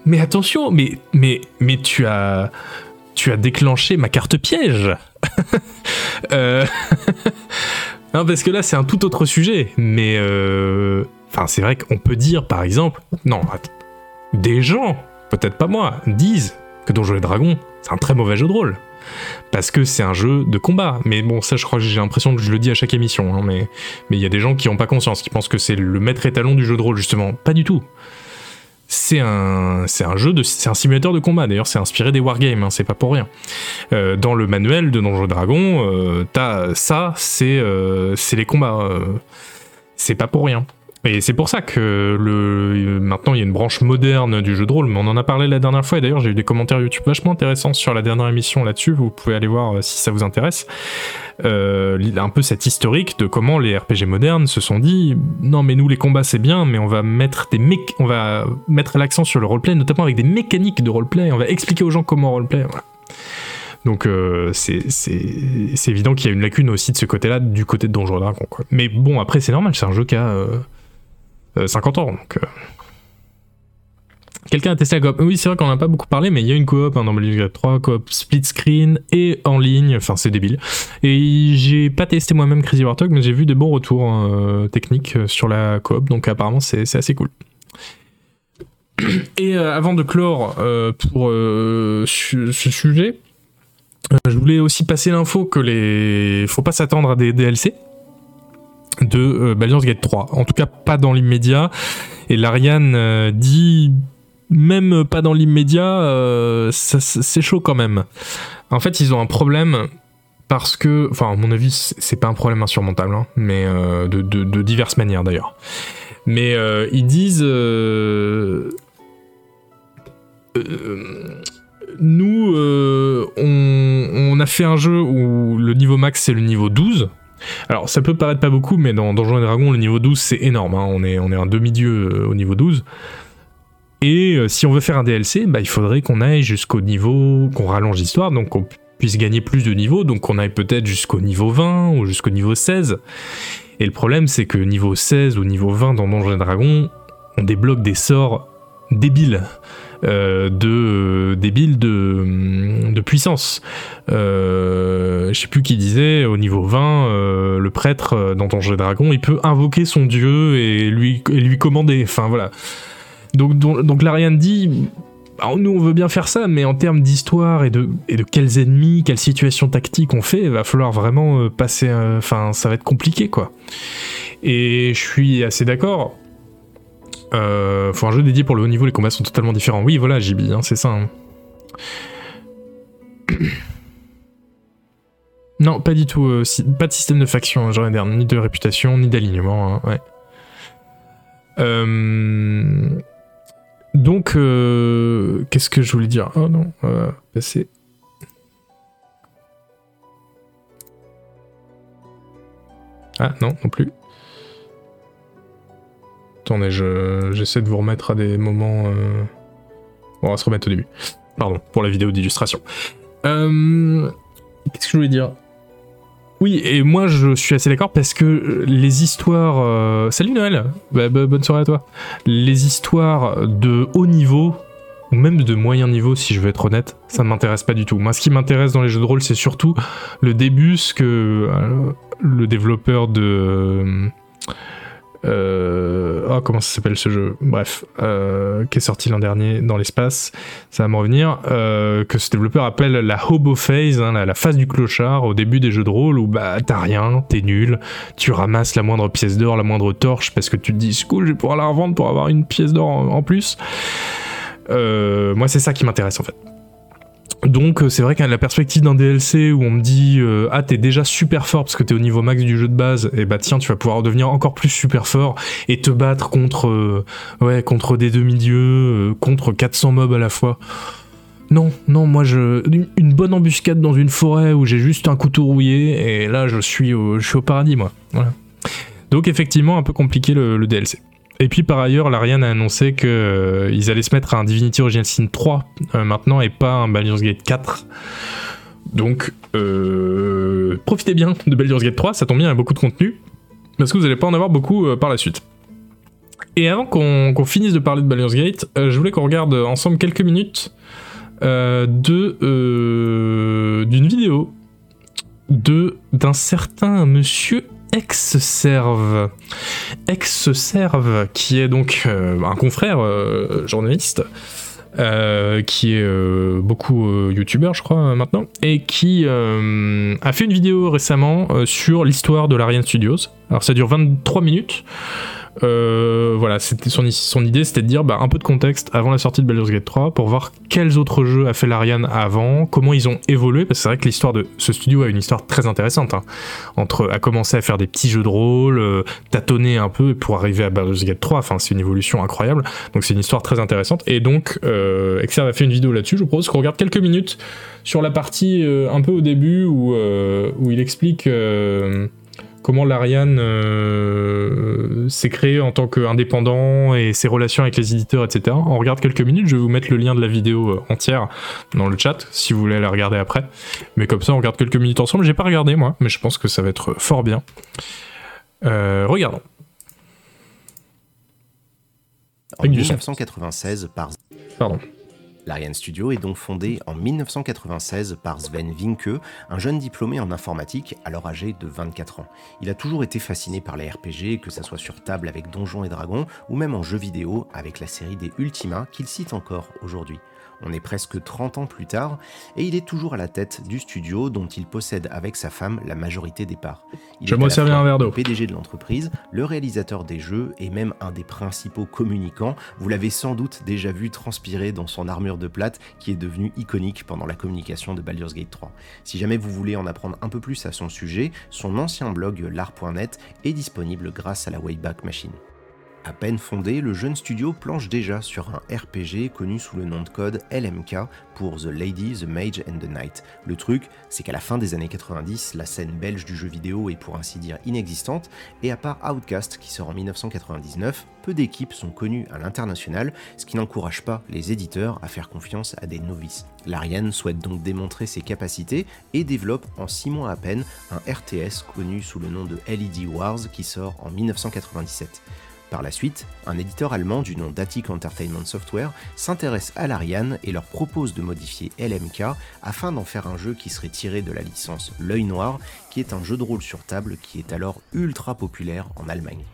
Mais attention, mais, mais, mais tu as, tu as déclenché ma carte piège. (laughs) Euh, (laughs) non, parce que là, c'est un tout autre sujet. Mais, euh, enfin, c'est vrai qu'on peut dire, par exemple, non, des gens, peut-être pas moi, disent que Donjons et Dragons, c'est un très mauvais jeu de rôle. Parce que c'est un jeu de combat. Mais bon, ça, je crois que j'ai l'impression que je le dis à chaque émission. hein, mais il y a des gens qui n'ont pas conscience, qui pensent que c'est le maître étalon du jeu de rôle, justement. Pas du tout. c'est un, c'est un jeu de, c'est un simulateur de combat. D'ailleurs, c'est inspiré des wargames, hein, c'est pas pour rien. Euh, dans le manuel de Donjons Dragon, euh, t'as ça, c'est, euh, c'est les combats. c'est pas pour rien. Et c'est pour ça que le, maintenant il y a une branche moderne du jeu de rôle, mais on en a parlé la dernière fois, et d'ailleurs j'ai eu des commentaires YouTube vachement intéressants sur la dernière émission là-dessus, vous pouvez aller voir euh, si ça vous intéresse. Euh, un peu cette historique de comment les RPG modernes se sont dit non mais nous les combats c'est bien mais on va mettre des on va mettre l'accent sur le roleplay notamment avec des mécaniques de roleplay on va expliquer aux gens comment roleplay voilà. donc euh, c'est évident qu'il y a une lacune aussi de ce côté-là du côté de Dragons quoi. mais bon après c'est normal c'est un jeu qui a euh, 50 ans donc euh, Quelqu'un a testé la coop Oui, c'est vrai qu'on en a pas beaucoup parlé, mais il y a une coop hein, dans Baldur's Gate 3, coop split screen et en ligne, enfin c'est débile. Et j'ai pas testé moi-même Crazy Warthog, mais j'ai vu des bons retours euh, techniques euh, sur la coop, donc apparemment c'est assez cool. Et euh, avant de clore euh, pour euh, ce sujet, euh, je voulais aussi passer l'info que les faut pas s'attendre à des DLC de euh, Baldur's Gate 3. En tout cas, pas dans l'immédiat. Et l'Ariane euh, dit même pas dans l'immédiat, euh, c'est chaud quand même. En fait, ils ont un problème parce que, enfin, à mon avis, c'est pas un problème insurmontable, hein, mais de, diverses manières d'ailleurs. Mais ils disent. nous, on, on a fait un jeu où le niveau max c'est le niveau 12. Alors ça peut paraître pas beaucoup, mais dans Donjons et Dragons, le niveau 12 c'est énorme. hein. On, est, on un demi-dieu euh, au niveau 12. Et euh, si on veut faire un DLC, bah, il faudrait qu'on aille jusqu'au niveau, qu'on rallonge l'histoire, donc qu'on puisse gagner plus de niveaux, donc qu'on aille peut-être jusqu'au niveau 20 ou jusqu'au niveau 16. Et le problème, c'est que niveau 16 ou niveau 20 dans Donjons et Dragons, on débloque des sorts débiles. Euh, de euh, débiles de, de puissance. Euh, je sais plus qui disait, au niveau 20, euh, le prêtre dans Donjons et Dragons, il peut invoquer son dieu et lui, lui commander. Enfin voilà. Donc, donc, donc l'Ariane dit nous on veut bien faire ça, mais en termes d'histoire et de, et de quels ennemis, quelles situations tactiques on fait, il va falloir vraiment passer. Enfin, ça va être compliqué quoi. Et je suis assez d'accord. Euh, faut un jeu dédié pour le haut niveau, les combats sont totalement différents. Oui, voilà, JB, hein, c'est ça. hein. (coughs) non, pas du tout. euh, pas de système de faction, hein, genre ni de réputation, ni d'alignement. hein, ouais. Euh, donc, euh, qu'est-ce que je voulais dire? Oh non, euh, passer. Ah non, non plus. Attendez, je- j'essaie de vous remettre à des moments. euh, Bon, on va se remettre au début. Pardon, pour la vidéo d'illustration. Euh, Qu'est-ce que je voulais dire? Oui, et moi je suis assez d'accord parce que euh, les histoires. euh, Salut Noël Bah, bah, Bonne soirée à toi Les histoires de haut niveau, ou même de moyen niveau si je veux être honnête, ça ne m'intéresse pas du tout. Moi ce qui m'intéresse dans les jeux de rôle c'est surtout le début, ce que euh, le développeur de. Euh, oh, comment ça s'appelle ce jeu? Bref, euh, qui est sorti l'an dernier dans l'espace, ça va me revenir. euh, que ce développeur appelle la hobo phase, hein, la, phase du clochard au début des jeux de rôle où bah t'as rien, t'es nul, tu ramasses la moindre pièce d'or, la moindre torche parce que tu te dis cool, je vais pouvoir la revendre pour avoir une pièce d'or en, en plus. Euh, moi, c'est ça qui m'intéresse en fait. Donc euh, c'est vrai qu'à la perspective d'un DLC où on me dit euh, ah t'es déjà super fort parce que t'es au niveau max du jeu de base et bah tiens tu vas pouvoir devenir encore plus super fort et te battre contre euh, ouais contre des demi-dieux euh, contre 400 mobs à la fois. Non non moi je une, bonne embuscade dans une forêt où j'ai juste un couteau rouillé et là je suis au, je suis au paradis moi. Donc effectivement un peu compliqué le DLC et puis par ailleurs, l'Ariane a annoncé que euh, allaient se mettre à un Divinity Original Sin 3 euh, maintenant et pas un Baldur's Gate 4. Donc euh, profitez bien de Baldur's Gate 3, ça tombe bien, il y a beaucoup de contenu parce que vous allez pas en avoir beaucoup par la suite. Et avant qu'on finisse de parler de Baldur's Gate, je voulais qu'on regarde ensemble quelques minutes d'une vidéo d'un certain monsieur Ex-Serve. Qui est donc euh, un confrère euh, journaliste, euh, qui est beaucoup youtubeur, je crois, maintenant, et qui a fait une vidéo récemment sur l'histoire de l'Ariane Studios. Alors ça dure 23 minutes. Euh, voilà, c'était son, idée, c'était de dire bah, un peu de contexte avant la sortie de Baldur's Gate 3 pour voir quels autres jeux a fait l'Ariane avant, comment ils ont évolué, parce que c'est vrai que l'histoire de ce studio a une histoire très intéressante. Hein. entre à commencer à faire des petits jeux de rôle, euh, tâtonner un peu pour arriver à Baldur's Gate 3. Enfin, c'est une évolution incroyable. Donc c'est une histoire très intéressante. Et donc, euh, a fait une vidéo là-dessus. Je vous propose qu'on regarde quelques minutes sur la partie euh, un peu au début où, il explique comment l'Ariane euh, s'est créé en tant qu'indépendant et ses relations avec les éditeurs, etc. On regarde quelques minutes, je vais vous mettre le lien de la vidéo euh, entière dans le chat si vous voulez la regarder après. Mais comme ça, on regarde quelques minutes ensemble. J'ai pas regardé moi, mais je pense que ça va être fort bien. Euh, regardons. En Avec du son. 1996 par Pardon. L'Ariane Studio est donc fondé en 1996 par Sven Vinke, un jeune diplômé en informatique alors âgé de 24 ans. Il a toujours été fasciné par les RPG, que ça soit sur table avec Donjons et Dragons ou même en jeu vidéo avec la série des Ultima qu'il cite encore aujourd'hui. On est presque 30 ans plus tard et il est toujours à la tête du studio dont il possède avec sa femme la majorité des parts. Il Je est me servir un verre d'eau. PDG de l'entreprise, le réalisateur des jeux et même un des principaux communicants. Vous l'avez sans doute déjà vu transpirer dans son armure de plate qui est devenue iconique pendant la communication de Baldur's Gate 3. Si jamais vous voulez en apprendre un peu plus à son sujet, son ancien blog l'art.net est disponible grâce à la Wayback Machine. À peine fondé, le jeune studio planche déjà sur un RPG connu sous le nom de code LMK pour The Lady, The Mage and the Knight. Le truc, c'est qu'à la fin des années 90, la scène belge du jeu vidéo est pour ainsi dire inexistante, et à part Outcast qui sort en 1999, peu d'équipes sont connues à l'international, ce qui n'encourage pas les éditeurs à faire confiance à des novices. L'Ariane souhaite donc démontrer ses capacités et développe en 6 mois à peine un RTS connu sous le nom de LED Wars qui sort en 1997. Par la suite, un éditeur allemand du nom d'Attic Entertainment Software s'intéresse à l'Ariane et leur propose de modifier LMK afin d'en faire un jeu qui serait tiré de la licence L'œil noir, qui est un jeu de rôle sur table qui est alors ultra populaire en Allemagne.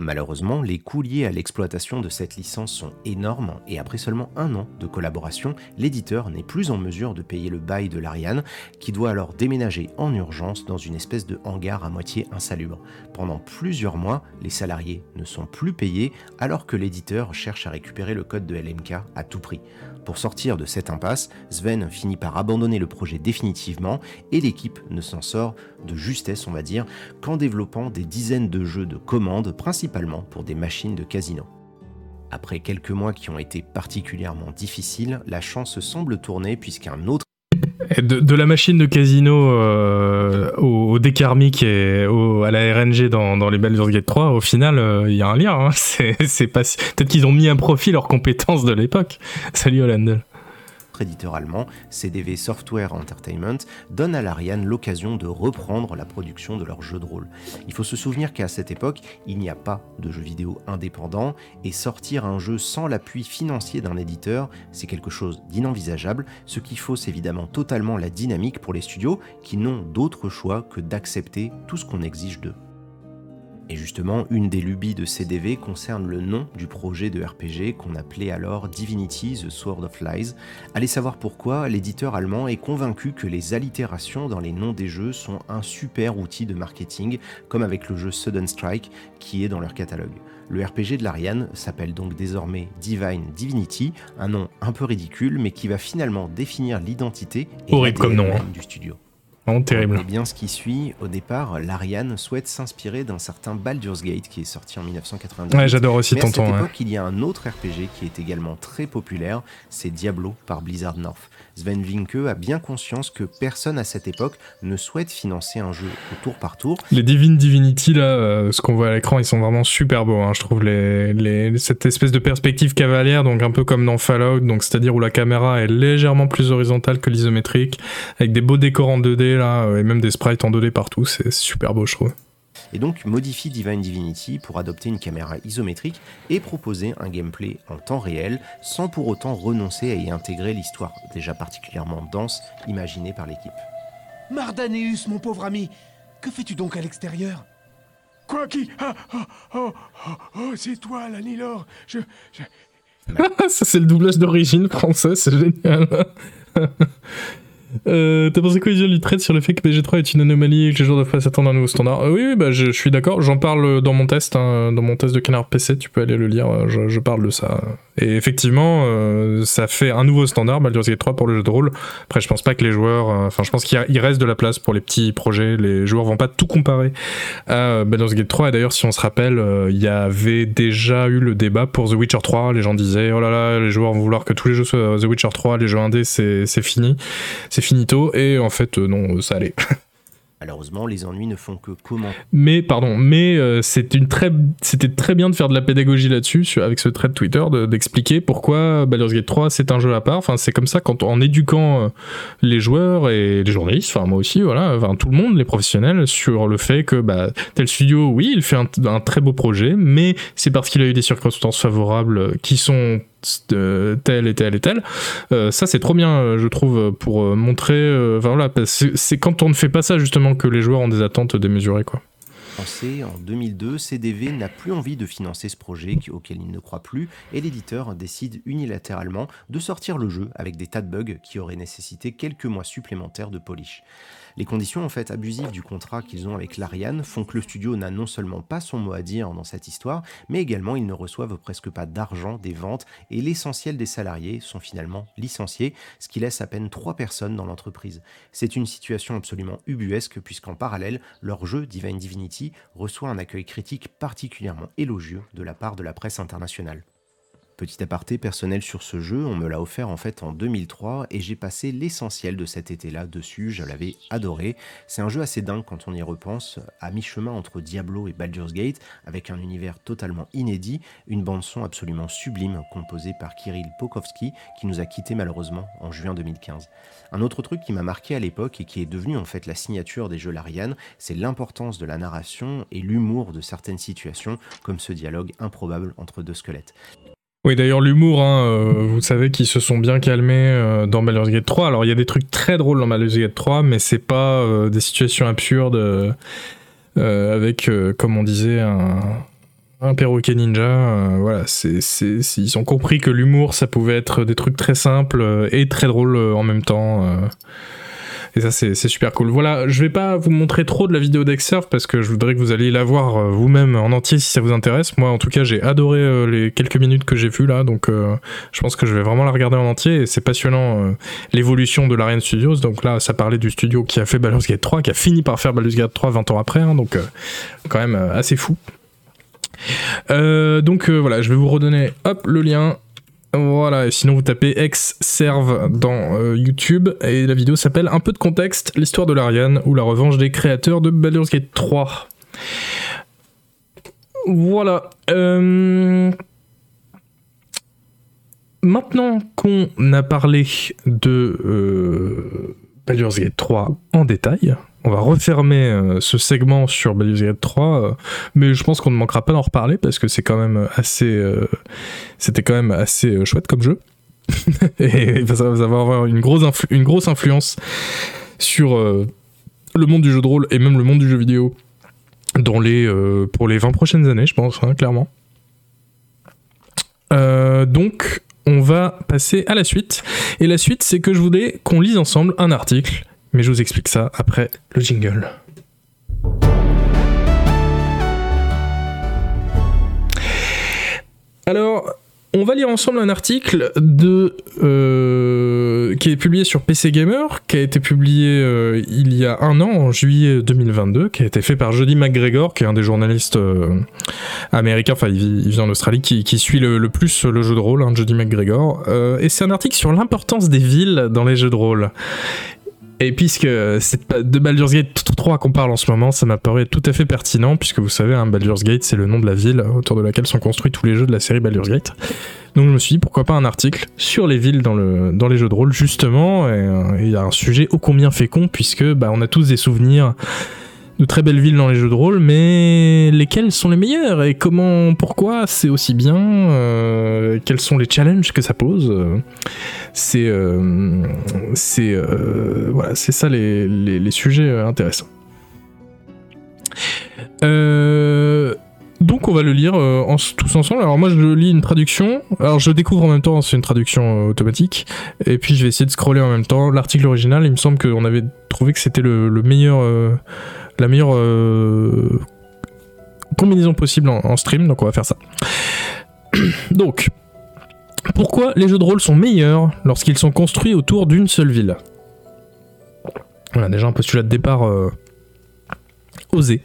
Malheureusement, les coûts liés à l'exploitation de cette licence sont énormes et après seulement un an de collaboration, l'éditeur n'est plus en mesure de payer le bail de l'Ariane qui doit alors déménager en urgence dans une espèce de hangar à moitié insalubre. Pendant plusieurs mois, les salariés ne sont plus payés alors que l'éditeur cherche à récupérer le code de LMK à tout prix. Pour sortir de cette impasse, Sven finit par abandonner le projet définitivement et l'équipe ne s'en sort de justesse, on va dire, qu'en développant des dizaines de jeux de commandes, principalement pour des machines de casino. Après quelques mois qui ont été particulièrement difficiles, la chance semble tourner puisqu'un autre De, de la machine de casino euh, au, au dé karmique et au- à la RNG dans, dans les Baldur's Gate 3, au final, euh, il y a un lien. hein. (laughs) C'est pas Peut-être qu'ils ont mis un profit leurs compétences de l'époque. Salut Éditeur allemand, CDV Software Entertainment, donne à l'Ariane l'occasion de reprendre la production de leur jeu de rôle. Il faut se souvenir qu'à cette époque, il n'y a pas de jeu vidéo indépendant et sortir un jeu sans l'appui financier d'un éditeur, c'est quelque chose d'inenvisageable, ce qui fausse évidemment totalement la dynamique pour les studios qui n'ont d'autre choix que d'accepter tout ce qu'on exige d'eux. Et justement, une des lubies de CDV concerne le nom du projet de RPG qu'on appelait alors Divinity The Sword of Lies. Allez savoir pourquoi, l'éditeur allemand est convaincu que les allitérations dans les noms des jeux sont un super outil de marketing, comme avec le jeu Sudden Strike qui est dans leur catalogue. Le RPG de l'Ariane s'appelle donc désormais Divine Divinity, un nom un peu ridicule mais qui va finalement définir l'identité et Horrible comme l'ADN nom, hein. du studio. Vraiment terrible. Et bien ce qui suit, au départ, l'Ariane souhaite s'inspirer d'un certain Baldur's Gate qui est sorti en 1998. Ouais, j'adore aussi Mais à Tonton, cette ouais. époque, il y a un autre RPG qui est également très populaire, c'est Diablo par Blizzard North. Sven Vinke a bien conscience que personne à cette époque ne souhaite financer un jeu au tour par tour. Les Divine Divinity, là, euh, ce qu'on voit à l'écran, ils sont vraiment super beaux. hein. Je trouve cette espèce de perspective cavalière, donc un peu comme dans Fallout, c'est-à-dire où la caméra est légèrement plus horizontale que l'isométrique, avec des beaux décors en 2D là, euh, et même des sprites en 2D partout. C'est super beau, je trouve. Et donc modifie Divine Divinity pour adopter une caméra isométrique et proposer un gameplay en temps réel sans pour autant renoncer à y intégrer l'histoire déjà particulièrement dense imaginée par l'équipe. Mardaneus, mon pauvre ami, que fais-tu donc à l'extérieur? Quoi qui? Ah, ah, oh, oh, oh, c'est toi, Lanilor. Je, je... (laughs) Ça, c'est le doublage d'origine français, c'est génial. (laughs) Euh, T'as pensé quoi, Isuel, du trade sur le fait que BG3 est une anomalie et que les joueurs doivent pas s'attendre à un nouveau standard Euh, Oui, oui, bah, je, suis d'accord. J'en parle dans mon test, hein, dans mon test de Canard PC. Tu peux aller le lire. Je, je parle de ça. Et effectivement, euh, ça fait un nouveau standard, Baldur's Gate 3 pour le jeu de rôle. Après, je pense pas que les joueurs. euh, Enfin, je pense qu'il reste de la place pour les petits projets. Les joueurs vont pas tout comparer à Baldur's Gate 3. Et d'ailleurs, si on se rappelle, euh, il y avait déjà eu le débat pour The Witcher 3. Les gens disaient, oh là là, les joueurs vont vouloir que tous les jeux soient The Witcher 3, les jeux indés, c'est fini, c'est finito. Et en fait, euh, non, ça allait. (laughs) Malheureusement, les ennuis ne font que commencer. Mais pardon, mais euh, très, c'était très bien de faire de la pédagogie là-dessus avec ce Twitter, de- d'expliquer pourquoi Baldur's Gate 3 c'est un jeu à part. Enfin, c'est comme ça quand en éduquant euh, les joueurs et les journalistes, enfin moi aussi, voilà, enfin tout le monde, les professionnels, sur le fait que bah, tel studio, oui, il fait un très beau projet, mais c'est parce qu'il a eu des circonstances favorables qui sont telles et telles et telles. Euh, ça c'est trop bien, euh, je trouve, pour euh, montrer. Enfin voilà, c'est quand on ne fait pas ça justement que les joueurs ont des attentes démesurées, quoi. En 2002, CDV n'a plus envie de financer ce projet auquel il ne croit plus et l'éditeur décide unilatéralement de sortir le jeu avec des tas de bugs qui auraient nécessité quelques mois supplémentaires de polish. Les conditions en fait abusives du contrat qu'ils ont avec l'Ariane font que le studio n'a non seulement pas son mot à dire dans cette histoire, mais également ils ne reçoivent presque pas d'argent des ventes et l'essentiel des salariés sont finalement licenciés, ce qui laisse à peine trois personnes dans l'entreprise. C'est une situation absolument ubuesque puisqu'en parallèle, leur jeu Divine Divinity reçoit un accueil critique particulièrement élogieux de la part de la presse internationale. Petit aparté personnel sur ce jeu, on me l'a offert en fait en 2003 et j'ai passé l'essentiel de cet été-là dessus, je l'avais adoré. C'est un jeu assez dingue quand on y repense, à mi-chemin entre Diablo et Baldur's Gate, avec un univers totalement inédit, une bande-son absolument sublime composée par Kirill Pokowski qui nous a quittés malheureusement en juin 2015. Un autre truc qui m'a marqué à l'époque et qui est devenu en fait la signature des jeux Larian, c'est l'importance de la narration et l'humour de certaines situations, comme ce dialogue improbable entre deux squelettes. Oui, d'ailleurs, l'humour, hein, euh, vous savez qu'ils se sont bien calmés euh, dans Baldur's Gate 3. Alors, il y a des trucs très drôles dans Baldur's Gate 3, mais c'est pas euh, des situations absurdes avec, comme on disait, un, perroquet ninja. voilà, c'est, c'est- ils ont compris que l'humour, ça pouvait être des trucs très simples et très drôles en même temps. Et ça, c'est super cool. Voilà, je vais pas vous montrer trop de la vidéo d'Exerve parce que je voudrais que vous alliez la voir euh, vous-même en entier si ça vous intéresse. Moi, en tout cas, j'ai adoré euh, les quelques minutes que j'ai vues là, donc euh, je pense que je vais vraiment la regarder en entier. C'est passionnant l'évolution de l'Ariane Studios. Donc là, ça parlait du studio qui a fait Baldur's Gate 3, qui a fini par faire Baldur's Gate 3 20 ans après, hein, donc quand même assez fou. Donc voilà, je vais vous redonner le lien. Voilà, et sinon vous tapez ex-serve dans euh, YouTube et la vidéo s'appelle Un peu de contexte, l'histoire de l'Ariane ou la revanche des créateurs de Baldur's Gate 3. Voilà. euh, Maintenant qu'on a parlé de euh, Baldur's Gate 3 en détail, on va refermer euh, ce segment sur Baldur's Gate 3, euh, mais je pense qu'on ne manquera pas d'en reparler parce que c'est quand même assez, euh, c'était quand même assez chouette comme jeu. (laughs) et ça va avoir une grosse, influence sur le monde du jeu de rôle et même le monde du jeu vidéo dans les, pour les 20 prochaines années, je pense, hein, clairement. Donc, on va passer à la suite. Et la suite, c'est que je voulais qu'on lise ensemble un article, mais je vous explique ça après le jingle. Alors, on va lire ensemble un article de, euh, qui est publié sur PC Gamer, qui a été publié euh, il y a un an, en juillet 2022, qui a été fait par Jody McGregor, qui est un des journalistes euh, américains, enfin il vit, en Australie, qui, suit le, plus le jeu de rôle, hein, Jody McGregor. Et c'est un article sur l'importance des villes dans les jeux de rôle. Et puisque c'est de Baldur's Gate 3 qu'on parle en ce moment, ça m'a paru tout à fait pertinent, puisque vous savez, hein, Baldur's Gate, c'est le nom de la ville autour de laquelle sont construits tous les jeux de la série Baldur's Gate. Donc je me suis dit, pourquoi pas un article sur les villes dans, dans les jeux de rôle, justement, et euh, il y a un sujet ô combien fécond, puisque bah, on a tous des souvenirs de très belles villes dans les jeux de rôle, mais lesquelles sont les meilleures et comment, pourquoi c'est aussi bien, euh, quels sont les challenges que ça pose. euh, c'est euh, c'est voilà, c'est ça les, les- sujets intéressants. Donc on va le lire tous ensemble. Alors moi je lis une traduction. Alors je découvre en même temps, c'est une traduction automatique. Et puis je vais essayer de scroller en même temps. L'article original, il me semble qu'on avait trouvé que c'était le, le meilleur, la meilleure euh, combinaison possible en, stream. Donc on va faire ça. (coughs) donc, pourquoi les jeux de rôle sont meilleurs lorsqu'ils sont construits autour d'une seule ville? Voilà déjà un postulat de départ euh, osé.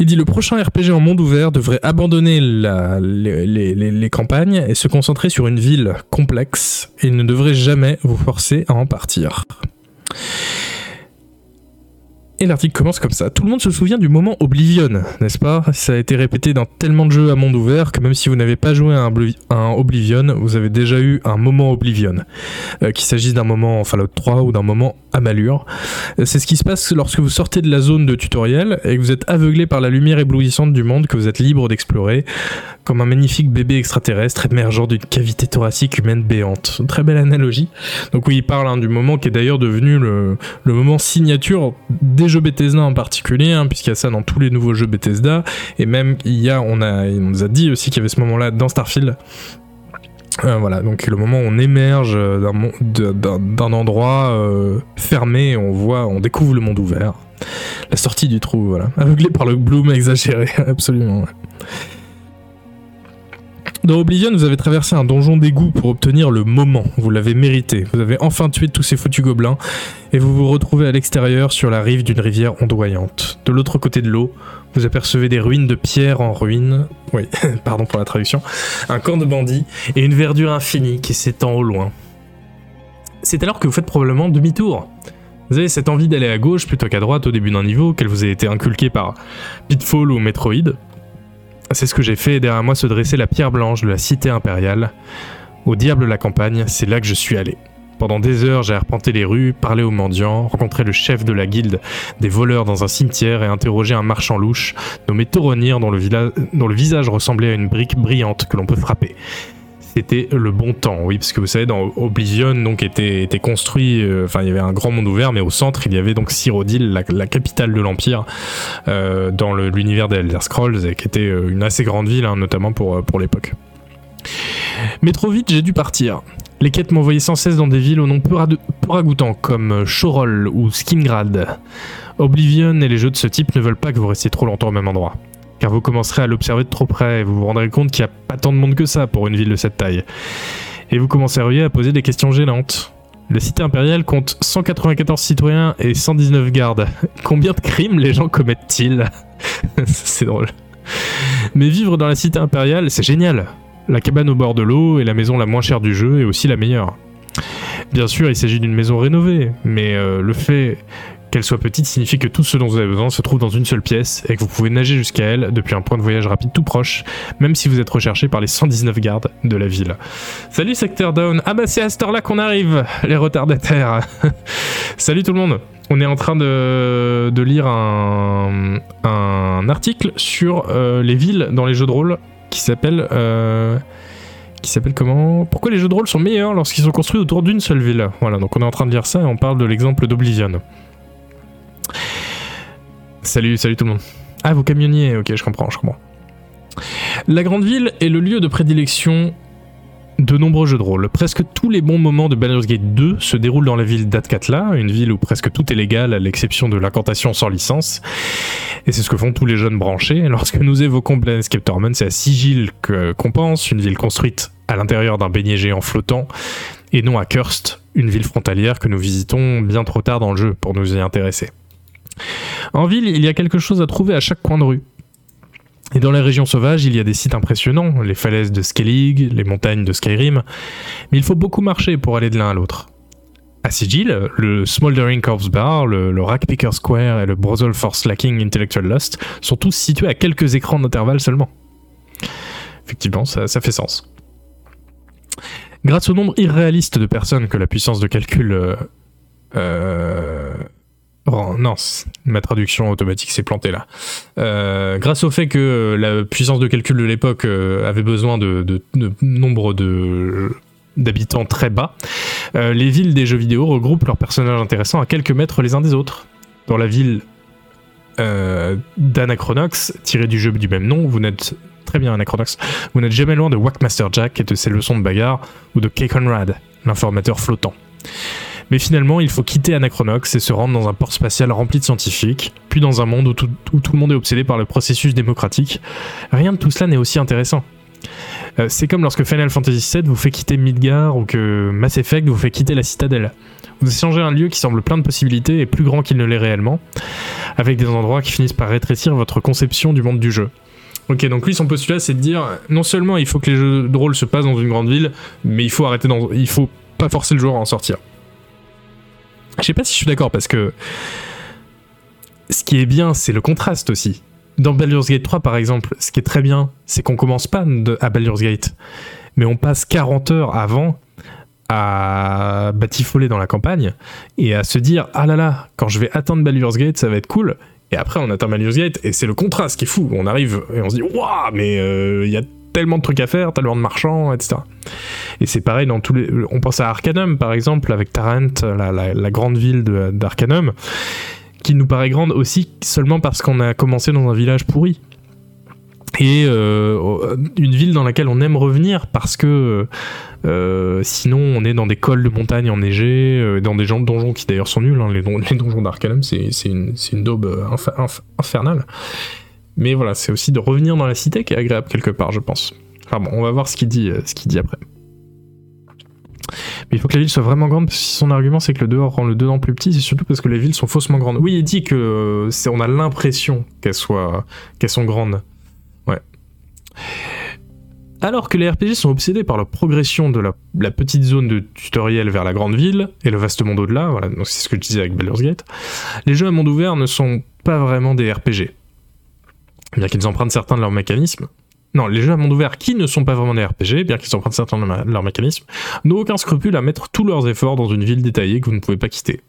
Il dit le prochain RPG en monde ouvert devrait abandonner les campagnes et se concentrer sur une ville complexe et ne devrait jamais vous forcer à en partir. Et l'article commence comme ça. Tout le monde se souvient du moment Oblivion, n'est-ce pas? Ça a été répété dans tellement de jeux à monde ouvert que même si vous n'avez pas joué à un, Oblivion, vous avez déjà eu un moment Oblivion. Euh, qu'il s'agisse d'un moment Fallout 3 ou d'un moment Amalur. Euh, C'est ce qui se passe lorsque vous sortez de la zone de tutoriel et que vous êtes aveuglé par la lumière éblouissante du monde que vous êtes libre d'explorer, comme un magnifique bébé extraterrestre émergeant d'une cavité thoracique humaine béante. Très belle analogie. Donc oui, il parle hein, du moment qui est d'ailleurs devenu le moment signature des jeux Bethesda en particulier, hein, puisqu'il y a ça dans tous les nouveaux jeux Bethesda, et même il y a, on, a, il nous a dit aussi qu'il y avait ce moment-là dans Starfield. Euh, voilà, donc le moment où on émerge euh, d'un endroit euh, fermé, on voit, on découvre le monde ouvert. La sortie du trou, voilà. (laughs) Aveuglé par le bloom exagéré, (laughs) absolument. Dans Oblivion, vous avez traversé un donjon d'égout pour obtenir le moment. Vous l'avez mérité. Vous avez enfin tué tous ces foutus gobelins et vous vous retrouvez à l'extérieur sur la rive d'une rivière ondoyante. De l'autre côté de l'eau, vous apercevez des ruines de pierre en ruine. Oui, (laughs) pardon pour la traduction. Un camp de bandits et une verdure infinie qui s'étend au loin. C'est alors que vous faites probablement demi-tour. Vous avez cette envie d'aller à gauche plutôt qu'à droite au début d'un niveau, qu'elle vous a été inculquée par Pitfall ou Metroid. C'est ce que j'ai fait et derrière moi se dressait la pierre blanche de la cité impériale. Au diable la campagne, c'est là que je suis allé. Pendant des heures, j'ai arpenté les rues, parlé aux mendiants, rencontré le chef de la guilde des voleurs dans un cimetière et interrogé un marchand louche nommé Toronir dont le, vila- dont le visage ressemblait à une brique brillante que l'on peut frapper. C'était le bon temps, oui, parce que vous savez, dans Oblivion, donc était, construit, euh, enfin, il y avait un grand monde ouvert, mais au centre, il y avait donc Cyrodiil, la, capitale de l'Empire, euh, dans l'univers des Elder Scrolls, et qui était euh, une assez grande ville, hein, notamment pour, l'époque. Mais trop vite, j'ai dû partir. Les quêtes m'envoyaient sans cesse dans des villes au nom peu, rad- peu ragoûtant, comme Chorol ou Skimgrad. Oblivion et les jeux de ce type ne veulent pas que vous restiez trop longtemps au même endroit. Car vous commencerez à l'observer de trop près et vous vous rendrez compte qu'il n'y a pas tant de monde que ça pour une ville de cette taille. Et vous commenceriez à poser des questions gênantes. La cité impériale compte 194 citoyens et 119 gardes. (laughs) Combien de crimes les gens commettent-ils? (laughs) C'est drôle. Mais vivre dans la cité impériale, c'est génial. La cabane au bord de l'eau est la maison la moins chère du jeu et aussi la meilleure. Bien sûr, il s'agit d'une maison rénovée, mais euh, le fait qu'elle soit petite signifie que tout ce dont vous avez besoin se trouve dans une seule pièce et que vous pouvez nager jusqu'à elle depuis un point de voyage rapide tout proche, même si vous êtes recherché par les 119 gardes de la ville. Salut Secteur Down. Ah bah c'est à cette heure-là qu'on arrive, les retardataires. (laughs) Salut tout le monde. On est en train de, lire un, un article sur euh, les villes dans les jeux de rôle qui s'appelle euh, qui s'appelle comment? Pourquoi les jeux de rôle sont meilleurs lorsqu'ils sont construits autour d'une seule ville? Voilà, donc on est en train de lire ça et on parle de l'exemple d'Oblivion. Salut, salut tout le monde. Ah, vous camionniez, ok, je comprends, je comprends. La grande ville est le lieu de prédilection de nombreux jeux de rôle. Presque tous les bons moments de Baldur's Gate 2 se déroulent dans la ville d'Atkatla, une ville où presque tout est légal à l'exception de l'incantation sans licence. Et c'est ce que font tous les jeunes branchés. (laughs) Lorsque nous évoquons Planescape Torment, c'est à Sigil qu'on pense, une ville construite à l'intérieur d'un beignet géant flottant, et non à Kurst, une ville frontalière que nous visitons bien trop tard dans le jeu pour nous y intéresser. En ville, il y a quelque chose à trouver à chaque coin de rue. Et dans les régions sauvages, il y a des sites impressionnants, les falaises de Skellig, les montagnes de Skyrim, mais il faut beaucoup marcher pour aller de l'un à l'autre. À Sigil, le Smoldering Corpse Bar, le, Rackpicker Square et le Brothel for Slacking Intellectual Lust sont tous situés à quelques écrans d'intervalle seulement. Effectivement, ça, ça fait sens. Grâce au nombre irréaliste de personnes que la puissance de calcul euh, euh, rend- non, ma traduction automatique s'est plantée là. Euh, grâce au fait que euh, la puissance de calcul de l'époque euh, avait besoin de, nombre de d'habitants très bas, les villes des jeux vidéo regroupent leurs personnages intéressants à quelques mètres les uns des autres. Dans la ville d'Anachronox, tiré du jeu du même nom. Vous n'êtes très bien Anachronox. Vous n'êtes jamais loin de Wackmaster Jack et de ses leçons de bagarre, ou de Kay Conrad, l'informateur flottant. Mais finalement, il faut quitter Anachronox et se rendre dans un port spatial rempli de scientifiques, puis dans un monde où tout, le monde est obsédé par le processus démocratique. Rien de tout cela n'est aussi intéressant. Euh, c'est comme lorsque Final Fantasy VII vous fait quitter Midgar ou que Mass Effect vous fait quitter la citadelle. Vous échangez un lieu qui semble plein de possibilités et plus grand qu'il ne l'est réellement, avec des endroits qui finissent par rétrécir votre conception du monde du jeu. Ok, donc lui, son postulat, c'est de dire non seulement il faut que les jeux de rôle se passent dans une grande ville, mais il faut arrêter dans, il faut pas forcer le joueur à en sortir. Je sais pas si je suis d'accord parce que ce qui est bien, c'est le contraste aussi. Dans Baldur's Gate 3, par exemple, ce qui est très bien, c'est qu'on commence pas à Baldur's Gate, mais on passe 40 heures avant à batifoler dans la campagne et à se dire ah là là, quand je vais atteindre Baldur's Gate, ça va être cool. Et après, on atteint Baldur's Gate et c'est le contraste qui est fou. On arrive et on se dit waouh, mais euh, il y a tellement de trucs à faire, tellement de marchands, etc. Et c'est pareil dans tous les. On pense à Arcanum par exemple avec Tarrant, la, grande ville de- d'Arcanum, qui nous paraît grande aussi seulement parce qu'on a commencé dans un village pourri. Et euh, une ville dans laquelle on aime revenir parce que euh, sinon on est dans des cols de montagne enneigés, euh, dans des gens- donjons qui d'ailleurs sont nuls. hein. Les, don- les donjons d'Arcanum, c'est une, daube infernale. Mais voilà, c'est aussi de revenir dans la cité qui est agréable quelque part, je pense. Enfin bon, on va voir ce qu'il dit, euh, après. Mais il faut que la ville soit vraiment grande, parce que si son argument c'est que le dehors rend le dedans plus petit, c'est surtout parce que les villes sont faussement grandes. Oui, il dit que euh, on a l'impression qu'elles soient, sont grandes. Ouais. Alors que les RPG sont obsédés par la progression de la, la petite zone de tutoriel vers la grande ville et le vaste monde au-delà, voilà, donc c'est ce que je disais avec Baldur's Gate, les jeux à monde ouvert ne sont pas vraiment des RPG. Bien qu'ils empruntent certains de leurs mécanismes. Non, les jeux à monde ouvert qui ne sont pas vraiment des RPG, bien qu'ils empruntent certains de leurs mécanismes, n'ont aucun scrupule à mettre tous leurs efforts dans une ville détaillée que vous ne pouvez pas quitter.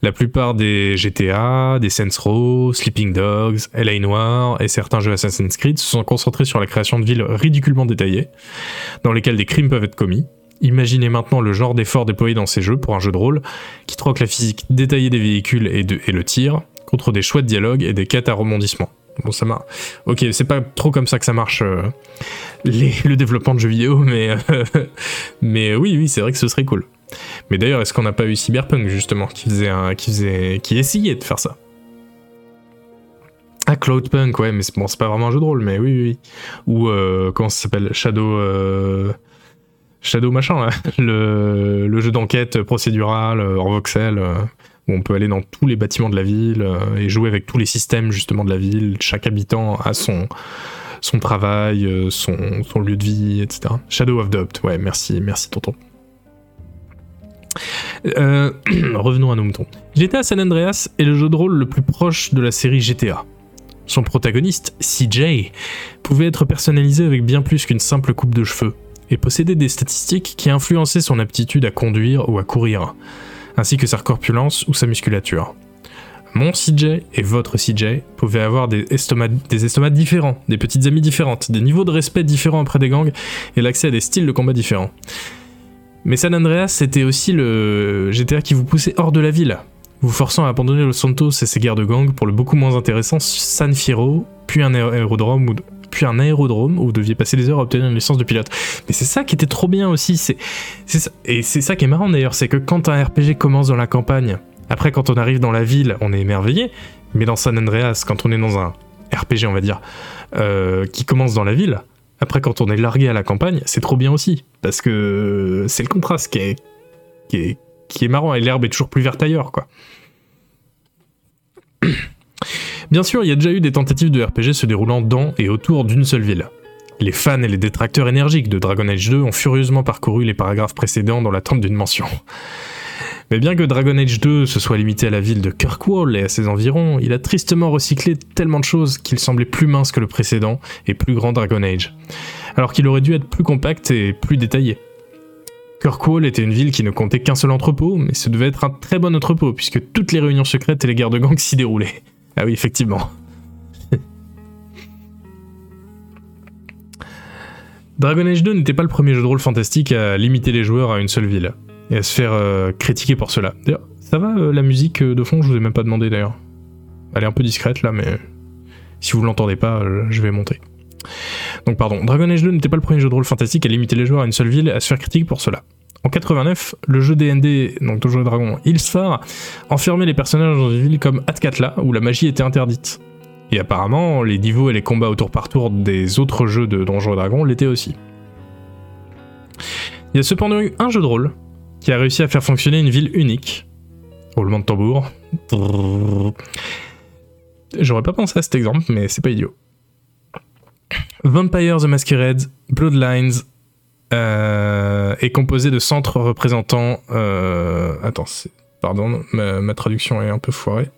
La plupart des GTA, des Saints Row, Sleeping Dogs, LA Noire et certains jeux Assassin's Creed se sont concentrés sur la création de villes ridiculement détaillées, dans lesquelles des crimes peuvent être commis. Imaginez maintenant le genre d'effort déployé dans ces jeux pour un jeu de rôle qui troque la physique détaillée des véhicules et, de- le tir contre des chouettes dialogues et des quêtes à rebondissement. Bon, ça m'a. Ok, c'est pas trop comme ça que ça marche euh, le développement de jeux vidéo, (laughs) mais euh, mais oui, oui, c'est vrai que ce serait cool. Mais d'ailleurs, est-ce qu'on n'a pas eu Cyberpunk justement qui faisait un, qui faisait, qui essayait de faire ça? Ah, Cloudpunk, ouais, mais bon, c'est pas vraiment un jeu de rôle, mais oui, oui. Ou euh, comment ça s'appelle? Shadow. euh, Shadow machin, là. (laughs) Le, le jeu d'enquête procédural en voxel, euh, on peut aller dans tous les bâtiments de la ville euh, et jouer avec tous les systèmes justement de la ville. Chaque habitant a son, son travail, euh, son, son lieu de vie, etc. Shadow of Doubt, ouais, merci, merci tonton. Euh, (clears throat) revenons à nos moutons. GTA San Andreas est le jeu de rôle le plus proche de la série GTA. Son protagoniste, CJ, pouvait être personnalisé avec bien plus qu'une simple coupe de cheveux, et possédait des statistiques qui influençaient son aptitude à conduire ou à courir, ainsi que sa corpulence ou sa musculature. Mon CJ et votre CJ pouvaient avoir des estomacs, différents, des petites amies différentes, des niveaux de respect différents auprès des gangs et l'accès à des styles de combat différents. Mais San Andreas, c'était aussi le GTA qui vous poussait hors de la ville, vous forçant à abandonner Los Santos et ses guerres de gangs pour le beaucoup moins intéressant San Fierro, puis un aérodrome où, puis un aérodrome où vous deviez passer des heures à obtenir une licence de pilote. Mais c'est ça qui était trop bien aussi, c'est, et c'est ça qui est marrant d'ailleurs, c'est que quand un RPG commence dans la campagne, après quand on arrive dans la ville, on est émerveillé, mais dans San Andreas, quand on est dans un RPG, on va dire, euh, qui commence dans la ville, après quand on est largué à la campagne, c'est trop bien aussi, parce que c'est le contraste qui est, qui est, qui est marrant, et l'herbe est toujours plus verte ailleurs, quoi. Bien sûr, il y a déjà eu des tentatives de RPG se déroulant dans et autour d'une seule ville. Les fans et les détracteurs énergiques de Dragon Age 2 ont furieusement parcouru les paragraphes précédents dans l'attente d'une mention. Mais bien que Dragon Age 2 se soit limité à la ville de Kirkwall et à ses environs, il a tristement recyclé tellement de choses qu'il semblait plus mince que le précédent et plus grand Dragon Age, alors qu'il aurait dû être plus compact et plus détaillé. Kirkwall était une ville qui ne comptait qu'un seul entrepôt, mais ce devait être un très bon entrepôt, puisque toutes les réunions secrètes et les guerres de gangs s'y déroulaient. Ah oui, effectivement. Dragon Age 2 n'était pas le premier jeu de rôle fantastique à limiter les joueurs à une seule ville, et à se faire euh, critiquer pour cela. D'ailleurs, ça va euh, la musique euh, de fond Je vous ai même pas demandé d'ailleurs. Elle est un peu discrète là, mais si vous l'entendez pas, euh, je vais monter. Donc pardon, Dragon Age 2 n'était pas le premier jeu de rôle fantastique à limiter les joueurs à une seule ville et à se faire critique pour cela. En 89, le jeu D&D, donc Donjons et Dragons Ilsfar, enfermait les personnages dans une ville comme Atkatla, où la magie était interdite. Et apparemment, les niveaux et les combats au tour par tour des autres jeux de Donjons et Dragons l'étaient aussi. Il y a cependant eu un jeu de rôle qui a réussi à faire fonctionner une ville unique. Roulement de tambour. J'aurais pas pensé à cet exemple, mais c'est pas idiot. Vampire the Masquerade Bloodlines euh, est composé de centres représentants. Euh, attends, pardon, ma, traduction est un peu foirée.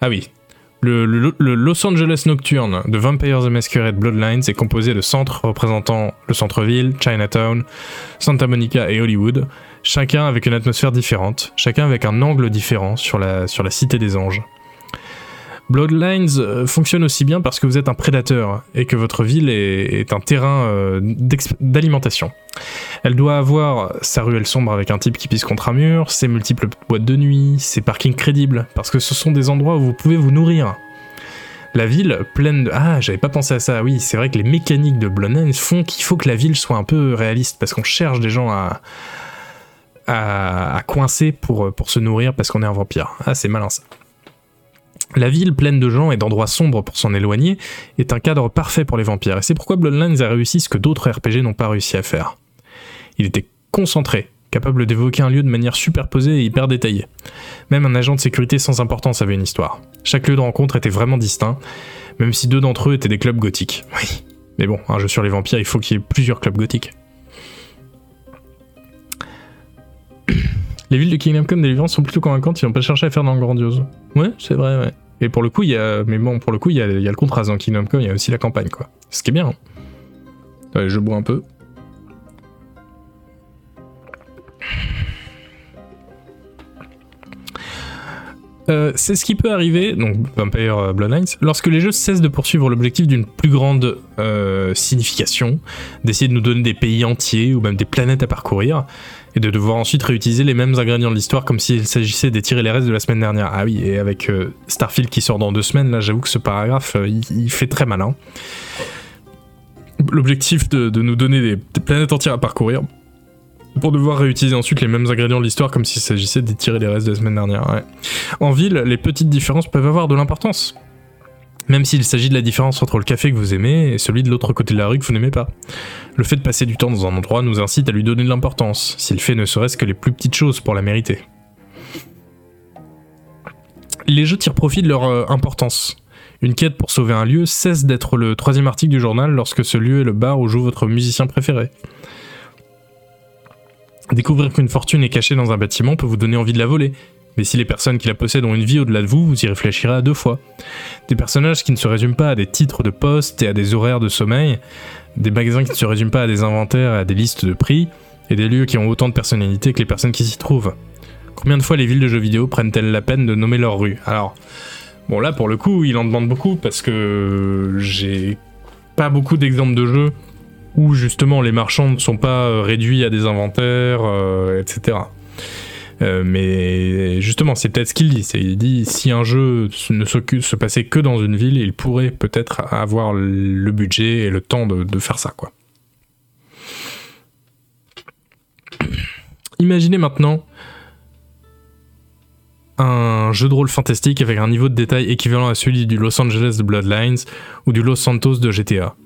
Ah oui. Le, Los Angeles Nocturne de Vampire the Masquerade Bloodlines est composé de centres représentant le centre-ville, Chinatown, Santa Monica et Hollywood, chacun avec une atmosphère différente, chacun avec un angle différent sur la, sur la cité des anges. Bloodlines euh, fonctionne aussi bien parce que vous êtes un prédateur et que votre ville est, un terrain euh, d'alimentation. Elle doit avoir sa ruelle sombre avec un type qui pisse contre un mur, ses multiples boîtes de nuit, ses parkings crédibles, parce que ce sont des endroits où vous pouvez vous nourrir. La ville pleine de... Ah, j'avais pas pensé à ça, oui, c'est vrai que les mécaniques de Bloodlines font qu'il faut que la ville soit un peu réaliste, parce qu'on cherche des gens à, à, coincer pour, pour se nourrir parce qu'on est un vampire. Ah, c'est malin ça. La ville pleine de gens et d'endroits sombres pour s'en éloigner est un cadre parfait pour les vampires, et c'est pourquoi Bloodlines a réussi ce que d'autres RPG n'ont pas réussi à faire. Il était concentré, capable d'évoquer un lieu de manière superposée et hyper détaillée. Même un agent de sécurité sans importance avait une histoire. Chaque lieu de rencontre était vraiment distinct, même si deux d'entre eux étaient des clubs gothiques. Oui, mais bon, un jeu sur les vampires, il faut qu'il y ait plusieurs clubs gothiques. Les villes de Kingdom Come Deliverance sont plutôt convaincantes, ils n'ont pas cherché à faire dans le grandiose. Ouais, c'est vrai, ouais. Et pour le coup, il y a, mais bon, pour le coup, il y a, il y a le contraste dans Kingdom Come, il y a aussi la campagne, quoi. Ce qui est bien. Hein. Ouais, je bois un peu. Euh, c'est ce qui peut arriver, donc Vampire euh, Bloodlines, lorsque les jeux cessent de poursuivre l'objectif d'une plus grande euh, signification, d'essayer de nous donner des pays entiers ou même des planètes à parcourir, et de devoir ensuite réutiliser les mêmes ingrédients de l'histoire comme s'il s'agissait d'étirer les restes de la semaine dernière. Ah oui, et avec Starfield qui sort dans deux semaines, là j'avoue que ce paragraphe, il, fait très malin. L'objectif de, nous donner des planètes entières à parcourir, pour devoir réutiliser ensuite les mêmes ingrédients de l'histoire comme s'il s'agissait d'étirer les restes de la semaine dernière. En ville, les petites différences peuvent avoir de l'importance. Même s'il s'agit de la différence entre le café que vous aimez et celui de l'autre côté de la rue que vous n'aimez pas. Le fait de passer du temps dans un endroit nous incite à lui donner de l'importance, s'il fait ne serait-ce que les plus petites choses pour la mériter. Les jeux tirent profit de leur euh, importance. Une quête pour sauver un lieu cesse d'être le troisième article du journal lorsque ce lieu est le bar où joue votre musicien préféré. Découvrir qu'une fortune est cachée dans un bâtiment peut vous donner envie de la voler, mais si les personnes qui la possèdent ont une vie au-delà de vous, vous y réfléchirez à deux fois. Des personnages qui ne se résument pas à des titres de poste et à des horaires de sommeil, des magasins qui ne se résument pas à des inventaires et à des listes de prix, et des lieux qui ont autant de personnalité que les personnes qui s'y trouvent. Combien de fois les villes de jeux vidéo prennent-elles la peine de nommer leurs rues Alors, bon là pour le coup, il en demande beaucoup parce que j'ai pas beaucoup d'exemples de jeux où justement les marchands ne sont pas euh, réduits à des inventaires, euh, etc. Euh, mais justement, c'est peut-être ce qu'il dit. Il dit si un jeu ne se passait que dans une ville, il pourrait peut-être avoir le budget et le temps de, faire ça, quoi. Imaginez maintenant un jeu de rôle fantastique avec un niveau de détail équivalent à celui du Los Angeles de Bloodlines ou du Los Santos de GTA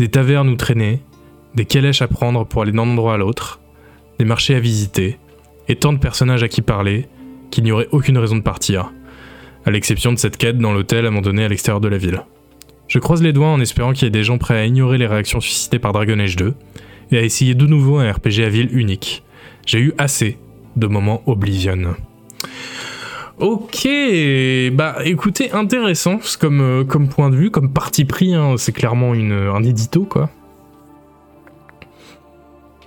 des tavernes où traîner, des calèches à prendre pour aller d'un endroit à l'autre, des marchés à visiter, et tant de personnages à qui parler qu'il n'y aurait aucune raison de partir, à l'exception de cette quête dans l'hôtel abandonné à l'extérieur de la ville. Je croise les doigts en espérant qu'il y ait des gens prêts à ignorer les réactions suscitées par Dragon Age 2 et à essayer de nouveau un RPG à ville unique. J'ai eu assez de moments Oblivion. Ok, bah écoutez, intéressant comme, euh, comme point de vue, comme parti pris, hein, c'est clairement une, un édito quoi.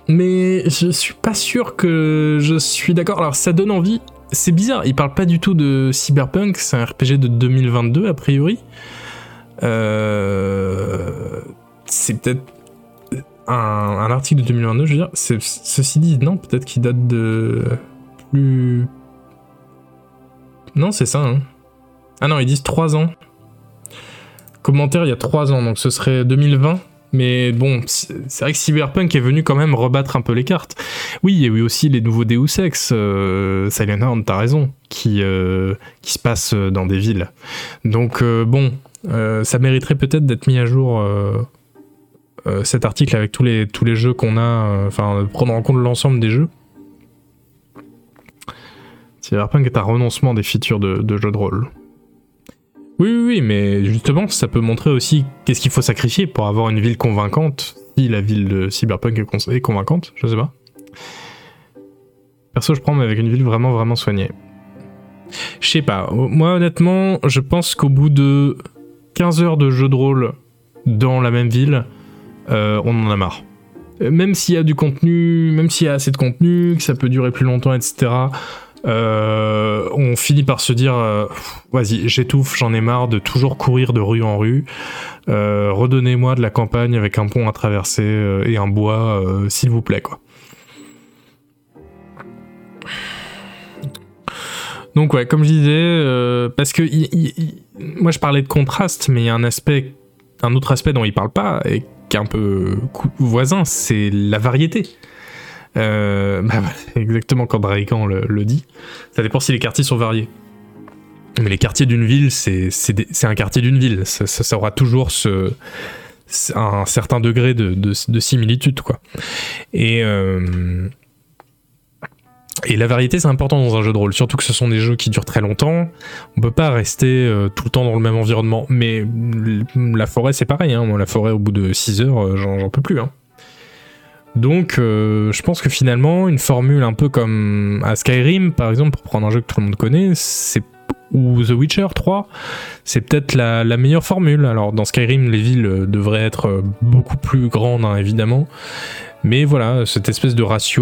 Mais je suis pas sûr que je suis d'accord. Alors ça donne envie, c'est bizarre, il parle pas du tout de Cyberpunk, c'est un RPG de 2022 a priori. Euh, c'est peut-être un, article de 2022, je veux dire. Ceci dit, non, peut-être qu'il date de plus Non, c'est ça. Hein. Ah non, ils disent 3 ans. Commentaire il y a 3 ans, donc ce serait 2020. Mais bon, c'est vrai que Cyberpunk est venu quand même rebattre un peu les cartes. Oui, il y aussi les nouveaux Deus Ex, euh, Silent Horn, t'as raison, qui, euh, se passent dans des villes. Donc euh, bon, euh, ça mériterait peut-être d'être mis à jour cet article avec tous les, jeux qu'on a, enfin prendre en compte l'ensemble des jeux. Cyberpunk est un renoncement des features de jeux de rôle. Oui, oui, oui, mais justement, ça peut montrer aussi qu'est-ce qu'il faut sacrifier pour avoir une ville convaincante, si la ville de Cyberpunk est, convaincante, je sais pas. Perso, je prends, mais avec une ville vraiment, vraiment soignée. Je sais pas, moi honnêtement, je pense qu'au bout de 15 heures de jeu de rôle dans la même ville, euh, on en a marre. Même s'il y a du contenu, même s'il y a assez de contenu, que ça peut durer plus longtemps, etc., euh, on finit par se dire euh, vas-y, j'étouffe, j'en ai marre de toujours courir de rue en rue. Euh, redonnez-moi de la campagne avec un pont à traverser et un bois, s'il vous plaît, quoi. Donc ouais, comme je disais, parce que moi je parlais de contraste, mais il y a un aspect, un autre aspect dont il parle pas et qui est un peu voisin, c'est la variété. Euh, (laughs) bah, exactement quand Dragon le, dit. Ça dépend si les quartiers sont variés. Mais les quartiers d'une ville, c'est un quartier d'une ville. Ça, aura toujours un certain degré de, de, de similitude, euh, et la variété, c'est important dans un jeu de rôle, surtout que ce sont des jeux qui durent très longtemps. On peut pas rester euh, tout le temps dans le même environnement. Mais la forêt, c'est pareil. Hein. La forêt, au bout de 6 heures, euh, j'en peux plus. Hein. Donc, euh, je pense que finalement, une formule un peu comme à Skyrim, par exemple, pour prendre un jeu que tout le monde connaît, c'est ou The Witcher 3, c'est peut-être la, meilleure formule. Alors, dans Skyrim, les villes devraient être beaucoup plus grandes, hein, évidemment. Mais voilà, cette espèce de ratio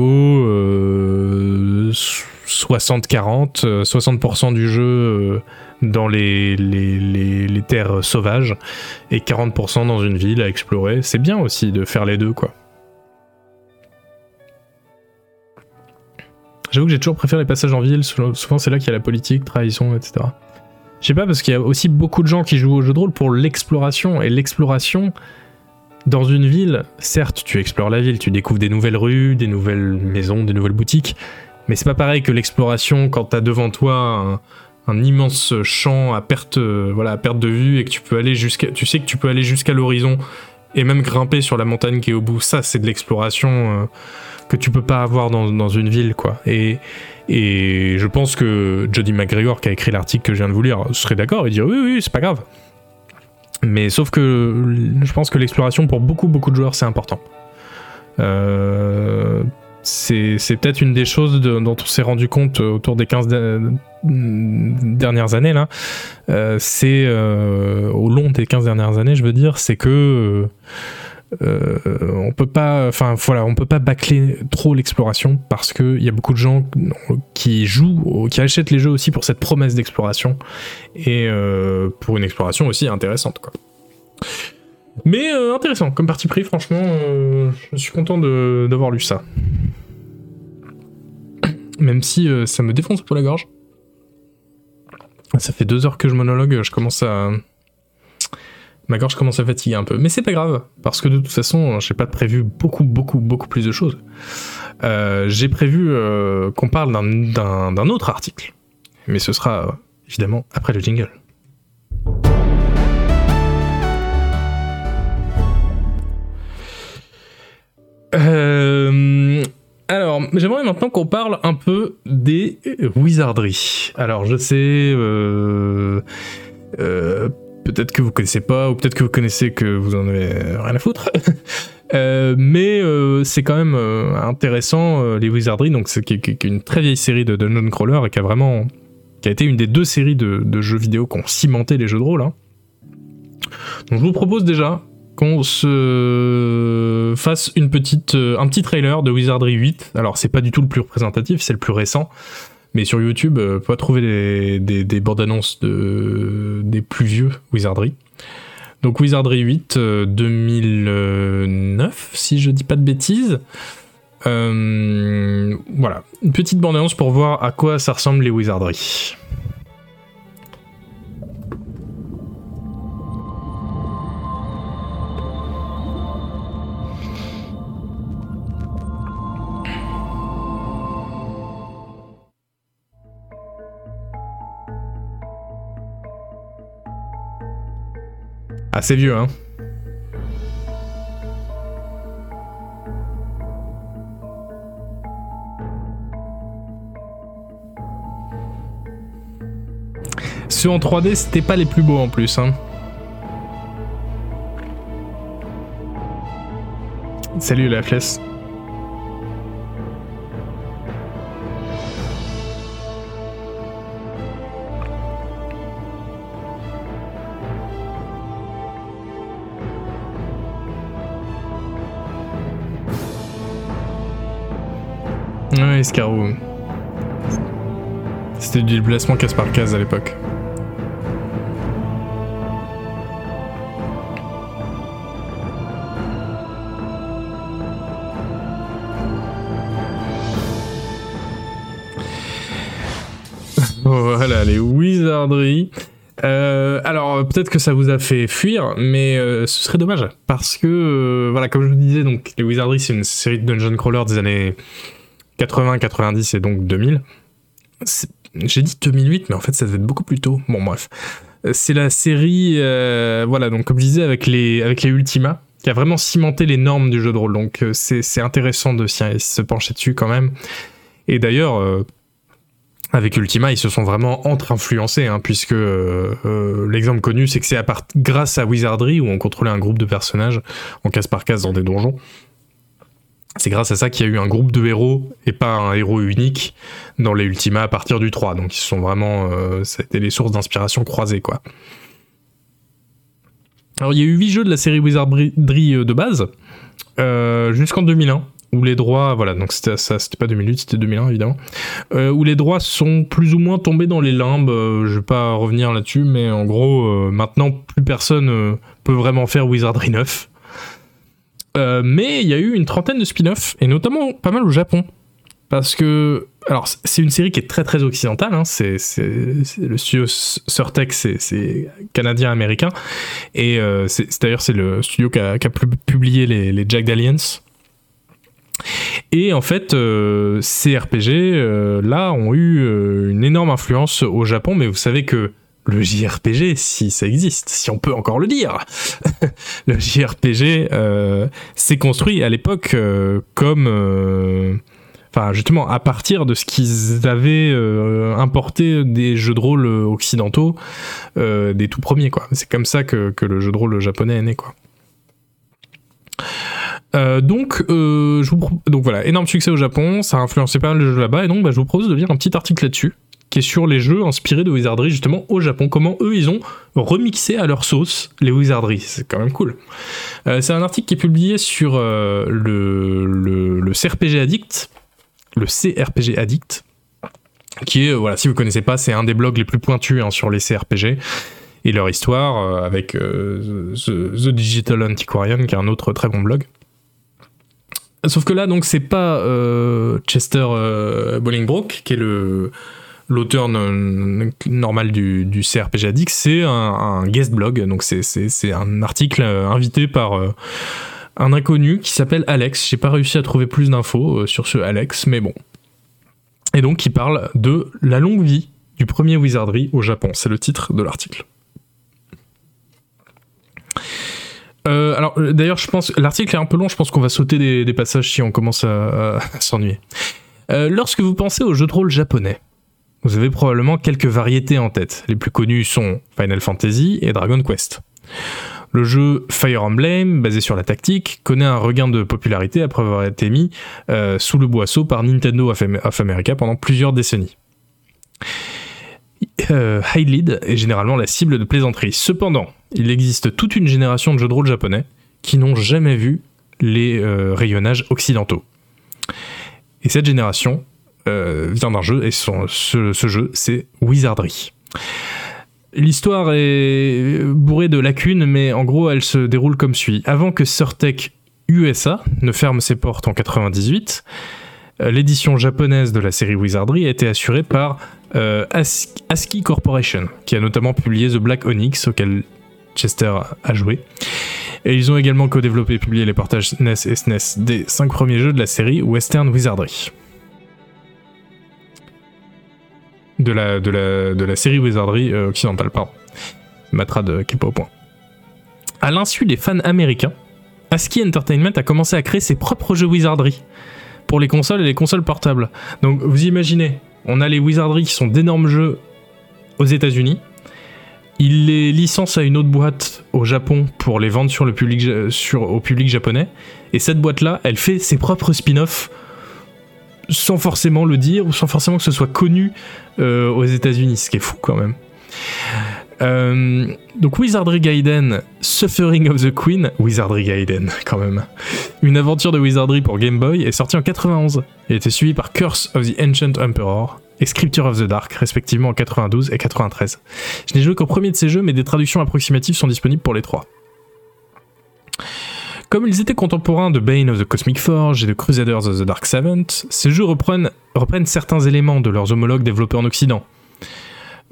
60-40, euh, 60%, euh, du jeu dans les terres sauvages et 40% dans une ville à explorer. C'est bien aussi de faire les deux, quoi. J'avoue que j'ai toujours préféré les passages en ville, souvent c'est là qu'il y a la politique, trahison, etc. Je sais pas, parce qu'il y a aussi beaucoup de gens qui jouent au jeu de rôle pour l'exploration, et l'exploration, dans une ville, certes, tu explores la ville, tu découvres des nouvelles rues, des nouvelles maisons, des nouvelles boutiques, mais c'est pas pareil que l'exploration quand t'as devant toi un, immense champ à perte, voilà, perte de vue et que tu peux aller jusqu'à, tu sais que tu peux aller jusqu'à l'horizon et même grimper sur la montagne qui est au bout. Ça, c'est de l'exploration. Euh, que tu peux pas avoir dans, une ville, quoi. Et, et je pense que Jody McGregor, qui a écrit l'article que je viens de vous lire, serait d'accord et dirait oui, oui, c'est pas grave. Mais sauf que je pense que l'exploration pour beaucoup, beaucoup de joueurs, c'est important. Euh, c'est peut-être une des choses dont on s'est rendu compte autour des 15 dernières années, là. Euh, c'est euh, au long des 15 dernières années, je veux dire, c'est que euh, on peut pas, enfin voilà, on peut pas bâcler trop l'exploration parce que il y a beaucoup de gens qui jouent, qui achètent les jeux aussi pour cette promesse d'exploration et euh, pour une exploration aussi intéressante quoi. Mais euh, intéressant comme parti pris, franchement, je suis content d'avoir lu ça. Même si ça me défonce pour la gorge. Ça fait deux heures que je monologue, je commence à, ma gorge commence à fatiguer un peu. Mais c'est pas grave, parce que de toute façon, j'ai pas prévu beaucoup, beaucoup, beaucoup plus de choses. Euh, j'ai prévu euh, qu'on parle d'un autre article. Mais ce sera euh, évidemment après le jingle. alors, j'aimerais maintenant qu'on parle un peu des wizardries. Alors, je sais, peut-être que vous connaissez pas, ou peut-être que vous connaissez que vous en avez rien à foutre. (laughs) Euh, mais euh, c'est quand même euh, intéressant les Wizardry, donc c'est une très vieille série de dungeon crawler et qui a vraiment qui a été une des deux séries de, jeux vidéo qui ont cimenté les jeux de rôle. Hein. Donc je vous propose déjà qu'on se fasse une petite, un petit trailer de Wizardry 8. Alors c'est pas du tout le plus représentatif, c'est le plus récent. Mais sur YouTube, euh, pas trouver des, des, bandes annonces de, des plus vieux Wizardry. Donc Wizardry 8 2009, euh, si je dis pas de bêtises. Euh, voilà, une petite bande annonce pour voir à quoi ça ressemble les Wizardry. Assez vieux, hein. Ceux en 3D, c'était pas les plus beaux en plus, hein. Salut la flèche. Scarou. C'était du déplacement casse par case à l'époque. (laughs) Voilà, les wizardries. Euh, alors peut-être que ça vous a fait fuir, mais euh, ce serait dommage parce que euh, voilà, comme je vous disais, donc les wizardries c'est une série de dungeon crawler des années 80, 90 et donc 2000. C'est- J'ai dit 2008, mais en fait ça devait être beaucoup plus tôt. Bon bref, Euh, c'est la série, euh, voilà, donc comme je disais avec les Ultima, qui a vraiment cimenté les normes du jeu de rôle. Donc euh, c'est intéressant de se pencher dessus quand même. Et d'ailleurs. avec Ultima, ils se sont vraiment entre-influencés, hein, puisque l'exemple connu, c'est que c'est grâce à Wizardry, où on contrôlait un groupe de personnages en case par case dans des donjons, c'est grâce à ça qu'il y a eu un groupe de héros et pas un héros unique dans les Ultima à partir du 3. Donc ils sont vraiment. Euh, ça a été les sources d'inspiration croisées, quoi. Alors il y a eu 8 jeux de la série Wizardry euh, de base, euh, jusqu'en 2001 où les droits, voilà, donc c'était ça, c'était pas 2008, c'était 2001 évidemment, où les droits sont plus ou moins tombés dans les limbes. je vais pas revenir là-dessus, mais en gros, maintenant plus personne peut vraiment faire Wizardry 9. Euh, mais il y a eu une trentaine de spin-offs, et notamment pas mal au Japon. Parce que, alors c'est une série qui est très très occidentale, hein, c'est, le studio Surtech, c'est, canadien-américain, et euh, c'est, d'ailleurs c'est le studio qui a, pu- publié les, les Jack. Et en fait, euh, ces RPG, là, ont eu une énorme influence au Japon, mais vous savez que le JRPG, si ça existe, si on peut encore le dire, (laughs) le JRPG euh, s'est construit à l'époque euh, comme... euh, Enfin, justement, à partir de ce qu'ils avaient importé des jeux de rôle occidentaux, des tout premiers, quoi. C'est comme ça que, le jeu de rôle japonais est né, quoi. Donc, voilà, énorme succès au Japon, ça a influencé pas mal de jeux là-bas, et donc bah, je vous propose de lire un petit article là-dessus, qui est sur les jeux inspirés de Wizardry justement au Japon, comment eux ils ont remixé à leur sauce les Wizardry, c'est quand même cool. Euh, c'est un article qui est publié sur euh, le, le, CRPG Addict, le CRPG Addict, qui est, euh, voilà, si vous connaissez pas, c'est un des blogs les plus pointus hein, sur les CRPG et leur histoire, avec The, Digital Antiquarian, qui est un autre très bon blog. Sauf que là, donc, c'est pas Chester Bolingbroke, qui est le l'auteur normal du, du CRPG Addict, c'est un, guest blog, donc c'est- un article euh, invité par euh, un inconnu qui s'appelle Alex. J'ai pas réussi à trouver plus d'infos euh, sur ce Alex, mais bon. Et donc, il parle de la longue vie du premier Wizardry au Japon. C'est le titre de l'article. Alors, d'ailleurs, je pense l'article est un peu long. Je pense qu'on va sauter des, passages si on commence à, s'ennuyer. Lorsque vous pensez aux jeux de rôle japonais, vous avez probablement quelques variétés en tête. Les plus connues sont Final Fantasy et Dragon Quest. Le jeu Fire Emblem, basé sur la tactique, connaît un regain de popularité après avoir été mis euh, sous le boisseau par Nintendo of Am- of America pendant plusieurs décennies. Euh, Hylead est généralement la cible de plaisanteries. Cependant, il existe toute une génération de jeux de rôle japonais qui n'ont jamais vu les euh, rayonnages occidentaux. Et cette génération vient d'un jeu, et ce, jeu, c'est Wizardry. L'histoire est bourrée de lacunes, mais en gros, elle se déroule comme suit. Avant que Surtech USA ne ferme ses portes en 98, euh, l'édition japonaise de la série Wizardry a été assurée par euh, As- ASCII Corporation, qui a notamment publié The Black Onyx, auquel Chester a joué. Et ils ont également co-développé et publié les portages SNES et SNES des cinq premiers jeux de la série Western Wizardry. De la, de la, de la série Wizardry euh, occidentale, pardon. Matrad qui est pas au point. À l'insu des fans américains, ASCII Entertainment a commencé à créer ses propres jeux Wizardry pour les consoles et les consoles portables. Donc vous imaginez, on a les Wizardry qui sont d'énormes jeux aux États-Unis. Il les licence à une autre boîte au Japon pour les vendre sur le public, sur, au public japonais. Et cette boîte-là, elle fait ses propres spin-offs sans forcément le dire ou sans forcément que ce soit connu euh, aux États-Unis, ce qui est fou quand même. Euh, donc Wizardry Gaiden, Suffering of the Queen, Wizardry Gaiden (laughs) quand même, une aventure de Wizardry pour Game Boy est sortie en 91 et était suivie par Curse of the Ancient Emperor et Scripture of the Dark respectivement en 92 et 93. Je n'ai joué qu'au premier de ces jeux mais des traductions approximatives sont disponibles pour les trois. Comme ils étaient contemporains de Bane of the Cosmic Forge et de Crusaders of the Dark Seventh, ces jeux reprennent, certains éléments de leurs homologues développés en Occident.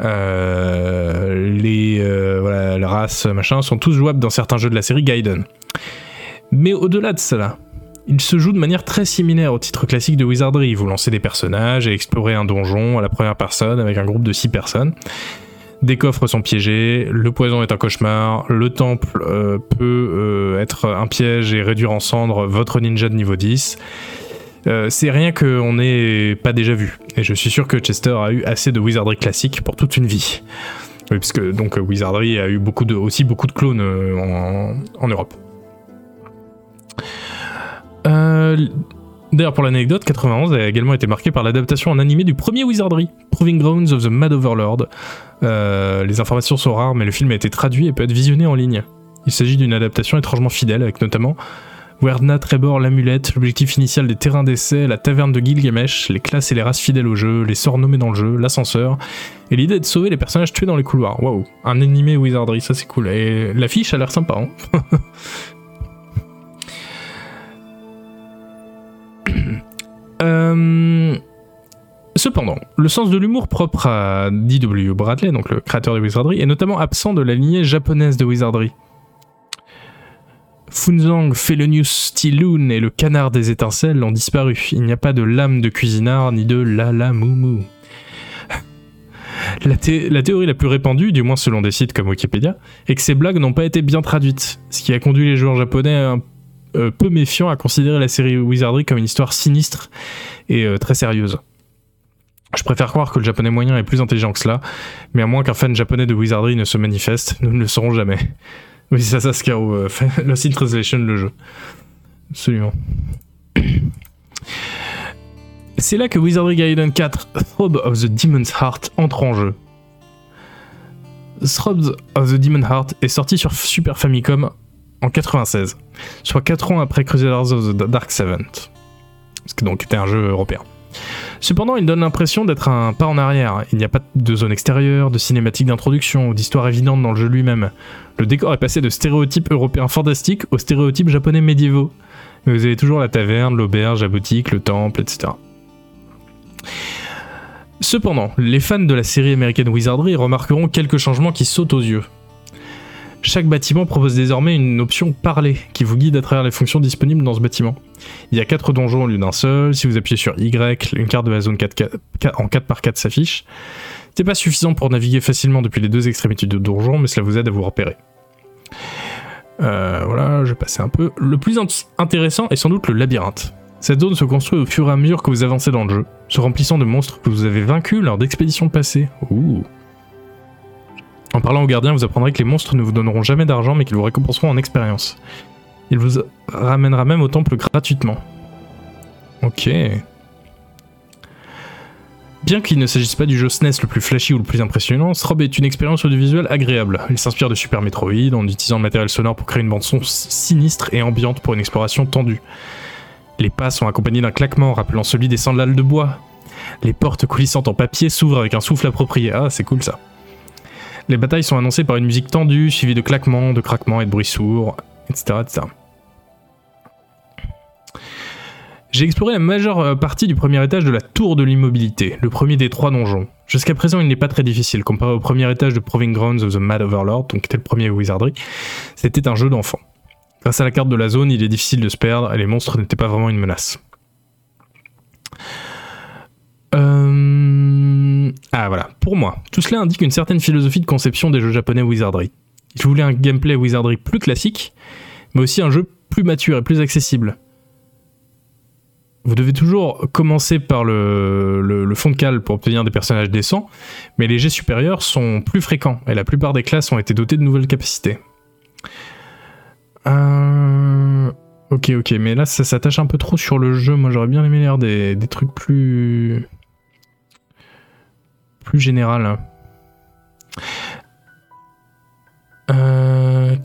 Euh, les, euh, voilà, races, machin, sont tous jouables dans certains jeux de la série Gaiden. Mais au-delà de cela, il se joue de manière très similaire au titre classique de Wizardry. Vous lancez des personnages et explorez un donjon à la première personne avec un groupe de 6 personnes. Des coffres sont piégés, le poison est un cauchemar, le temple euh, peut euh, être un piège et réduire en cendres votre ninja de niveau 10. Euh, c'est rien qu'on n'ait pas déjà vu. Et je suis sûr que Chester a eu assez de Wizardry classique pour toute une vie. Oui, parce que donc Wizardry a eu beaucoup de, aussi beaucoup de clones en, Europe. D'ailleurs, pour l'anecdote, 91 a également été marqué par l'adaptation en animé du premier Wizardry, Proving Grounds of the Mad Overlord. Euh, les informations sont rares, mais le film a été traduit et peut être visionné en ligne. Il s'agit d'une adaptation étrangement fidèle, avec notamment Werdna, Trebor, l'amulette, l'objectif initial des terrains d'essai, la taverne de Gilgamesh, les classes et les races fidèles au jeu, les sorts nommés dans le jeu, l'ascenseur, et l'idée de sauver les personnages tués dans les couloirs. Waouh, un animé Wizardry, ça c'est cool. Et l'affiche a l'air sympa, hein (laughs) Euh, Cependant, le sens de l'humour propre à D.W. Bradley, donc le créateur de Wizardry, est notamment absent de la lignée japonaise de Wizardry. Funzang, Felonius, Stiloon et le canard des étincelles ont disparu. Il n'y a pas de lame de cuisinard ni de (laughs) la la moumou. La, la théorie la plus répandue, du moins selon des sites comme Wikipédia, est que ces blagues n'ont pas été bien traduites, ce qui a conduit les joueurs japonais un euh, peu méfiants à considérer la série Wizardry comme une histoire sinistre et euh, très sérieuse. Je préfère croire que le japonais moyen est plus intelligent que cela, mais à moins qu'un fan japonais de Wizardry ne se manifeste, nous ne le saurons jamais. (laughs) Oui, c'est ça, Scarrow, euh, (laughs) Lost in Translation, le jeu. Absolument. (coughs) C'est là que Wizardry Gaiden 4 Throb of the Demon's Heart entre en jeu. Throbs of the Demon Heart est sorti sur Super Famicom en 96, soit 4 ans après Crusaders of the Dark Seventh, ce qui donc était un jeu européen. Cependant, il donne l'impression d'être un pas en arrière. Il n'y a pas de zone extérieure, de cinématique d'introduction ou d'histoire évidente dans le jeu lui-même. Le décor est passé de stéréotypes européens fantastiques aux stéréotypes japonais médiévaux. Mais vous avez toujours la taverne, l'auberge, la boutique, le temple, etc. Cependant, les fans de la série américaine Wizardry remarqueront quelques changements qui sautent aux yeux. Chaque bâtiment propose désormais une option parler qui vous guide à travers les fonctions disponibles dans ce bâtiment. Il y a 4 donjons au lieu d'un seul, si vous appuyez sur Y, une carte de la zone 4, en 4x4 s'affiche. C'est pas suffisant pour naviguer facilement depuis les deux extrémités du donjon, mais cela vous aide à vous repérer. Euh, voilà, je vais passer un peu. Le plus int- intéressant est sans doute le labyrinthe. Cette zone se construit au fur et à mesure que vous avancez dans le jeu, se remplissant de monstres que vous avez vaincus lors d'expéditions passées. Ouh. En parlant aux gardiens, vous apprendrez que les monstres ne vous donneront jamais d'argent mais qu'ils vous récompenseront en expérience. Il vous ramènera même au temple gratuitement. Ok. Bien qu'il ne s'agisse pas du jeu SNES le plus flashy ou le plus impressionnant, Strobe est une expérience audiovisuelle agréable. Il s'inspire de Super Metroid en utilisant le matériel sonore pour créer une bande son sinistre et ambiante pour une exploration tendue. Les pas sont accompagnés d'un claquement rappelant celui des sandales de bois. Les portes coulissantes en papier s'ouvrent avec un souffle approprié. Ah, c'est cool ça. Les batailles sont annoncées par une musique tendue, suivie de claquements, de craquements et de bruits sourds, etc. J'ai exploré la majeure euh, partie du premier étage de la tour de l'immobilité, le premier des trois donjons. Jusqu'à présent, il n'est pas très difficile, comparé au premier étage de Proving Grounds of the Mad Overlord, donc était le premier Wizardry. C'était un jeu d'enfant. Grâce à la carte de la zone, il est difficile de se perdre et les monstres n'étaient pas vraiment une menace. Euh... Ah voilà, pour moi, tout cela indique une certaine philosophie de conception des jeux japonais Wizardry. Il voulait un gameplay Wizardry plus classique, mais aussi un jeu plus mature et plus accessible. Vous devez toujours commencer par le, fond de cale pour obtenir des personnages décents, mais les jets supérieurs sont plus fréquents et la plupart des classes ont été dotées de nouvelles capacités. Euh... Ok, ok, mais là ça s'attache un peu trop sur le jeu. Moi j'aurais bien aimé l'air des trucs plus. Général. Euh...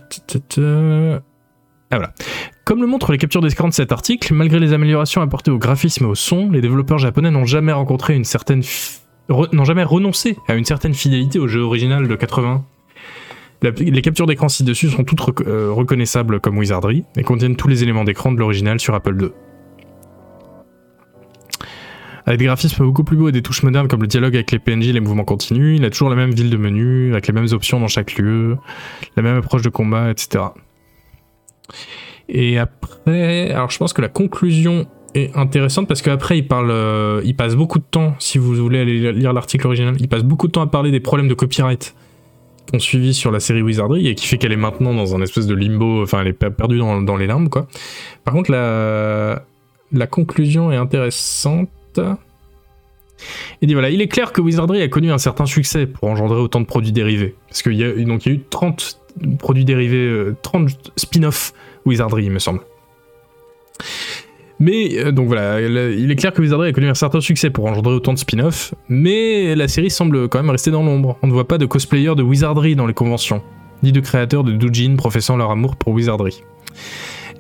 Ah. Comme le montrent les captures d'écran de cet article, malgré les améliorations apportées au graphisme et au son, les développeurs japonais n'ont jamais rencontré une certaine n'ont jamais renoncé à une certaine fidélité au jeu original de 80. les captures d'écran ci-dessus sont toutes euh, reconnaissables comme Wizardry et contiennent tous les éléments d'écran de l'original sur Apple II. Avec des graphismes beaucoup plus beaux et des touches modernes comme le dialogue avec les PNJ les mouvements continus, il a toujours la même ville de menu, avec les mêmes options dans chaque lieu, la même approche de combat, etc. Et après, alors je pense que la conclusion est intéressante parce qu'après il parle, euh, il passe beaucoup de temps, si vous voulez aller lire l'article original, il passe beaucoup de temps à parler des problèmes de copyright qu'on suivi sur la série Wizardry et qui fait qu'elle est maintenant dans un espèce de limbo, enfin elle est perdue dans, les limbes quoi. Par contre la, la conclusion est intéressante. Il dit voilà, il est clair que Wizardry a connu un certain succès pour engendrer autant de produits dérivés. Parce qu'il y, a, il y a eu 30 produits dérivés, 30 euh, spin-offs Wizardry, il me semble. Mais euh, donc voilà, il est clair que Wizardry a connu un certain succès pour engendrer autant de spin-offs, mais la série semble quand même rester dans l'ombre. On ne voit pas de cosplayers de Wizardry dans les conventions, ni de créateurs de doujin professant leur amour pour Wizardry.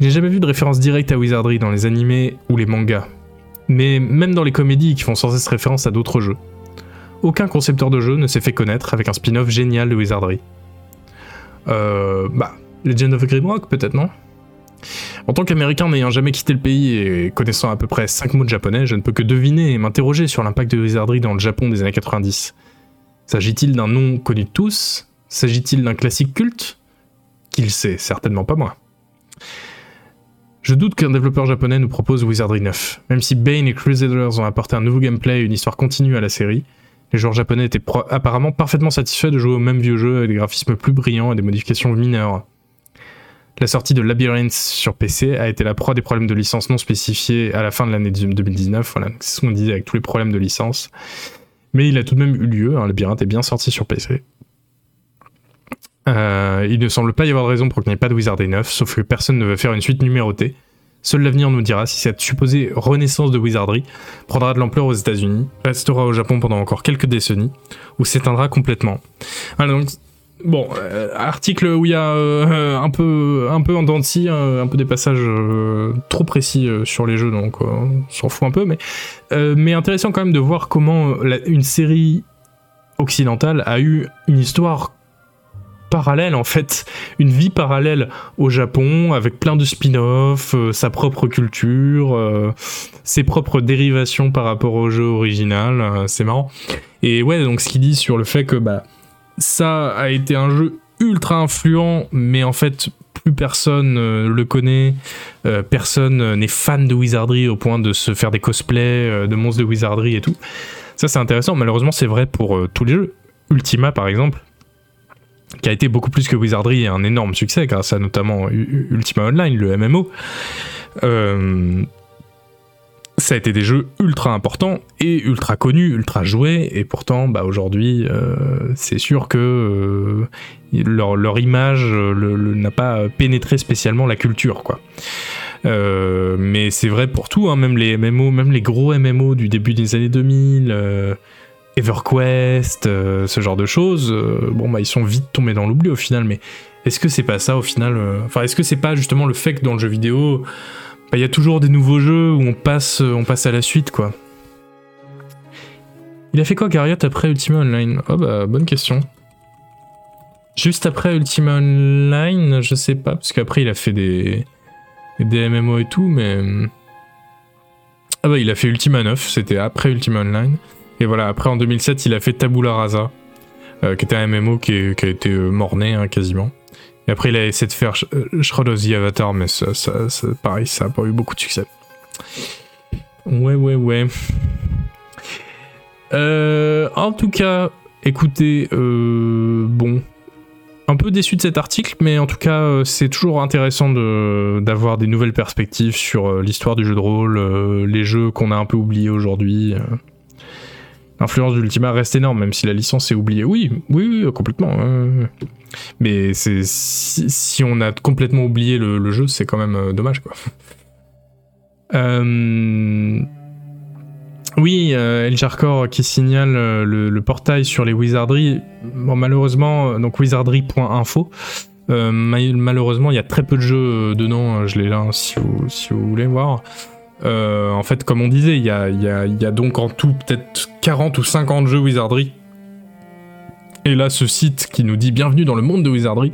J'ai jamais vu de référence directe à Wizardry dans les animés ou les mangas, mais même dans les comédies qui font sans cesse référence à d'autres jeux. Aucun concepteur de jeu ne s'est fait connaître avec un spin-off génial de Wizardry. Euh, bah, Legend of Grimrock peut-être, non? En tant qu'Américain n'ayant jamais quitté le pays et connaissant à peu près 5 mots de japonais, je ne peux que deviner et m'interroger sur l'impact de Wizardry dans le Japon des années 90. S'agit-il d'un nom connu de tous? S'agit-il d'un classique culte? Qu'il sait, certainement pas moi. Je doute qu'un développeur japonais nous propose Wizardry 9. Même si Bane et Crusaders ont apporté un nouveau gameplay et une histoire continue à la série, les joueurs japonais étaient apparemment parfaitement satisfaits de jouer au même vieux jeu avec des graphismes plus brillants et des modifications mineures. La sortie de Labyrinth sur PC a été la proie des problèmes de licence non spécifiés à la fin de l'année 2019. Voilà, c'est ce qu'on disait avec tous les problèmes de licence. Mais il a tout de même eu lieu. Hein, Labyrinth est bien sorti sur PC. Euh, il ne semble pas y avoir de raison pour qu'il n'y ait pas de Wizardry 9, sauf que personne ne veut faire une suite numérotée. Seul l'avenir nous dira si cette supposée renaissance de Wizardry prendra de l'ampleur aux États-Unis, restera au Japon pendant encore quelques décennies, ou s'éteindra complètement. Voilà, donc Bon, euh, article où il y a euh, un peu un peu en dents un peu des passages trop précis sur les jeux, donc on s'en fout un peu, mais mais intéressant quand même de voir comment une série occidentale a eu une histoire parallèle en fait, une vie parallèle au Japon avec plein de spin-offs, sa propre culture, ses propres dérivations par rapport au jeu original, c'est marrant. Et ouais, donc ce qu'il dit sur le fait que bah ça a été un jeu ultra influent, mais en fait, plus personne euh, le connaît, euh, personne n'est fan de Wizardry au point de se faire des cosplays euh, de monstres de Wizardry et tout. Ça, c'est intéressant. Malheureusement, c'est vrai pour tous les jeux. Ultima, par exemple, qui a été beaucoup plus que Wizardry et un énorme succès grâce à notamment Ultima Online, le MMO ça a été des jeux ultra importants et ultra connus, ultra joués, et pourtant, bah, aujourd'hui, euh, c'est sûr que euh, leur, image n'a pas pénétré spécialement la culture, quoi. Euh, mais c'est vrai pour tout, hein, même les MMO, même les gros MMO du début des années 2000, EverQuest, ce genre de choses, bon, bah, ils sont vite tombés dans l'oubli au final, mais est-ce que c'est pas ça au final Enfin, est-ce que c'est pas justement le fait que dans le jeu vidéo, bah, il y a toujours des nouveaux jeux où on passe, on passe à la suite, quoi? Il a fait quoi Garriott après Ultima Online? Oh bah bonne question. Juste après Ultima Online, je sais pas, parce qu'après il a fait des, des MMO et tout, mais... Ah bah il a fait Ultima 9, c'était après Ultima Online. Et voilà, après en 2007 il a fait Tabula Rasa, euh, qui était un MMO qui, a été euh, morné hein, quasiment. Et après, il a essayé de faire euh, Shroud of the Avatar, mais ça, pareil, ça n'a pas eu beaucoup de succès. Ouais, ouais, ouais. En tout cas, écoutez, euh, bon. un peu déçu de cet article, mais en tout cas, c'est toujours intéressant d'avoir des nouvelles perspectives sur l'histoire du jeu de rôle, les jeux qu'on a un peu oubliés aujourd'hui. Euh. L'influence d'Ultima reste énorme, même si la licence est oubliée. Oui, oui, oui, complètement. euh. Mais c'est, si, on a complètement oublié le, jeu, c'est quand même euh, dommage, quoi. Euh, Oui, euh, El Jarkor qui signale euh, le, portail sur les wizardries. Bon, malheureusement, euh, donc wizardry.info. Euh, ma- malheureusement, il y a très peu de jeux euh, dedans. euh, Je l'ai là hein, si vous, si vous voulez voir. Euh, en fait, comme on disait, il y a, donc en tout peut-être 40 ou 50 jeux Wizardry. Et là, ce site qui nous dit bienvenue dans le monde de Wizardry,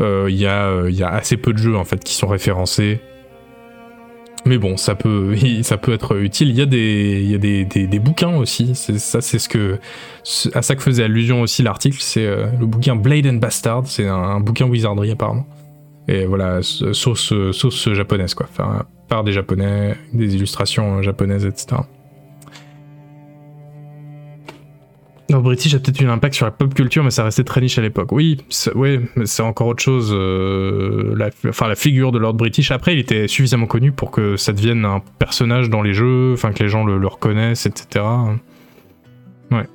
euh, il y, a, euh, il y a assez peu de jeux en fait qui sont référencés. Mais bon, ça peut, (laughs) être utile. Il y a des, bouquins aussi. Ça, c'est ce à ça que faisait allusion aussi l'article. C'est le bouquin Blade and Bastard. C'est un, bouquin Wizardry apparemment. Et voilà, sauce, sauce japonaise quoi. Enfin, par des japonais, des illustrations euh, japonaises, etc. Lord British a peut-être eu un impact sur la pop culture, mais ça restait très niche à l'époque. Oui, mais c'est encore autre chose. euh, la, enfin, la figure de Lord British. Après, il était suffisamment connu pour que ça devienne un personnage dans les jeux, enfin que les gens le, le reconnaissent, etc. Ouais.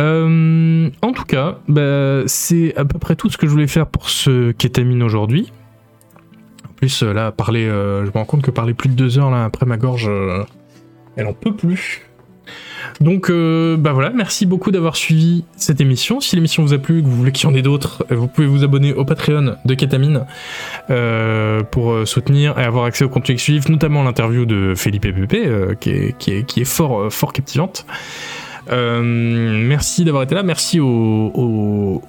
Euh, en tout cas, bah, c'est à peu près tout ce que je voulais faire pour ce kétamine aujourd'hui. Plus, euh, là, parler, euh, je me rends compte que parler plus de deux heures là après ma gorge, euh, elle en peut plus. Donc, bah voilà, merci beaucoup d'avoir suivi cette émission. Si l'émission vous a plu, que vous voulez qu'il y en ait d'autres, vous pouvez vous abonner au Patreon de Ketamine pour soutenir et avoir accès au contenu exclusif, notamment l'interview de Felipe Pepe, qui, est, fort, fort captivante. Merci d'avoir été là, merci au, au,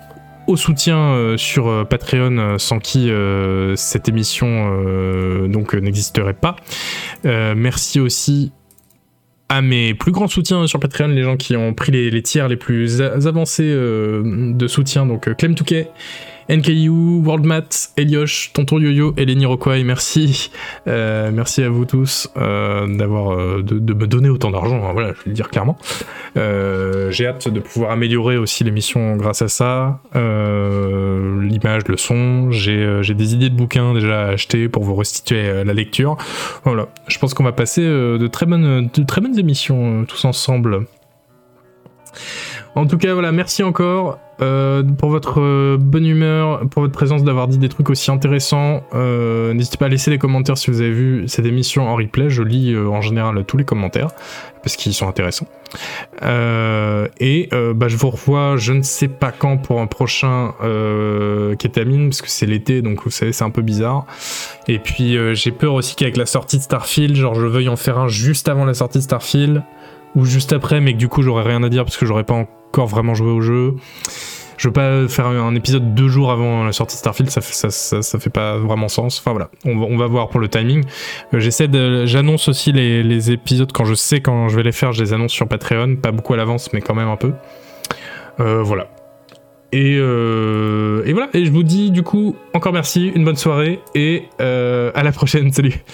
au soutien euh, sur euh, Patreon, euh, sans qui cette émission donc n'existerait pas. Merci aussi à mes plus grands soutiens sur Patreon, les gens qui ont pris les, les tiers les plus avancés de soutien, donc Clem Touquet, NKU, WorldMat, Eliosh, Tonton Yo-Yo et Lenny merci. Euh, merci à vous tous euh, d'avoir euh, de, me donner autant d'argent, hein, voilà, je vais le dire clairement. J'ai hâte de pouvoir améliorer aussi l'émission grâce à ça. L'image, le son, j'ai des idées de bouquins déjà à acheter pour vous restituer la lecture. Voilà, je pense qu'on va passer de, très bonnes, de très bonnes émissions tous ensemble. En tout cas, voilà, merci encore euh, pour votre euh, bonne humeur, pour votre présence, d'avoir dit des trucs aussi intéressants. Euh, N'hésitez pas à laisser des commentaires si vous avez vu cette émission en replay. Je lis en général tous les commentaires parce qu'ils sont intéressants. Et bah, je vous revois, je ne sais pas quand pour un prochain kétamine parce que c'est l'été, donc vous savez, c'est un peu bizarre. Et puis j'ai peur aussi qu'avec la sortie de Starfield, genre je veuille en faire un juste avant la sortie de Starfield ou juste après, mais que du coup j'aurais rien à dire parce que j'aurais pas encore vraiment joué au jeu. Je veux pas faire un épisode deux jours avant la sortie de Starfield, ça ça, ça, fait pas vraiment sens. Enfin voilà, on va, voir pour le timing. Euh, J'essaie de, j'annonce aussi les, épisodes quand je sais quand je vais les faire, je les annonce sur Patreon, pas beaucoup à l'avance, mais quand même un peu. Euh, voilà. Et, euh, et voilà, et je vous dis du coup encore merci, une bonne soirée et à la prochaine, (laughs) salut